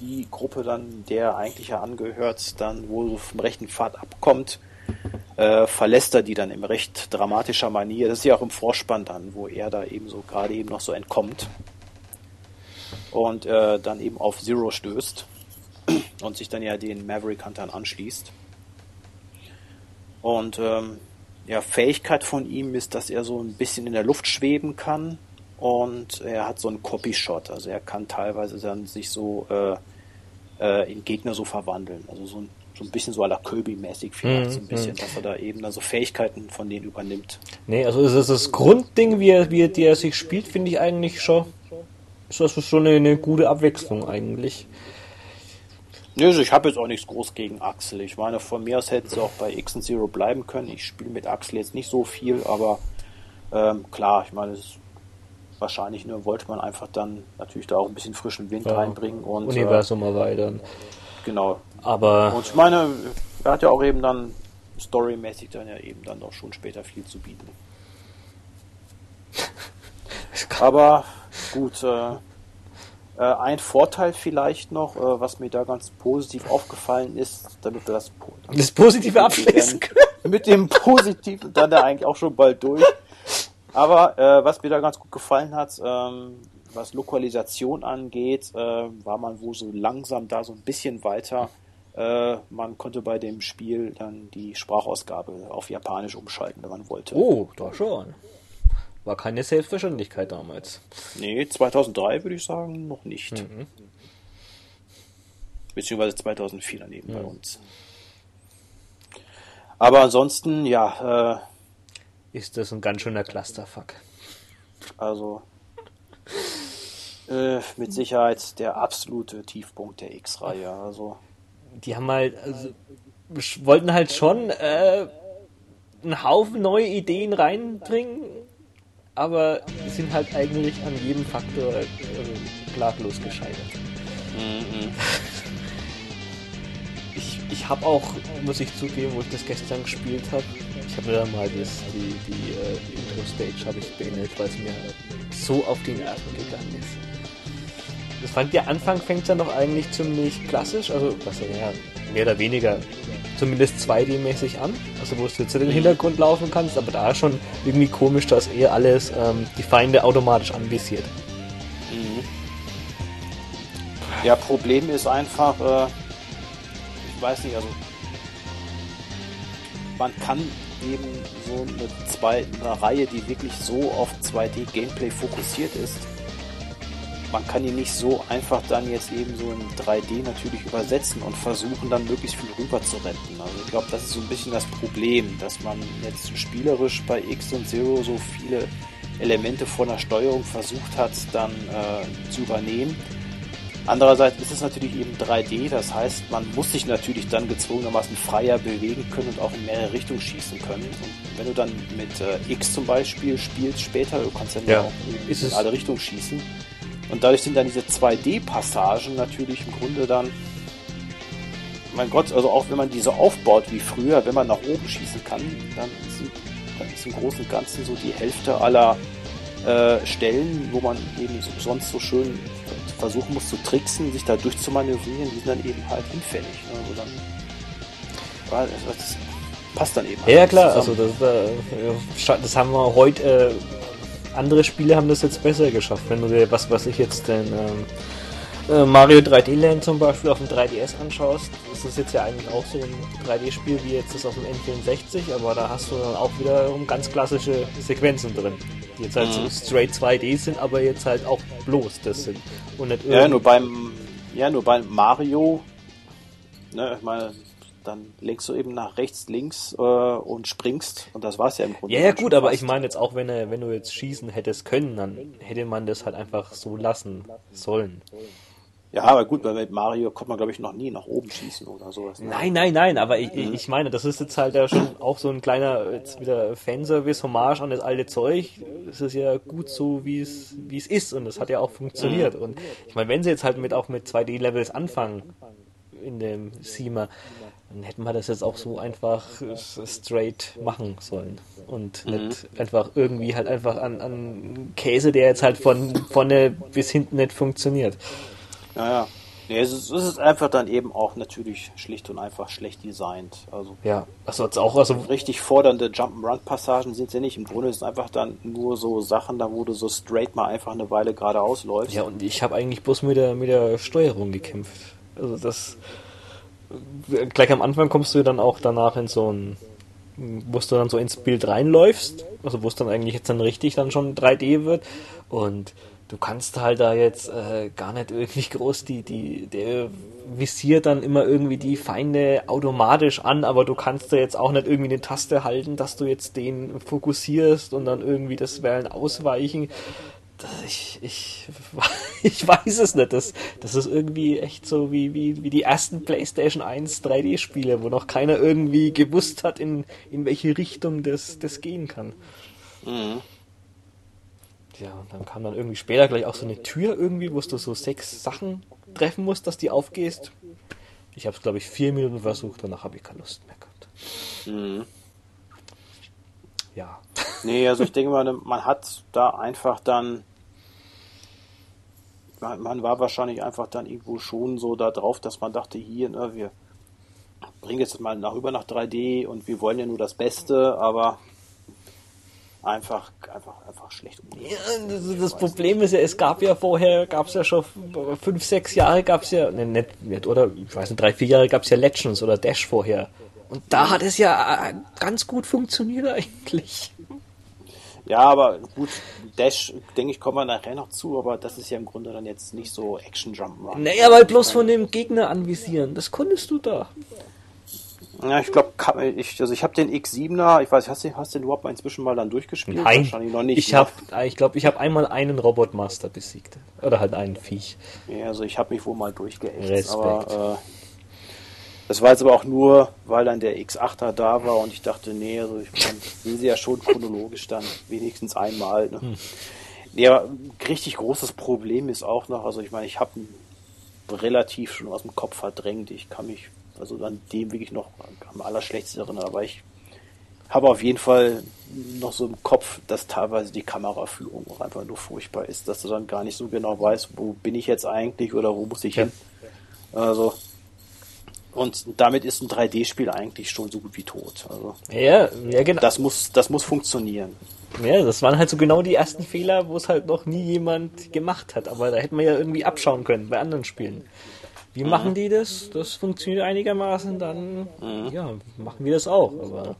Speaker 2: die Gruppe dann, der eigentlich ja angehört, dann wohl vom rechten Pfad abkommt, äh, verlässt er die dann in recht dramatischer Manier. Das ist ja auch im Vorspann dann, wo er da eben so gerade eben noch so entkommt. und äh, dann eben auf Zero stößt und sich dann ja den Maverick Huntern anschließt. Und ähm, ja, Fähigkeit von ihm ist, dass er so ein bisschen in der Luft schweben kann und er hat so einen Copy-Shot, also er kann teilweise dann sich so äh, äh, in Gegner so verwandeln, also so ein, so ein bisschen so la Kirby-mäßig vielleicht,
Speaker 1: Mhm,
Speaker 2: so ein bisschen, dass er da eben dann so Fähigkeiten von denen übernimmt.
Speaker 1: Nee, also ist das Grundding, wie er, wie er, die er sich spielt, finde ich eigentlich schon. ist Das schon eine, eine gute Abwechslung eigentlich.
Speaker 2: Nö, also ich habe jetzt auch nichts groß gegen Axel. Ich meine, von mir aus hätten sie auch bei X und Zero bleiben können. Ich spiele mit Axel jetzt nicht so viel, aber ähm, klar, ich meine, es ist wahrscheinlich nur wollte man einfach dann natürlich da auch ein bisschen frischen Wind
Speaker 1: Ja.
Speaker 2: reinbringen und äh,
Speaker 1: Universum erweitern.
Speaker 2: Genau.
Speaker 1: Aber
Speaker 2: Und ich meine, er hat ja auch eben dann storymäßig dann ja eben dann doch schon später viel zu bieten. Aber gut, äh, äh, ein Vorteil vielleicht noch, äh, was mir da ganz positiv aufgefallen ist, damit wir das, po-
Speaker 1: das Positive abschließen können.
Speaker 2: mit dem Positiven dann da eigentlich auch schon bald durch. Aber äh, was mir da ganz gut gefallen hat, ähm, was Lokalisation angeht, äh, war man wohl so langsam da so ein bisschen weiter. Äh, man konnte bei dem Spiel dann die Sprachausgabe auf Japanisch umschalten, wenn man wollte.
Speaker 1: Oh, da schon. War keine Selbstverständlichkeit damals.
Speaker 2: Nee, 2003 würde ich sagen, noch nicht.
Speaker 1: Mhm.
Speaker 2: Beziehungsweise 2004 daneben bei
Speaker 1: Mhm.
Speaker 2: uns. Aber ansonsten, ja, äh,
Speaker 1: Ist das ein ganz schöner Clusterfuck.
Speaker 2: Also äh, mit Sicherheit der absolute Tiefpunkt der X-Reihe. Also
Speaker 1: Die haben halt, also, wollten halt schon äh, einen Haufen neue Ideen reinbringen, aber sind halt eigentlich an jedem Faktor äh, klaglos gescheitert. Ich, ich habe auch, muss ich zugeben, wo ich das gestern gespielt habe, ich habe mir mal das, die, die äh, Intro-Stage habe ich beendet, weil es mir so auf die Nerven gegangen ist. Das fand der Anfang fängt ja noch eigentlich ziemlich klassisch, also was ja mehr oder weniger zumindest 2D-mäßig an, also wo du jetzt in den Hintergrund laufen kannst, aber da schon irgendwie komisch, dass eher alles ähm, die Feinde automatisch anvisiert.
Speaker 2: ja, Problem ist einfach, äh, ich weiß nicht, also man kann eben so eine, zwei, eine Reihe, die wirklich so auf 2D-Gameplay fokussiert ist, man kann die nicht so einfach dann jetzt eben so in 3D natürlich übersetzen und versuchen dann möglichst viel rüber zu retten. Also ich glaube, das ist so ein bisschen das Problem, dass man jetzt spielerisch bei X und Zero so viele Elemente von der Steuerung versucht hat, dann äh, zu übernehmen. Andererseits ist es natürlich eben 3D, das heißt, man muss sich natürlich dann gezwungenermaßen freier bewegen können und auch in mehrere Richtungen schießen können. Und wenn du dann mit äh, X zum Beispiel spielst später, du kannst dann
Speaker 1: Ja,
Speaker 2: auch in, in alle Richtungen schießen. Und dadurch sind dann diese 2D-Passagen natürlich im Grunde dann, mein Gott, also auch wenn man diese aufbaut wie früher, wenn man nach oben schießen kann, dann ist, dann ist im Großen und Ganzen so die Hälfte aller äh, Stellen, wo man eben so, sonst so schön versuchen muss zu tricksen, sich da durchzumanövrieren, die sind dann eben halt hinfällig. Ne? Also dann, das, passt dann eben.
Speaker 1: Ja, ja
Speaker 2: halt
Speaker 1: klar, also
Speaker 2: zusammen.
Speaker 1: das, äh, das haben wir heute, äh, andere Spiele haben das jetzt besser geschafft. Wenn du dir, was, was ich jetzt den ähm, äh, Mario 3D Land zum Beispiel auf dem 3DS anschaust, das ist jetzt ja eigentlich auch so ein 3D-Spiel wie jetzt das auf dem N64, aber da hast du dann auch wiederum ganz klassische Sequenzen drin, die jetzt halt
Speaker 2: Mhm.
Speaker 1: so straight 2D sind, aber jetzt halt auch bloß das sind. Und nicht
Speaker 2: Ja, nur beim, ja, nur beim Mario, ne, ich meine, dann lenkst du eben nach rechts, links äh, und springst und das war's ja im Grunde.
Speaker 1: Ja, ja gut, aber ich meine jetzt auch, wenn, er, wenn du jetzt schießen hättest können, dann hätte man das halt einfach so lassen sollen.
Speaker 2: Ja, aber gut, weil mit Mario kommt man, glaube ich, noch nie nach oben schießen oder sowas. ne?
Speaker 1: Nein, nein, nein, aber ich, ich ich meine, das ist jetzt halt ja schon auch so ein kleiner jetzt wieder Fanservice, Hommage an das alte Zeug. Es ist ja gut so, wie es wie es ist und das hat ja auch funktioniert. Und ich meine, wenn sie jetzt halt mit auch mit 2D-Levels anfangen in dem Seamer, dann hätten wir das jetzt auch so einfach straight machen sollen und nicht einfach irgendwie halt einfach an, an Käse, der jetzt halt von vorne bis hinten nicht funktioniert.
Speaker 2: Ja, ja. Nee, es ist, es ist einfach dann eben auch natürlich schlicht und einfach schlecht designt. Also
Speaker 1: Ja, also jetzt auch, also
Speaker 2: richtig fordernde Jump'n'Run-Passagen sind ja nicht. Im Grunde ist es einfach dann nur so Sachen, da wo du so straight mal einfach eine Weile geradeaus läufst.
Speaker 1: Ja, und ich habe eigentlich bloß mit der, mit der Steuerung gekämpft. Also das. Gleich am Anfang kommst du dann auch danach in so ein. wo du dann so ins Bild reinläufst, also wo es dann eigentlich jetzt dann richtig dann schon 3D wird. Und du kannst halt da jetzt äh, gar nicht irgendwie groß die, die, der visiert dann immer irgendwie die Feinde automatisch an, aber du kannst da jetzt auch nicht irgendwie eine Taste halten, dass du jetzt den fokussierst und dann irgendwie das Wellen ausweichen. Ich, ich, ich weiß es nicht. Das, das ist irgendwie echt so wie, wie, wie die ersten PlayStation 1 3D-Spiele, wo noch keiner irgendwie gewusst hat, in, in welche Richtung das, das gehen kann.
Speaker 2: Mhm.
Speaker 1: Ja, und dann kam dann irgendwie später gleich auch so eine Tür irgendwie, wo du so sechs Sachen treffen musst, dass die aufgehst. Ich habe es, glaube ich, vier Minuten versucht, danach habe ich keine Lust mehr gehabt.
Speaker 2: Mhm.
Speaker 1: Ja.
Speaker 2: Nee, also ich denke mal, man hat da einfach dann. Man, man war wahrscheinlich einfach dann irgendwo schon so da drauf, dass man dachte, hier, ne, wir bringen jetzt mal nach rüber nach 3D und wir wollen ja nur das Beste, aber einfach, einfach, einfach schlecht umgesetzt.
Speaker 1: Ja, das, das Problem ist ja, es gab ja vorher, gab es ja schon fünf, sechs Jahre gab es ja, ne, nicht, nicht, oder ich weiß nicht, drei, vier Jahre gab es ja Legends oder Dash vorher. Und da hat es ja äh, ganz gut funktioniert eigentlich.
Speaker 2: Ja, aber gut, Dash, denke ich, kommen wir nachher noch zu, aber das ist ja im Grunde dann jetzt nicht so Action-Jump'n'Run.
Speaker 1: Naja, weil bloß von dem Gegner anvisieren, das konntest du da.
Speaker 2: Ja, ich glaube, ich, also ich habe den X7er, ich weiß, hast du, hast du den überhaupt mal inzwischen mal dann durchgespielt?
Speaker 1: Nein,
Speaker 2: Wahrscheinlich noch nicht.
Speaker 1: ich
Speaker 2: ne?
Speaker 1: habe, ich glaube, ich habe einmal einen Robotmaster besiegt. Oder halt einen Viech.
Speaker 2: Ja, also ich habe mich wohl mal durchgeäxt,
Speaker 1: Respekt.
Speaker 2: aber äh, das war jetzt aber auch nur, weil dann der X8er da war und ich dachte, nee, also ich will sie ja schon chronologisch dann wenigstens einmal. Ne?
Speaker 1: Hm.
Speaker 2: Ein richtig großes Problem ist auch noch, also ich meine, ich habe relativ schon aus dem Kopf verdrängt. Ich kann mich also an dem wirklich noch am allerschlechtesten erinnern, aber ich habe auf jeden Fall noch so im Kopf, dass teilweise die Kameraführung auch einfach nur furchtbar ist, dass du dann gar nicht so genau weißt, wo bin ich jetzt eigentlich oder wo muss ich
Speaker 1: Ja.
Speaker 2: hin. Also und damit ist ein 3D-Spiel eigentlich schon so gut wie tot. Also
Speaker 1: Ja, ja, genau.
Speaker 2: das muss, das muss funktionieren.
Speaker 1: Ja, das waren halt so genau die ersten Fehler, wo es halt noch nie jemand gemacht hat. Aber da hätten wir ja irgendwie abschauen können bei anderen Spielen. Wie machen die das? Das funktioniert einigermaßen, dann ja, machen wir das auch. Aber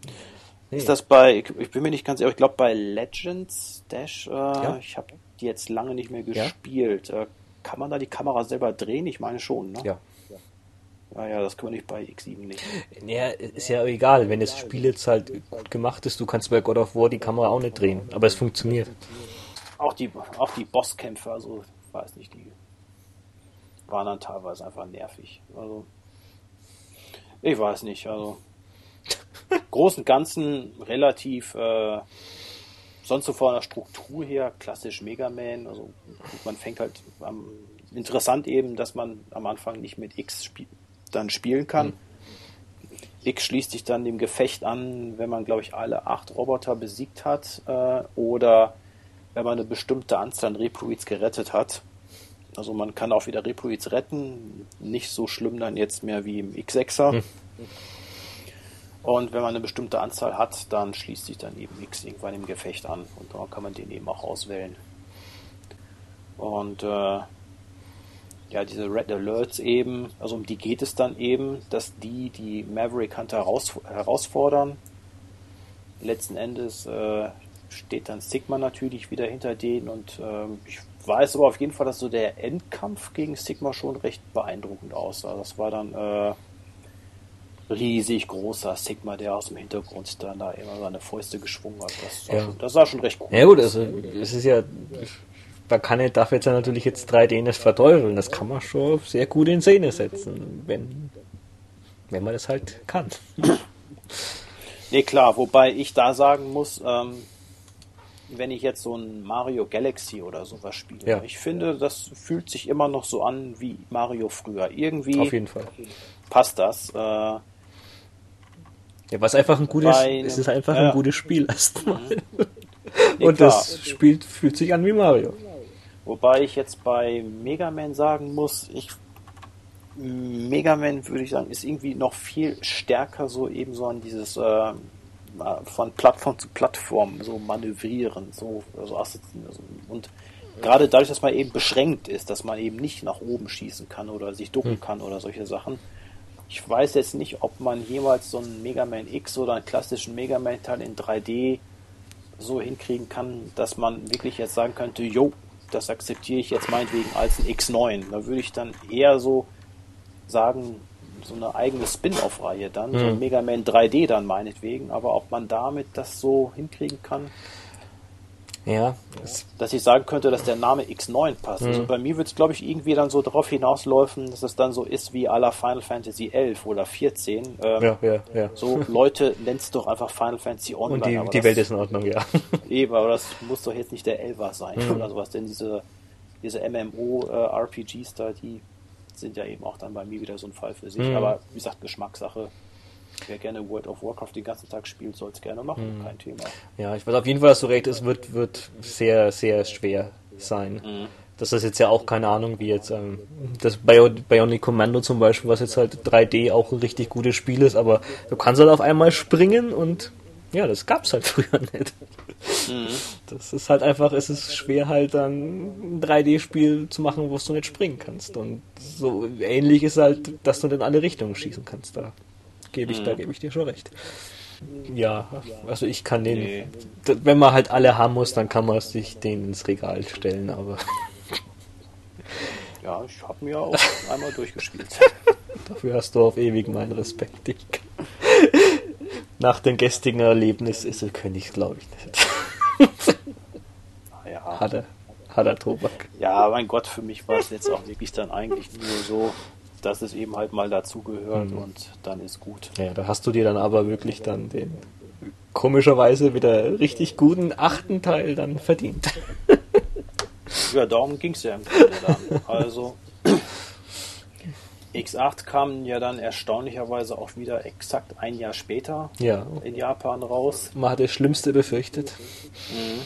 Speaker 1: nee.
Speaker 2: Ist das bei, ich, bin mir nicht ganz sicher, ich glaube bei Legends Dash, äh, ich habe die jetzt lange nicht mehr
Speaker 1: Ja.
Speaker 2: gespielt. Äh, kann man da die Kamera selber drehen? Ich meine schon, ne?
Speaker 1: ja.
Speaker 2: Ja, ja, das können wir nicht bei X7 nicht.
Speaker 1: Ja, ist ja egal, wenn das Spiel jetzt halt gut gemacht ist, du kannst bei God of War die Kamera auch nicht drehen, aber es funktioniert.
Speaker 2: Auch die, auch die Bosskämpfe, also, ich weiß nicht, die waren dann teilweise einfach nervig. Also, ich weiß nicht, also, großen und Ganzen relativ, äh, sonst so von der Struktur her, klassisch Mega Man, also, man fängt halt am, interessant eben, dass man am Anfang nicht mit X spiel, dann spielen kann. X schließt sich dann dem Gefecht an, wenn man, glaube ich, alle acht Roboter besiegt hat äh, oder wenn man eine bestimmte Anzahl an Reploids gerettet hat. Also man kann auch wieder Reploids retten, nicht so schlimm dann jetzt mehr wie im X6er. Und wenn man eine bestimmte Anzahl hat, dann schließt sich dann eben X irgendwann im Gefecht an und dann kann man den eben auch auswählen. Und äh, ja, diese Red Alerts eben, also um die geht es dann eben, dass die die Maverick Hunter heraus, herausfordern. Letzten Endes äh, steht dann Sigma natürlich wieder hinter denen und ähm, ich weiß aber auf jeden Fall, dass so der Endkampf gegen Sigma schon recht beeindruckend aussah. Das war dann äh, riesig großer Sigma, der aus dem Hintergrund dann da immer seine Fäuste geschwungen hat. Das sah,
Speaker 1: Ja.
Speaker 2: schon, das sah schon recht cool
Speaker 1: Ja gut, also es ist ja, man kann ja, darf jetzt ja natürlich jetzt 3D nicht verteufeln, das kann man schon sehr gut in Szene setzen, wenn, wenn man das halt kann.
Speaker 2: Nee, klar, wobei ich da sagen muss, ähm, wenn ich jetzt so ein Mario Galaxy oder sowas spiele,
Speaker 1: Ja.
Speaker 2: ich finde, das fühlt sich immer noch so an wie Mario früher. Irgendwie
Speaker 1: Auf jeden Fall.
Speaker 2: passt das. Äh,
Speaker 1: Ja, was einfach ein gutes,
Speaker 2: einem-
Speaker 1: es ist einfach
Speaker 2: ja.
Speaker 1: ein gutes Spiel erstmal.
Speaker 2: Nee,
Speaker 1: Und
Speaker 2: klar.
Speaker 1: das Spiel fühlt sich an wie Mario.
Speaker 2: Wobei ich jetzt bei Mega Man sagen muss, ich Mega Man, würde ich sagen, ist irgendwie noch viel stärker so eben so an dieses äh, von Plattform zu Plattform so manövrieren, so also, und gerade dadurch, dass man eben beschränkt ist, dass man eben nicht nach oben schießen kann oder sich ducken hm. kann oder solche Sachen. Ich weiß jetzt nicht, ob man jemals so einen Mega Man X oder einen klassischen Mega Man Teil in 3D so hinkriegen kann, dass man wirklich jetzt sagen könnte, jo, das akzeptiere ich jetzt meinetwegen als ein X9. Da würde ich dann eher so sagen, so eine eigene Spin-off-Reihe dann, mhm. so ein Mega Man 3D dann meinetwegen, aber ob man damit das so hinkriegen kann,
Speaker 1: ja.
Speaker 2: Dass ich sagen könnte, dass der Name X9 passt. Mhm. Also bei mir wird es, glaube ich, irgendwie dann so darauf hinausläufen, dass es dann so ist wie à la Final Fantasy 11 oder 14.
Speaker 1: Ähm, ja, ja, ja.
Speaker 2: So, Leute, nennst doch einfach Final Fantasy Online.
Speaker 1: Und die, die Welt ist in Ordnung, ja.
Speaker 2: Eben, aber das muss doch jetzt nicht der Elfer sein mhm. oder sowas, denn diese, diese MMO-RPGs äh, da, die sind ja eben auch dann bei mir wieder so ein Fall für sich. Mhm. Aber wie gesagt, Geschmackssache. Wer gerne World of Warcraft den ganzen Tag spielt, soll es gerne machen, mhm. kein Thema.
Speaker 1: Ja, ich weiß auf jeden Fall, dass du recht ist, wird, wird sehr, sehr schwer sein. Mhm. Das ist jetzt ja auch keine Ahnung, wie jetzt ähm, das Bionic Commando zum Beispiel, was jetzt halt 3D auch ein richtig gutes Spiel ist, aber du kannst halt auf einmal springen und ja, das gab's halt früher nicht. Mhm. Das ist halt einfach, es ist schwer halt dann ein 3D-Spiel zu machen, wo du nicht springen kannst. Und so ähnlich ist halt, dass du in alle Richtungen schießen kannst da gebe ich, mhm. da gebe ich dir schon recht. Ja, also ich kann den, nee. wenn man halt alle haben muss, dann kann man sich den ins Regal stellen, aber.
Speaker 2: Ja, ich habe mir auch einmal durchgespielt.
Speaker 1: Dafür hast du auf ewig meinen Respekt. Ich, nach dem gestrigen Erlebnis ist er König, glaube ich nicht.
Speaker 2: Ja.
Speaker 1: Hat er, hat er Tobak.
Speaker 2: Ja, mein Gott, für mich war es jetzt auch wirklich dann eigentlich nur so, dass es eben halt mal dazugehört mhm. und dann ist gut.
Speaker 1: Ja, da hast du dir dann aber wirklich dann den komischerweise wieder richtig guten achten Teil dann verdient.
Speaker 2: ja, darum ging es ja im Grunde dann. Also X8 kam ja dann erstaunlicherweise auch wieder exakt ein Jahr später
Speaker 1: ja.
Speaker 2: in Japan raus.
Speaker 1: Man hat das Schlimmste befürchtet.
Speaker 2: Mhm.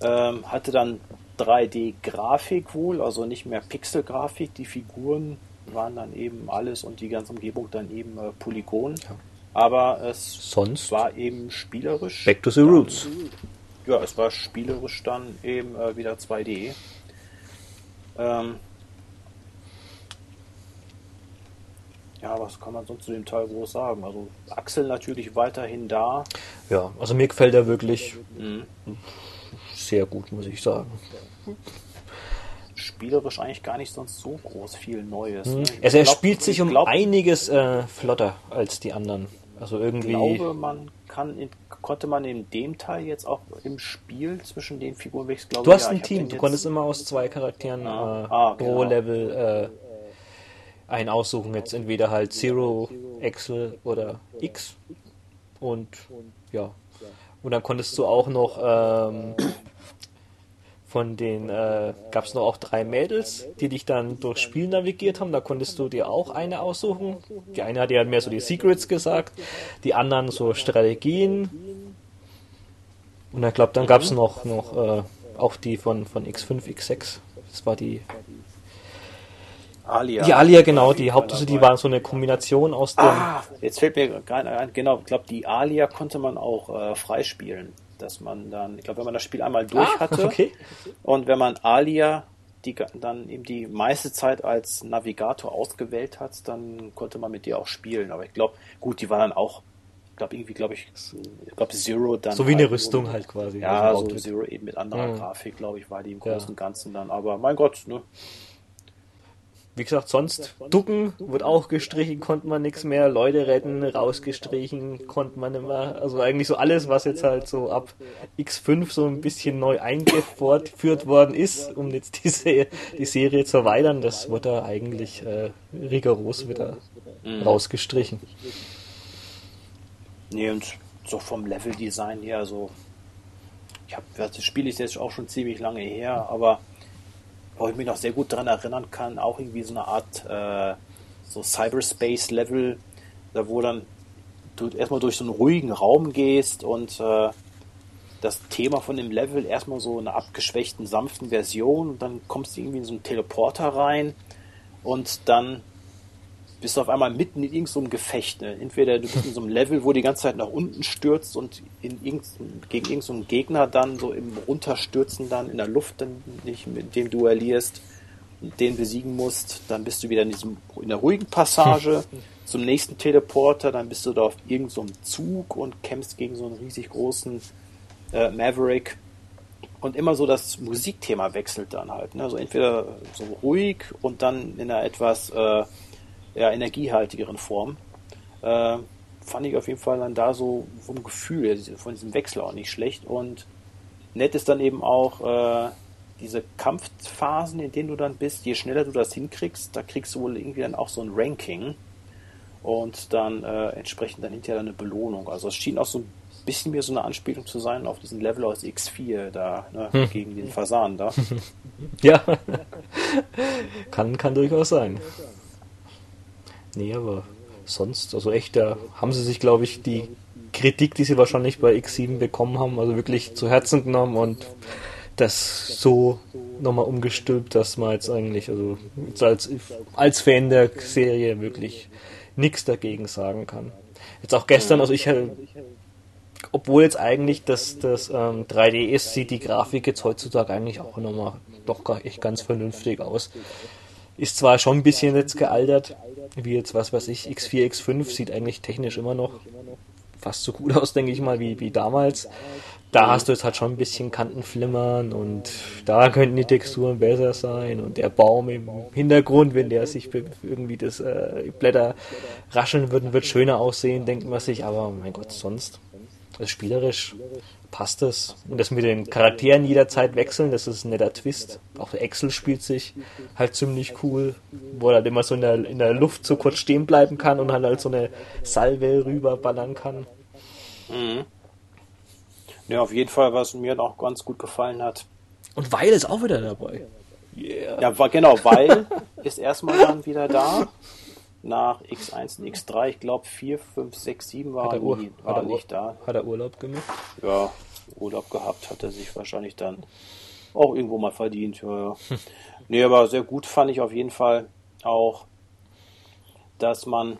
Speaker 2: Ähm, hatte dann 3D-Grafik wohl, also nicht mehr Pixel-Grafik. Die Figuren waren dann eben alles und die ganze Umgebung dann eben äh, Polygon. Ja. Aber es
Speaker 1: Sonst
Speaker 2: war eben spielerisch.
Speaker 1: Back to the dann, roots.
Speaker 2: Ja, es war spielerisch dann eben äh, wieder 2D. Ähm, ja, was kann man sonst zu dem Teil groß sagen? Also Axel natürlich weiterhin da.
Speaker 1: Ja, also mir gefällt er wirklich mhm. sehr gut, muss ich sagen
Speaker 2: spielerisch eigentlich gar nicht sonst so groß viel Neues.
Speaker 1: Mhm. Also er glaub, spielt sich um glaub, einiges äh, flotter als die anderen. Also irgendwie.
Speaker 2: Ich glaube, man kann in, konnte man in dem Teil jetzt auch im Spiel zwischen den Figuren wechseln.
Speaker 1: Du hast ja, ein Team, du konntest immer aus zwei Charakteren ah, äh, ah, pro genau. Level äh, einen aussuchen. Jetzt entweder halt Zero, Excel oder X. Und ja. Und dann konntest du auch noch ähm, von den äh, gab es noch auch drei Mädels, die dich dann durchs Spiel navigiert haben. Da konntest du dir auch eine aussuchen. Die eine hat ja mehr so die Secrets gesagt, die anderen so Strategien. Und ich glaube, dann gab es noch, noch äh, auch die von, von X5, X6. Das war die.
Speaker 2: Alia.
Speaker 1: Die Alia, genau, die Hauptsache, die waren so eine Kombination aus dem.
Speaker 2: Ah, jetzt fällt mir gerade ein, genau, ich glaube, die Alia konnte man auch äh, freispielen dass man dann, ich glaube, wenn man das Spiel einmal durch ah, hatte
Speaker 1: okay.
Speaker 2: und wenn man Alia die dann eben die meiste Zeit als Navigator ausgewählt hat, dann konnte man mit dir auch spielen. Aber ich glaube, gut, die war dann auch, ich glaube irgendwie, glaube ich, ich glaube Zero dann.
Speaker 1: So wie halt eine Rüstung halt quasi.
Speaker 2: Ja, so Zero eben mit anderer mhm. Grafik, glaube ich, war die im Großen und Ganzen dann. Aber mein Gott, ne,
Speaker 1: wie gesagt, sonst Ducken wird auch gestrichen, konnte man nichts mehr. Leute retten, rausgestrichen, konnte man immer. Also eigentlich so alles, was jetzt halt so ab X5 so ein bisschen neu eingeführt worden ist, um jetzt diese, die Serie zu erweitern, das wurde da eigentlich äh, rigoros wieder mhm. rausgestrichen.
Speaker 2: Nee, und so vom Leveldesign her, so. Ich habe das Spiel ist jetzt auch schon ziemlich lange her, aber wo ich mich noch sehr gut daran erinnern kann, auch irgendwie so eine Art äh, so Cyberspace-Level, da wo dann du erstmal durch so einen ruhigen Raum gehst und äh, das Thema von dem Level erstmal so eine abgeschwächten, sanften Version und dann kommst du irgendwie in so einen Teleporter rein und dann bist du auf einmal mitten in irgendeinem Gefecht. Ne? Entweder du bist in so einem Level, wo die ganze Zeit nach unten stürzt und in irgend, gegen irgendeinen Gegner dann so im Runterstürzen dann in der Luft dann dich mit dem duellierst und den besiegen musst. Dann bist du wieder in diesem in der ruhigen Passage zum nächsten Teleporter. Dann bist du da auf irgendeinem Zug und kämpfst gegen so einen riesig großen äh, Maverick. Und immer so das Musikthema wechselt dann halt. Ne? Also entweder so ruhig und dann in einer etwas äh, ja, energiehaltigeren Form. Äh, fand ich auf jeden Fall dann da so vom Gefühl, von diesem Wechsel auch nicht schlecht. Und nett ist dann eben auch äh, diese Kampfphasen, in denen du dann bist, je schneller du das hinkriegst, da kriegst du wohl irgendwie dann auch so ein Ranking und dann äh, entsprechend dann hinterher eine Belohnung. Also es schien auch so ein bisschen mehr so eine Anspielung zu sein auf diesen Level aus X4 da, ne, hm. gegen den Fasan da.
Speaker 1: ja, kann, kann durchaus sein. Nee, aber sonst, also echt, da haben sie sich, glaube ich, die Kritik, die sie wahrscheinlich bei X7 bekommen haben, also wirklich zu Herzen genommen und das so nochmal umgestülpt, dass man jetzt eigentlich, also als, als Fan der Serie wirklich nichts dagegen sagen kann. Jetzt auch gestern, also ich, obwohl jetzt eigentlich das, das ähm, 3DS sieht die Grafik jetzt heutzutage eigentlich auch nochmal doch echt ganz vernünftig aus. Ist zwar schon ein bisschen jetzt gealtert, wie jetzt was weiß ich, X4, X5 sieht eigentlich technisch immer noch fast so gut aus, denke ich mal, wie, wie damals. Da hast du jetzt halt schon ein bisschen Kantenflimmern und da könnten die Texturen besser sein und der Baum im Hintergrund, wenn der sich irgendwie das äh, Blätter rascheln würden, wird schöner aussehen, denkt man sich, aber mein Gott, sonst. Also spielerisch passt das. Und das mit den Charakteren jederzeit wechseln, das ist ein netter Twist. Auch der Excel spielt sich halt ziemlich cool, wo er halt immer so in der, in der Luft so kurz stehen bleiben kann und halt, halt so eine Salve rüberballern kann.
Speaker 2: Mhm. Ja, auf jeden Fall, was mir auch ganz gut gefallen hat.
Speaker 1: Und Weil ist auch wieder dabei.
Speaker 2: Yeah. Ja, genau, Weil ist erstmal dann wieder da nach X1 und X3, ich glaube 4, 5, 6, 7 war, er, nie, war nicht da.
Speaker 1: Hat er Urlaub gemacht?
Speaker 2: Ja, Urlaub gehabt, hat er sich wahrscheinlich dann auch irgendwo mal verdient. Ja, ja. nee, aber sehr gut fand ich auf jeden Fall auch, dass man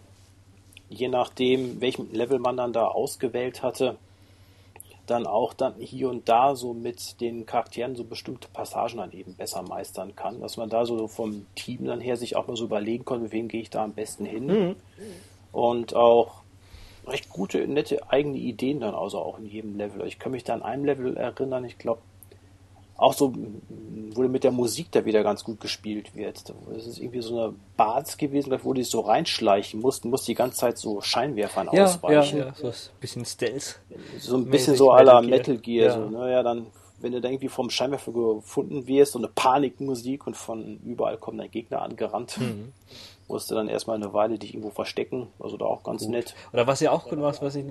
Speaker 2: je nachdem, welchem Level man dann da ausgewählt hatte, dann auch dann hier und da so mit den Charakteren so bestimmte Passagen dann eben besser meistern kann, dass man da so vom Team dann her sich auch mal so überlegen konnte, mit wem gehe ich da am besten hin mhm. und auch recht gute, nette eigene Ideen dann also auch in jedem Level. Ich kann mich da an einem Level erinnern, ich glaube, auch so, wo mit der Musik da wieder ganz gut gespielt wird. Das ist irgendwie so eine Bars gewesen, wo die so reinschleichen mussten, musste die ganze Zeit so Scheinwerfern
Speaker 1: ja,
Speaker 2: ausweichen.
Speaker 1: Ja, ja, so ein bisschen Stealth.
Speaker 2: So ein bisschen so à la Metal Gear. Ja. So, naja, dann, wenn du da irgendwie vom Scheinwerfer gefunden wirst, so eine Panikmusik und von überall kommen dann Gegner angerannt. Mhm. Musste dann erstmal eine Weile dich irgendwo verstecken, also da auch ganz gut. nett.
Speaker 1: Oder was ja auch gut war, was ich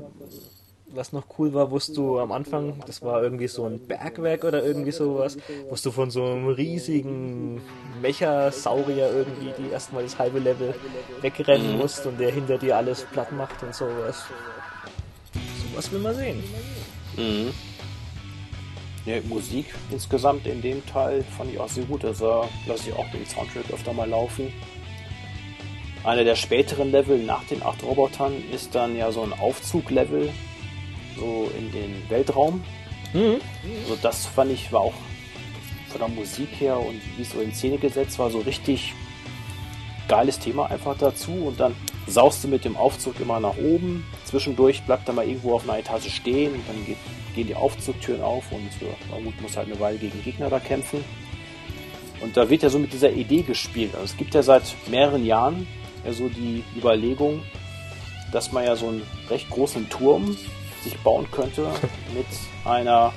Speaker 1: was noch cool war, wusst du am Anfang, das war irgendwie so ein Bergwerk oder irgendwie sowas, wusst du von so einem riesigen Mechasaurier irgendwie, die erstmal das halbe Level wegrennen mhm. musst und der hinter dir alles platt macht und sowas. Sowas will man sehen.
Speaker 2: Mhm. Ja, Musik insgesamt in dem Teil fand ich auch sehr gut. Also lasse ich auch den Soundtrack öfter mal laufen. Einer der späteren Level nach den acht Robotern ist dann ja so ein Aufzuglevel, so in den Weltraum. Mhm. Also das fand ich war auch von der Musik her und wie es so in Szene gesetzt war, so richtig geiles Thema einfach dazu und dann saust du mit dem Aufzug immer nach oben. Zwischendurch bleibt er mal irgendwo auf einer Etage stehen und dann geht, gehen die Aufzugtüren auf und ja, gut, muss halt eine Weile gegen Gegner da kämpfen. Und da wird ja so mit dieser Idee gespielt. Also es gibt ja seit mehreren Jahren ja so die Überlegung, dass man ja so einen recht großen Turm sich bauen könnte mit einer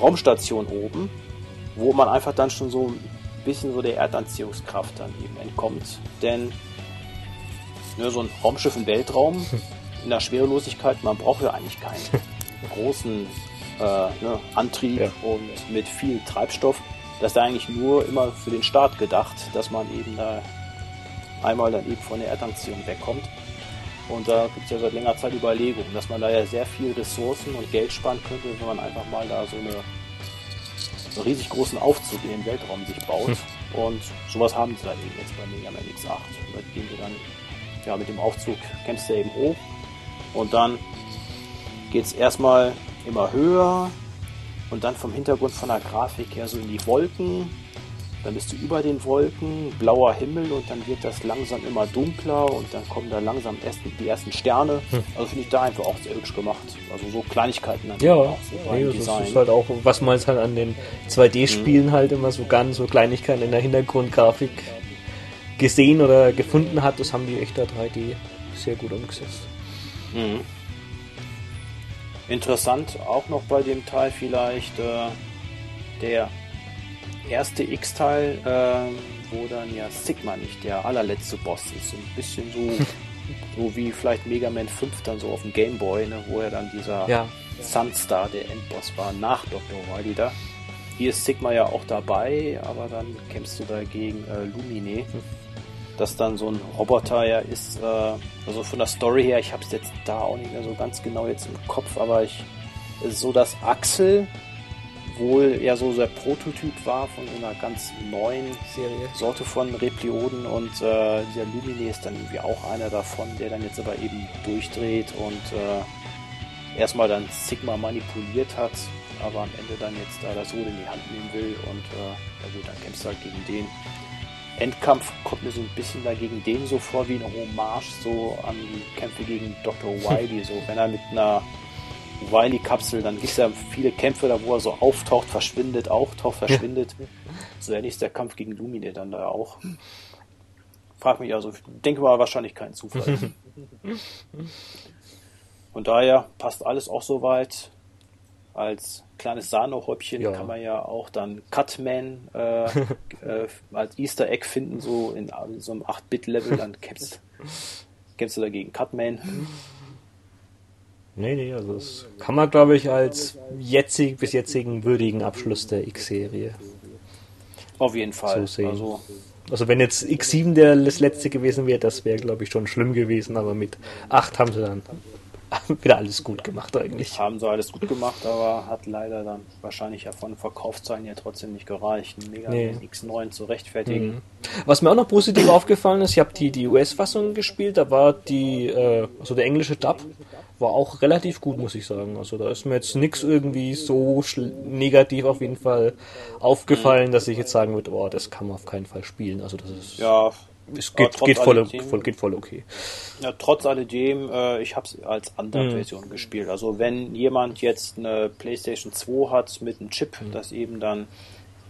Speaker 2: Raumstation oben, wo man einfach dann schon so ein bisschen so der Erdanziehungskraft dann eben entkommt. Denn ne, so ein Raumschiff im Weltraum in der Schwerelosigkeit, man braucht ja eigentlich keinen großen äh, ne, Antrieb ja. und mit viel Treibstoff. Das ist eigentlich nur immer für den Start gedacht, dass man eben da einmal dann eben von der Erdanziehung wegkommt. Und da gibt es ja seit längerer Zeit Überlegungen, dass man da ja sehr viel Ressourcen und Geld sparen könnte, wenn man einfach mal da so eine so einen riesig großen Aufzug in den Weltraum sich baut. Hm. Und sowas haben sie dann eben jetzt bei Mega Man X8. Mit dem du dann, ja, mit dem Aufzug kämpfst du eben hoch. Und dann geht es erstmal immer höher und dann vom Hintergrund von der Grafik her so in die Wolken dann bist du über den Wolken, blauer Himmel und dann wird das langsam immer dunkler und dann kommen da langsam erst die ersten Sterne. Hm. Also finde ich da einfach auch sehr hübsch gemacht. Also so Kleinigkeiten
Speaker 1: ja, auch so nee, das ist halt auch, was man halt an den 2D-Spielen mhm. halt immer so ganz so Kleinigkeiten in der Hintergrundgrafik gesehen oder gefunden hat, das haben die echt da 3D sehr gut umgesetzt. Mhm.
Speaker 2: Interessant auch noch bei dem Teil vielleicht äh, der erste X-Teil, äh, wo dann ja Sigma nicht der allerletzte Boss ist. So ein bisschen so, so wie vielleicht Mega Man 5 dann so auf dem Game Boy, ne, wo er dann dieser ja. Sunstar der Endboss war, nach Dr. Wily da. Hier ist Sigma ja auch dabei, aber dann kämpfst du dagegen äh, Lumine. Das dann so ein Roboter ja ist, äh, also von der Story her, ich habe es jetzt da auch nicht mehr so ganz genau jetzt im Kopf, aber ich so, dass Axel wohl eher so der Prototyp war von einer ganz neuen Serie. Sorte von Replioden und äh, dieser Lumine ist dann irgendwie auch einer davon, der dann jetzt aber eben durchdreht und äh, erstmal dann Sigma manipuliert hat, aber am Ende dann jetzt da das Ruder in die Hand nehmen will und äh, ja gut, dann kämpfst du halt gegen den. Endkampf kommt mir so ein bisschen dagegen den so vor wie eine Hommage so an die Kämpfe gegen Dr. Wily, so wenn er mit einer Wiley-Kapsel, dann gibt es ja viele Kämpfe da, wo er so auftaucht, verschwindet, auftaucht, verschwindet. Ja. So ähnlich ist der Kampf gegen Lumine dann da auch. Frag mich also, denke mal wahrscheinlich kein Zufall. Von daher passt alles auch soweit. Als kleines Sahnehäubchen ja. kann man ja auch dann Cutman äh, äh, als Easter Egg finden, so in, in so einem 8-Bit-Level, dann kämpfst, kämpfst du dagegen Cutman.
Speaker 1: Nee, nee, also das kann man, glaube ich, als jetzig, bis jetzigen würdigen Abschluss der X-Serie.
Speaker 2: Auf jeden Fall.
Speaker 1: So sehen. Also, also wenn jetzt X7 der das letzte gewesen wäre, das wäre, glaube ich, schon schlimm gewesen, aber mit 8 haben sie dann wieder alles gut gemacht eigentlich.
Speaker 2: Haben sie alles gut gemacht, aber hat leider dann wahrscheinlich ja von Verkaufszahlen ja trotzdem nicht gereicht, einen Mega nee. X9 zu rechtfertigen. Mhm.
Speaker 1: Was mir auch noch positiv aufgefallen ist, ich habe die, die US-Fassung gespielt, da war die, äh, also der englische Dub war auch relativ gut, muss ich sagen. Also da ist mir jetzt nichts irgendwie so negativ auf jeden Fall aufgefallen, mhm. dass ich jetzt sagen würde, oh, das kann man auf keinen Fall spielen. Also das ist
Speaker 2: ja
Speaker 1: es geht, geht, voll, voll, geht voll okay.
Speaker 2: Ja, trotz alledem, äh, ich habe es als Undapt-Version mhm. gespielt. Also wenn jemand jetzt eine PlayStation 2 hat mit einem Chip, mhm. das eben dann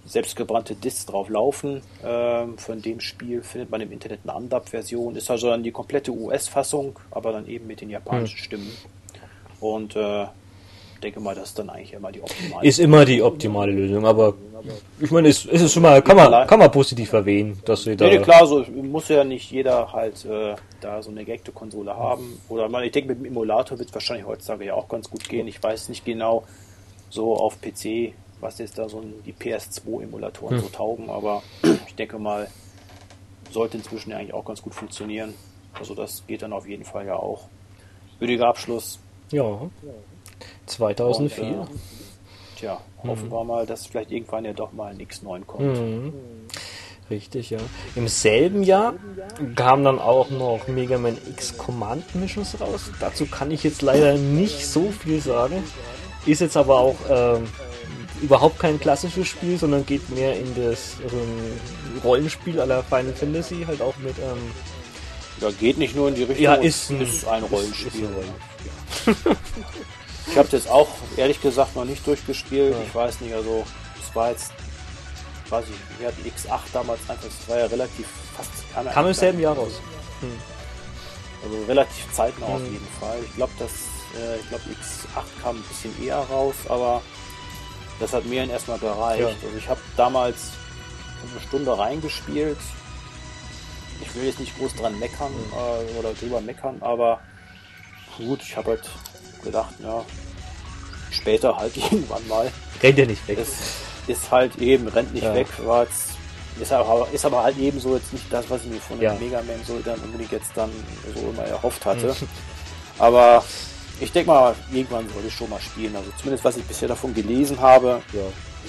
Speaker 2: selbstgebrannte Discs drauf laufen, äh, von dem Spiel findet man im Internet eine Undapt-Version. Ist also dann die komplette US-Fassung, aber dann eben mit den japanischen mhm. Stimmen. Und äh, denke mal, das ist dann eigentlich immer die
Speaker 1: optimale Ist immer die optimale Lösung, aber ich meine, es, es ist schon mal, kann man, kann man positiv erwähnen, dass sie
Speaker 2: da. Nee, klar, so muss ja nicht jeder halt äh, da so eine gehackte Konsole haben. Oder man, ich denke, mit dem Emulator wird es wahrscheinlich heutzutage ja auch ganz gut gehen. Ich weiß nicht genau so auf PC, was jetzt da so die PS2-Emulatoren hm. so taugen, aber ich denke mal, sollte inzwischen ja eigentlich auch ganz gut funktionieren. Also das geht dann auf jeden Fall ja auch. Würdiger Abschluss.
Speaker 1: Ja. 2004. Und, äh,
Speaker 2: tja, hoffen mhm. wir mal, dass vielleicht irgendwann ja doch mal ein X9 kommt. Mhm.
Speaker 1: Richtig, ja. Im selben Jahr kam dann auch noch Mega Man X Command Missions raus. Dazu kann ich jetzt leider nicht so viel sagen. Ist jetzt aber auch ähm, überhaupt kein klassisches Spiel, sondern geht mehr in das also Rollenspiel aller Final Fantasy, halt auch mit. Ähm,
Speaker 2: ja, geht nicht nur in die Richtung.
Speaker 1: Ja, ist ein,
Speaker 2: ist ein Rollenspiel. Ist, ist ein Rollenspiel. Ich habe jetzt auch ehrlich gesagt noch nicht durchgespielt. Ja. Ich weiß nicht, also es war jetzt, weiß ich, wir hatten X8 damals einfach, es war ja relativ fast.
Speaker 1: Kam, kam im selben Jahr raus. Hm.
Speaker 2: Also relativ zeitnah hm. auf jeden Fall. Ich glaube, dass äh, ich glaube X8 kam ein bisschen eher raus, aber das hat mir dann erstmal gereicht. Ja. Also ich habe damals eine Stunde reingespielt. Ich will jetzt nicht groß dran meckern hm. äh, oder drüber meckern, aber gut, ich habe halt gedacht, ja, später halt irgendwann mal.
Speaker 1: Rennt ja nicht weg.
Speaker 2: Es ist halt eben, rennt nicht ja. weg, war jetzt, ist aber, ist aber halt eben so jetzt nicht das, was ich mir von ja. Mega Man so dann unbedingt jetzt dann so immer erhofft hatte. Mhm. aber ich denke mal, irgendwann soll ich schon mal spielen. Also zumindest was ich bisher davon gelesen habe,
Speaker 1: Ja,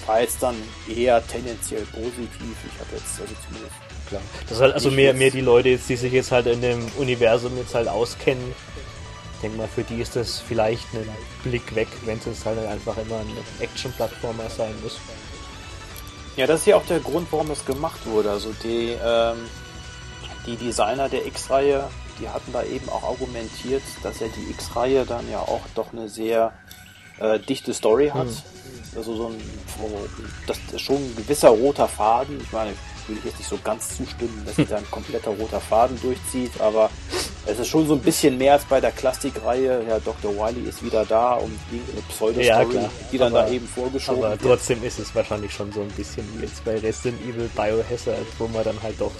Speaker 2: war jetzt dann eher tendenziell positiv. Ich habe jetzt also zumindest
Speaker 1: klar. Das ist halt also mehr, mehr die Leute, jetzt, die sich jetzt halt in dem Universum jetzt halt auskennen. Ich denke mal, für die ist das vielleicht ein Blick weg, wenn es jetzt halt einfach immer ein Action-Plattformer sein muss.
Speaker 2: Ja, das ist ja auch der Grund, warum das gemacht wurde. Also die, ähm, die Designer der X-Reihe, die hatten da eben auch argumentiert, dass ja die X-Reihe dann ja auch doch eine sehr äh, dichte Story hat. Also so ein, das ist schon ein gewisser roter Faden. Ich meine, würde ich jetzt nicht so ganz zustimmen, dass sich da ein kompletter roter Faden durchzieht, aber es ist schon so ein bisschen mehr als bei der Klassikreihe. Ja, Dr. Wily ist wieder da und irgendeine Pseudo-Story,
Speaker 1: Ja, klar.
Speaker 2: die dann
Speaker 1: Aber-
Speaker 2: da eben vorgeschoben
Speaker 1: Aber
Speaker 2: wird.
Speaker 1: trotzdem ist es wahrscheinlich schon so ein bisschen wie jetzt bei Resident Evil Biohazard, wo man dann halt doch,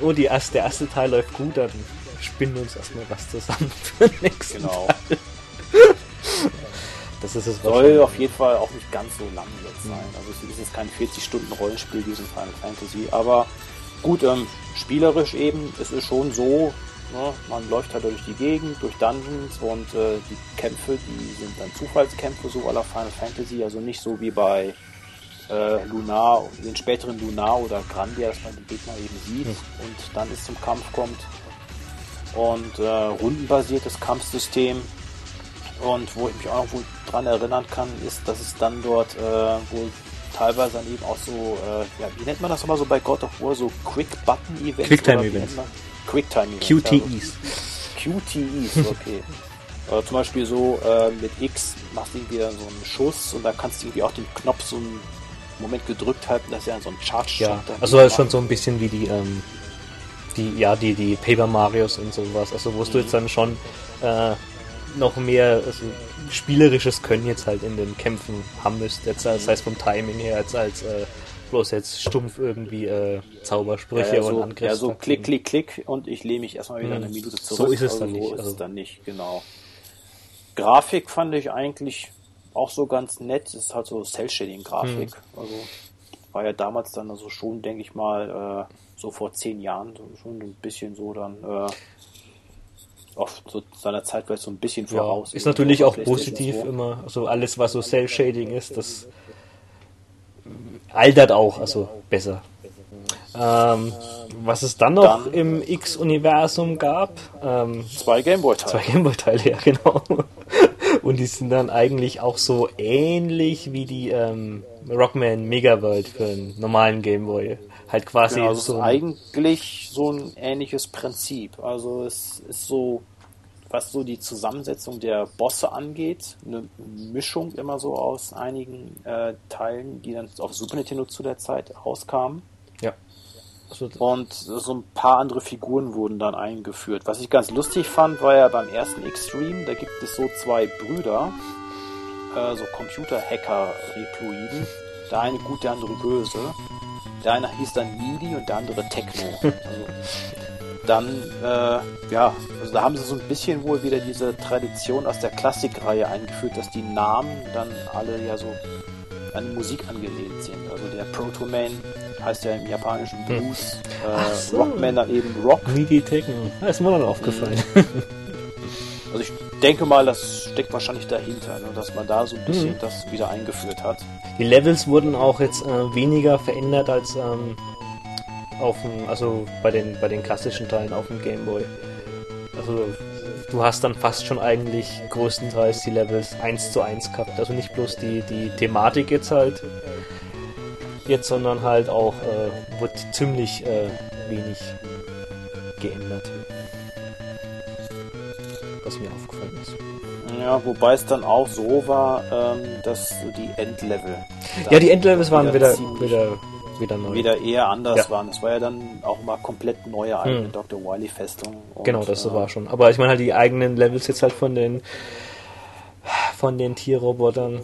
Speaker 1: oh, die erste, der erste Teil läuft gut, dann spinnen wir uns erstmal was zusammen für den nächsten
Speaker 2: Genau.
Speaker 1: Teil. Das ist es
Speaker 2: Soll auf jeden Fall auch nicht ganz so lang jetzt sein. Also es ist jetzt kein 40-Stunden-Rollenspiel, diesen Final Fantasy. Aber gut, ähm, spielerisch eben, es ist schon so, ne, man läuft halt durch die Gegend, durch Dungeons und äh, die Kämpfe, die sind dann Zufallskämpfe, so aller Final Fantasy. Also nicht so wie bei äh, Lunar, den späteren Lunar oder Grandia, dass man die Gegner eben sieht und dann es zum Kampf kommt. Und äh, rundenbasiertes Kampfsystem. Und wo ich mich auch noch wohl dran erinnern kann, ist, dass es dann dort äh, wohl teilweise dann eben auch so, äh, ja, wie nennt man das immer so bei God of War, so Quick-Button-Events?
Speaker 1: Quicktime
Speaker 2: oder wie
Speaker 1: Events.
Speaker 2: nennt man? Quicktime-Events.
Speaker 1: QTEs.
Speaker 2: QTEs, okay. Oder zum Beispiel so äh, mit X machst du irgendwie dann so einen Schuss und da kannst du irgendwie auch den Knopf so einen Moment gedrückt halten, dass er so ein Charge
Speaker 1: Ja, also das ist schon so ein bisschen wie die, ähm, die, ja, die, die Paper Marios und sowas. Also wo du jetzt dann schon äh, noch mehr also, spielerisches Können jetzt halt in den Kämpfen haben müsst, jetzt als, sei es vom Timing her, als als äh, bloß jetzt stumpf irgendwie äh, Zaubersprüche
Speaker 2: ja, so,
Speaker 1: und Angriffs.
Speaker 2: ja, so klick, klick, klick und ich lehne mich erstmal wieder eine Minute zurück.
Speaker 1: So ist es
Speaker 2: also
Speaker 1: dann nicht,
Speaker 2: So ist
Speaker 1: also-
Speaker 2: es dann nicht, genau. Grafik fand ich eigentlich auch so ganz nett. Es ist halt so Cell-Shading-Grafik.
Speaker 1: Hm.
Speaker 2: Also war ja damals dann also schon, denke ich mal, äh, so vor zehn Jahren so, schon ein bisschen so dann äh, auf so seiner Zeit vielleicht so ein bisschen
Speaker 1: ja,
Speaker 2: voraus.
Speaker 1: ist natürlich auch positiv
Speaker 2: 2.
Speaker 1: immer. Also alles, was so Cell Shading ist, das altert auch, also besser. Ähm, was es dann noch
Speaker 2: Dann-
Speaker 1: im X-Universum gab, ähm,
Speaker 2: Zwei Gameboy-Teile.
Speaker 1: zwei Gameboy-Teile, ja genau. Und die sind dann eigentlich auch so ähnlich wie die ähm, Rockman Mega World für einen normalen Gameboy. Halt quasi
Speaker 2: Genau, also
Speaker 1: so
Speaker 2: ist eigentlich so ein ähnliches Prinzip. Also es ist so, was so die Zusammensetzung der Bosse angeht, eine Mischung immer so aus einigen äh, Teilen, die dann auf Super Nintendo zu der Zeit rauskamen.
Speaker 1: ja.
Speaker 2: Und so ein paar andere Figuren wurden dann eingeführt. Was ich ganz lustig fand, war ja beim ersten Extreme, da gibt es so zwei Brüder, äh, so Computer-Hacker-Reploiden. Der eine gut, der andere böse. Der eine hieß dann Midi und der andere Techno. Also, dann, äh, ja, also da haben sie so ein bisschen wohl wieder diese Tradition aus der Klassikreihe eingeführt, dass die Namen dann alle ja so an Musik angelehnt sind. Also der Proto-Man heißt ja im japanischen Blues,
Speaker 1: Ach
Speaker 2: äh,
Speaker 1: so.
Speaker 2: Rockman dann eben Rock.
Speaker 1: Midi Techno. Das ist mir dann aufgefallen.
Speaker 2: Also ich denke mal, das steckt wahrscheinlich dahinter, ne, dass man da so ein bisschen
Speaker 1: Mhm.
Speaker 2: das wieder eingeführt hat.
Speaker 1: Die Levels wurden auch jetzt äh, weniger verändert als ähm, auf dem, also bei den bei den klassischen Teilen auf dem Game Boy. Also du hast dann fast schon eigentlich größtenteils die Levels 1 zu 1 gehabt. Also nicht bloß die, die Thematik jetzt halt jetzt, sondern halt auch äh, wird ziemlich äh, wenig geändert. Was mir aufgefallen ist.
Speaker 2: Ja, wobei es dann auch so war, ähm, dass die Endlevel
Speaker 1: Ja, die Endlevels waren wieder, wieder, wieder neu.
Speaker 2: wieder eher anders
Speaker 1: Ja.
Speaker 2: waren. Es war ja dann auch mal komplett neue eigene
Speaker 1: Hm.
Speaker 2: Dr. Wily-Festung.
Speaker 1: Genau, das
Speaker 2: äh,
Speaker 1: war schon. Aber ich meine halt die eigenen Levels jetzt halt von den von den Tierrobotern,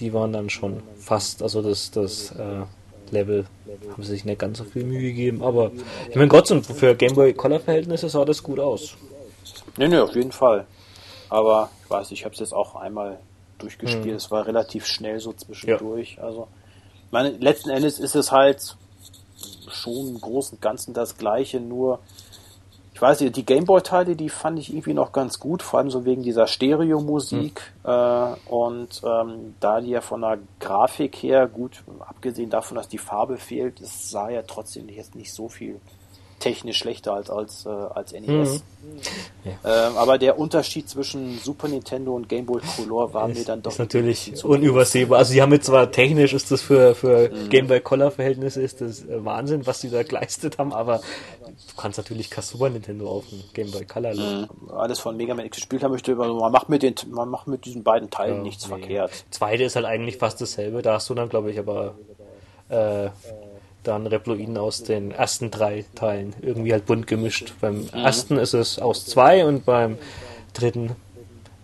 Speaker 1: die waren dann schon fast, also das das äh, Level haben sie sich nicht ganz so viel Mühe gegeben, aber ich meine trotzdem für Gameboy Color Verhältnisse sah das gut aus.
Speaker 2: Nee, nee, auf jeden Fall. Aber ich weiß, ich habe es jetzt auch einmal durchgespielt.
Speaker 1: Hm.
Speaker 2: Es war relativ schnell so zwischendurch. Also, ich meine, letzten Endes ist es halt schon im Großen und Ganzen das Gleiche, nur ich weiß nicht, die Gameboy-Teile, die fand ich irgendwie noch ganz gut, vor allem so wegen dieser Stereo-Musik. Mhm. Äh, und ähm, da die ja von der Grafik her, gut, abgesehen davon, dass die Farbe fehlt, es sah ja trotzdem jetzt nicht so viel technisch schlechter als als, äh, als NES. Mhm. Ja. Ähm, aber der Unterschied zwischen Super Nintendo und Game Boy Color war ist, mir dann doch
Speaker 1: ist natürlich unübersehbar. Also sie haben jetzt zwar technisch ist das für für mhm. Game Boy Color Verhältnisse ist das äh, Wahnsinn, was sie da geleistet haben, aber du kannst natürlich kein Super Nintendo auf dem Game Boy Color
Speaker 2: mhm. Alles von Mega Man X gespielt haben möchte, man macht mit den man macht mit diesen beiden Teilen ja, nichts nee. verkehrt.
Speaker 1: Zweite ist halt eigentlich fast dasselbe, da hast du dann glaube ich aber äh, dann Reploiden aus den ersten drei Teilen irgendwie halt bunt gemischt. Beim mhm. ersten ist es aus zwei und beim dritten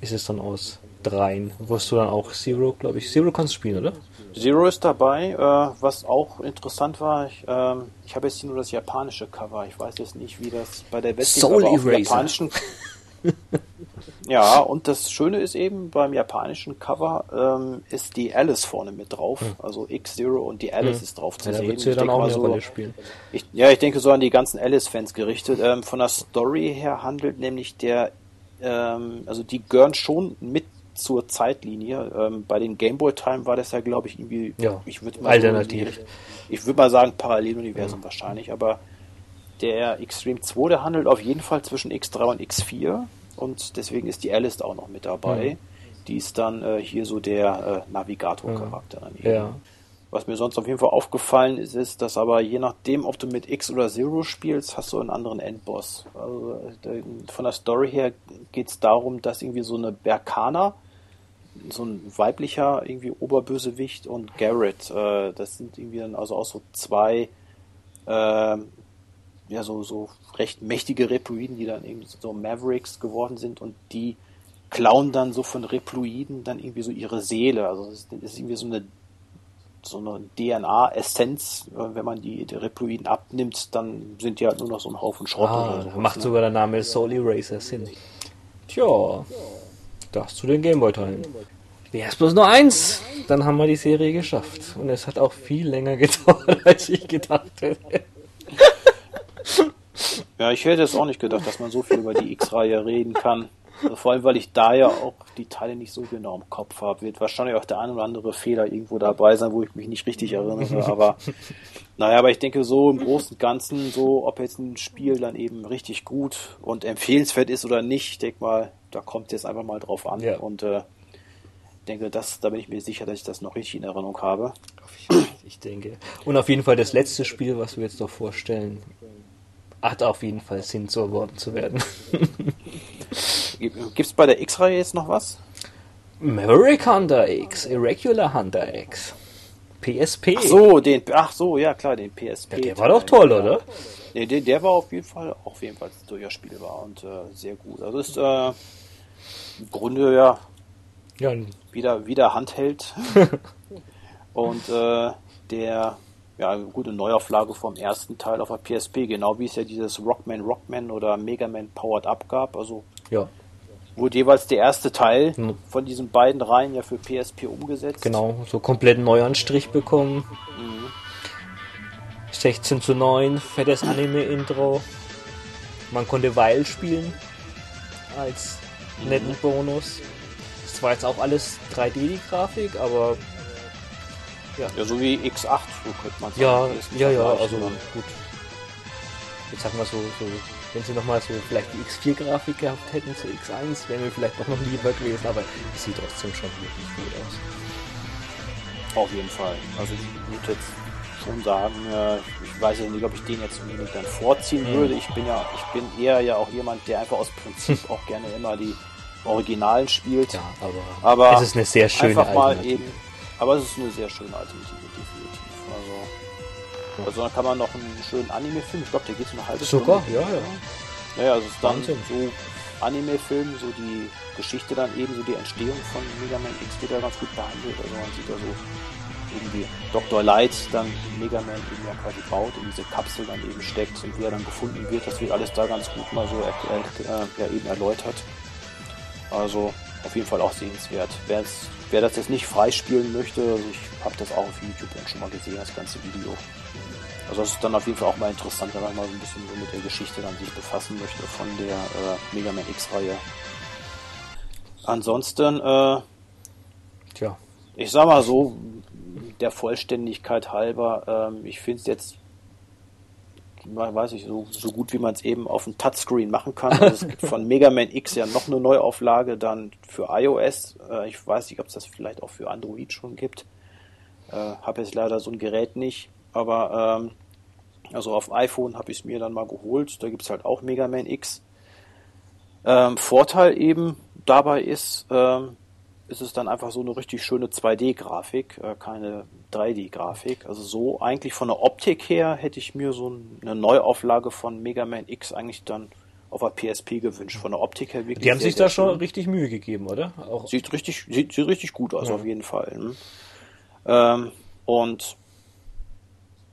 Speaker 1: ist es dann aus dreien. Wirst du dann auch Zero, glaube ich. Zero kannst du spielen, oder?
Speaker 2: Zero ist dabei, äh, was auch interessant war. Ich, ähm, ich habe jetzt hier nur das japanische Cover. Ich weiß jetzt nicht, wie das bei der
Speaker 1: Westlichen Soul Eraser. japanischen
Speaker 2: Ja, und das Schöne ist eben, beim japanischen Cover ähm, ist die Alice vorne mit drauf. Hm. Also X-Zero und die Alice hm. ist drauf zu ja, sehen.
Speaker 1: Ja dann auch eine so, Rolle spielen.
Speaker 2: Ich, ja, ich denke so an die ganzen Alice-Fans gerichtet. Ähm, von der Story her handelt nämlich der, ähm, also die gehören schon mit zur Zeitlinie. Ähm, bei den Gameboy-Teilen war das ja, glaube ich, irgendwie,
Speaker 1: ja,
Speaker 2: ich
Speaker 1: würde mal, alternativ.
Speaker 2: So, ich würde mal sagen Paralleluniversum ja. wahrscheinlich, aber der Extreme 2, der handelt auf jeden Fall zwischen X3 und X4 und deswegen ist die Alice auch noch mit dabei. Mhm. Die ist dann äh, hier so der äh, Navigator-Charakter.
Speaker 1: Mhm. Ja.
Speaker 2: Was mir sonst auf jeden Fall aufgefallen ist, ist, dass aber je nachdem, ob du mit X oder Zero spielst, hast du einen anderen Endboss. Also äh, von der Story her geht es darum, dass irgendwie so eine Berkana, so ein weiblicher irgendwie Oberbösewicht und Garrett, äh, das sind irgendwie dann also auch so zwei äh, ja, so, so recht mächtige Reploiden, die dann eben so Mavericks geworden sind und die klauen dann so von Reploiden dann irgendwie so ihre Seele. Also das ist irgendwie so eine so eine DNA-Essenz, wenn man die, die Reploiden abnimmt, dann sind die halt nur noch so ein Haufen Schrott
Speaker 1: ah, oder so. Macht ne? sogar der Name Soul Eraser Sinn. Tja, das zu den Gameboy-Teilen. Wäre es bloß nur eins, dann haben wir die Serie geschafft. Und es hat auch viel länger gedauert, als ich gedacht hätte.
Speaker 2: Ja, ich hätte es auch nicht gedacht, dass man so viel über die X-Reihe reden kann. Also vor allem, weil ich da ja auch die Teile nicht so genau im Kopf habe. Wird wahrscheinlich auch der ein oder andere Fehler irgendwo dabei sein, wo ich mich nicht richtig erinnere. Aber naja, aber ich denke so im Großen und Ganzen, so ob jetzt ein Spiel dann eben richtig gut und empfehlenswert ist oder nicht, ich denke mal, da kommt jetzt einfach mal drauf an. Ja. Und äh, denke, das, da bin ich mir sicher, dass ich das noch richtig in Erinnerung habe.
Speaker 1: Ich denke. Und auf jeden Fall das letzte Spiel, was wir jetzt noch vorstellen, hat auf jeden Fall Sinn, zu erworben zu werden.
Speaker 2: Gibt es bei der X-Reihe jetzt noch was?
Speaker 1: Maverick Hunter X, Irregular Hunter X, PSP.
Speaker 2: Ach so, den, ach so, ja klar, den PSP.
Speaker 1: Ja, der war doch toll, oder?
Speaker 2: Nee, der, der war auf jeden Fall auf jeden Fall durchaus spielbar und äh, sehr gut. Also ist äh, im Grunde ja, ja wieder wieder Handheld und äh, der ja, eine gute Neuauflage vom ersten Teil auf der PSP, genau wie es ja dieses Rockman Rockman oder Mega Man Powered Up gab. Also
Speaker 1: ja.
Speaker 2: wurde jeweils der erste Teil mhm. von diesen beiden Reihen ja für PSP umgesetzt.
Speaker 1: Genau, so komplett neu Anstrich bekommen. Mhm. 16 zu 9, fettes Anime-Intro. Man konnte Weil spielen als netten mhm. Bonus. Das war jetzt auch alles 3D die Grafik, aber
Speaker 2: ja. ja, so wie X8, so könnte man
Speaker 1: sagen. Ja, ja, ja, also gut. Jetzt sagen wir so, so wenn sie nochmal so vielleicht die X4-Grafik gehabt hätten zu X1, wären wir vielleicht doch noch lieber gewesen, aber es sieht trotzdem schon wirklich gut
Speaker 2: aus. Auf jeden Fall. Also ich würde jetzt schon sagen, äh, ich weiß ja nicht, ob ich den jetzt unbedingt dann vorziehen mhm. würde. Ich bin ja, ich bin eher ja auch jemand, der einfach aus Prinzip auch gerne immer die Originalen spielt.
Speaker 1: Ja, aber, aber es ist eine sehr schöne
Speaker 2: einfach mal eben aber es ist eine sehr schöne Alternative, definitiv. Also, also dann kann man noch einen schönen Anime-Film, ich glaube, der geht so eine halbe
Speaker 1: Stunde. Sogar, ja, ja.
Speaker 2: Naja, also es ist dann Wahnsinn. so Anime-Film, so die Geschichte dann eben, so die Entstehung von Mega Man X wird da ganz gut behandelt. Also man sieht da so irgendwie Dr. Light dann Mega Man eben ja quasi baut und diese Kapsel dann eben steckt und wie er dann gefunden wird, das wird alles da ganz gut mal so erklärt, äh, ja eben erläutert. Also auf jeden Fall auch sehenswert. Wer's, wer das jetzt nicht freispielen möchte, also ich habe das auch auf YouTube dann schon mal gesehen, das ganze Video. Also das ist dann auf jeden Fall auch mal interessant, wenn man mal so ein bisschen so mit der Geschichte dann sich befassen möchte von der äh, Mega Man X-Reihe. Ansonsten, äh,
Speaker 1: Tja.
Speaker 2: ich sag mal so, der Vollständigkeit halber, ähm, ich finde es jetzt, weiß ich, so, so gut wie man es eben auf dem Touchscreen machen kann. Also es gibt von Mega Man X ja noch eine Neuauflage dann für iOS. Äh, ich weiß nicht, ob es das vielleicht auch für Android schon gibt. Äh, habe jetzt leider so ein Gerät nicht, aber ähm, also auf iPhone habe ich es mir dann mal geholt. Da gibt es halt auch Mega Man X. Ähm, Vorteil eben dabei ist, ähm, ist es dann einfach so eine richtig schöne 2D-Grafik, äh, keine 3D-Grafik. Also so eigentlich von der Optik her hätte ich mir so eine Neuauflage von Mega Man X eigentlich dann auf der PSP gewünscht. Von der Optik her wirklich.
Speaker 1: Die haben
Speaker 2: sehr,
Speaker 1: sich da schon
Speaker 2: schön.
Speaker 1: richtig Mühe gegeben, oder? Auch
Speaker 2: Sieht richtig, sieht, sieht richtig gut aus,
Speaker 1: Ja.
Speaker 2: auf jeden Fall. Ne? Ähm, und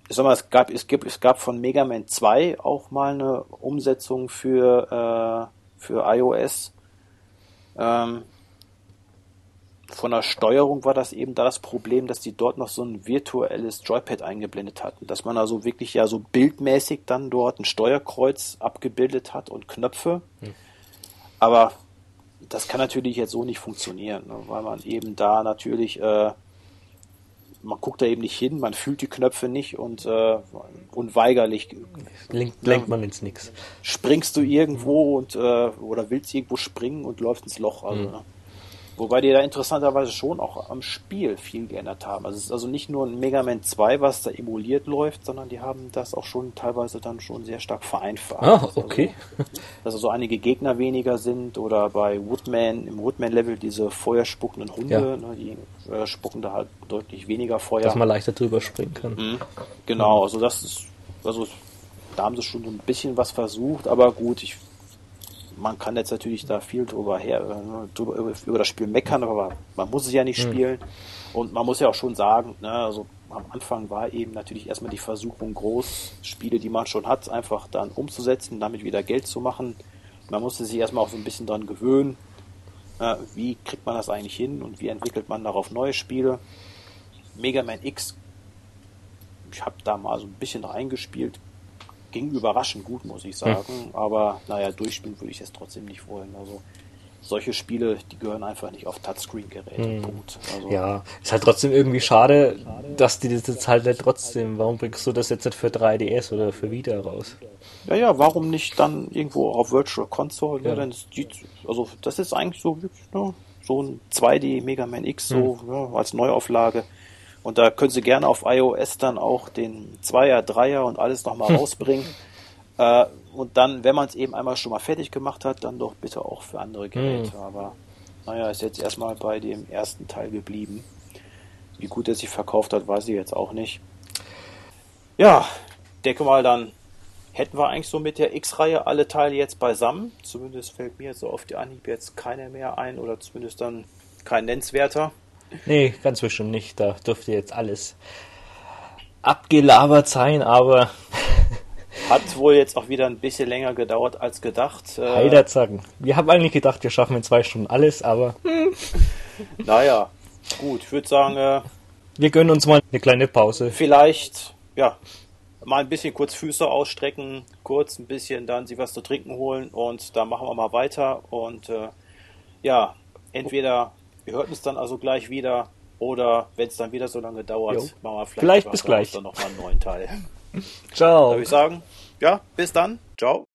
Speaker 2: ich sag mal, es gab, es gibt, es gab von Mega Man 2 auch mal eine Umsetzung für, äh, für iOS. Ähm, von der Steuerung war das eben da das Problem, dass die dort noch so ein virtuelles Joypad eingeblendet hatten, dass man also wirklich ja so bildmäßig dann dort ein Steuerkreuz abgebildet hat und Knöpfe. Aber das kann natürlich jetzt so nicht funktionieren, ne, weil man eben da natürlich, äh, man guckt da eben nicht hin, man fühlt die Knöpfe nicht und äh, unweigerlich
Speaker 1: lenkt, lenkt man ins Nix.
Speaker 2: springst du irgendwo und äh, oder willst irgendwo springen und läufst ins Loch. Also, ne? Wobei die da interessanterweise schon auch am Spiel viel geändert haben. Also es ist also nicht nur ein Mega Man 2, was da emuliert läuft, sondern die haben das auch schon teilweise dann schon sehr stark vereinfacht.
Speaker 1: Ah,
Speaker 2: Also,
Speaker 1: okay.
Speaker 2: dass also einige Gegner weniger sind oder bei Woodman, im Woodman-Level diese feuerspuckenden Hunde,
Speaker 1: Ja.
Speaker 2: ne, die äh, spucken da halt deutlich weniger Feuer.
Speaker 1: Dass man leichter drüber springen kann.
Speaker 2: Mhm. Genau, also das ist, also da haben sie schon so ein bisschen was versucht, aber gut, ich, man kann jetzt natürlich da viel drüber her, äh, drüber, über, das Spiel meckern, aber man muss es ja nicht spielen. Und man muss ja auch schon sagen, ne, also am Anfang war eben natürlich erstmal die Versuchung groß, Spiele, die man schon hat, einfach dann umzusetzen, damit wieder Geld zu machen. Man musste sich erstmal auch so ein bisschen dran gewöhnen, äh, wie kriegt man das eigentlich hin und wie entwickelt man darauf neue Spiele. Mega Man X ich habe da mal so ein bisschen reingespielt. Ging überraschend gut, muss ich sagen. Aber naja, durchspielen würde ich es trotzdem nicht wollen. Also solche Spiele, die gehören einfach nicht auf Touchscreen-Geräte. Punkt. Also,
Speaker 1: Ja, ist halt trotzdem irgendwie schade, dass die das jetzt halt nicht trotzdem. Warum bringst du das jetzt nicht für 3DS oder für Vita raus?
Speaker 2: ja, ja, warum nicht dann irgendwo auf Virtual Console?
Speaker 1: Ja.
Speaker 2: Ja. Dann ist die, also das ist eigentlich so wirklich ne, so ein 2D Mega Man X so ja, als Neuauflage. Und da können sie gerne auf iOS dann auch den Zweier, Dreier und alles nochmal rausbringen. Äh, und dann, wenn man es eben einmal schon mal fertig gemacht hat, dann doch bitte auch für andere Geräte. Aber naja, ist jetzt erstmal bei dem ersten Teil geblieben. Wie gut er sich verkauft hat, weiß ich jetzt auch nicht. Ja, denke mal, dann hätten wir eigentlich so mit der X-Reihe alle Teile jetzt beisammen. Zumindest fällt mir jetzt so auf die Anhieb jetzt keiner mehr ein oder zumindest dann kein nennenswerter.
Speaker 1: Nee, ganz bestimmt nicht. Da dürfte jetzt alles abgelabert sein, aber
Speaker 2: Hat wohl jetzt auch wieder ein bisschen länger gedauert als gedacht. Äh,
Speaker 1: Heider zacken. Wir haben eigentlich gedacht, wir schaffen in zwei Stunden alles, aber
Speaker 2: naja, gut, ich würde sagen, äh,
Speaker 1: wir gönnen uns mal eine kleine Pause.
Speaker 2: vielleicht, ja, mal ein bisschen kurz Füße ausstrecken, kurz ein bisschen dann sich was zu trinken holen und dann machen wir mal weiter und äh, ja, entweder wir hört uns dann also gleich wieder oder wenn es dann wieder so lange dauert,
Speaker 1: Jo.
Speaker 2: machen wir vielleicht,
Speaker 1: Vielleicht bis gleich.
Speaker 2: dann nochmal einen neuen Teil.
Speaker 1: Ciao.
Speaker 2: Würde ich sagen, ja, bis dann, ciao.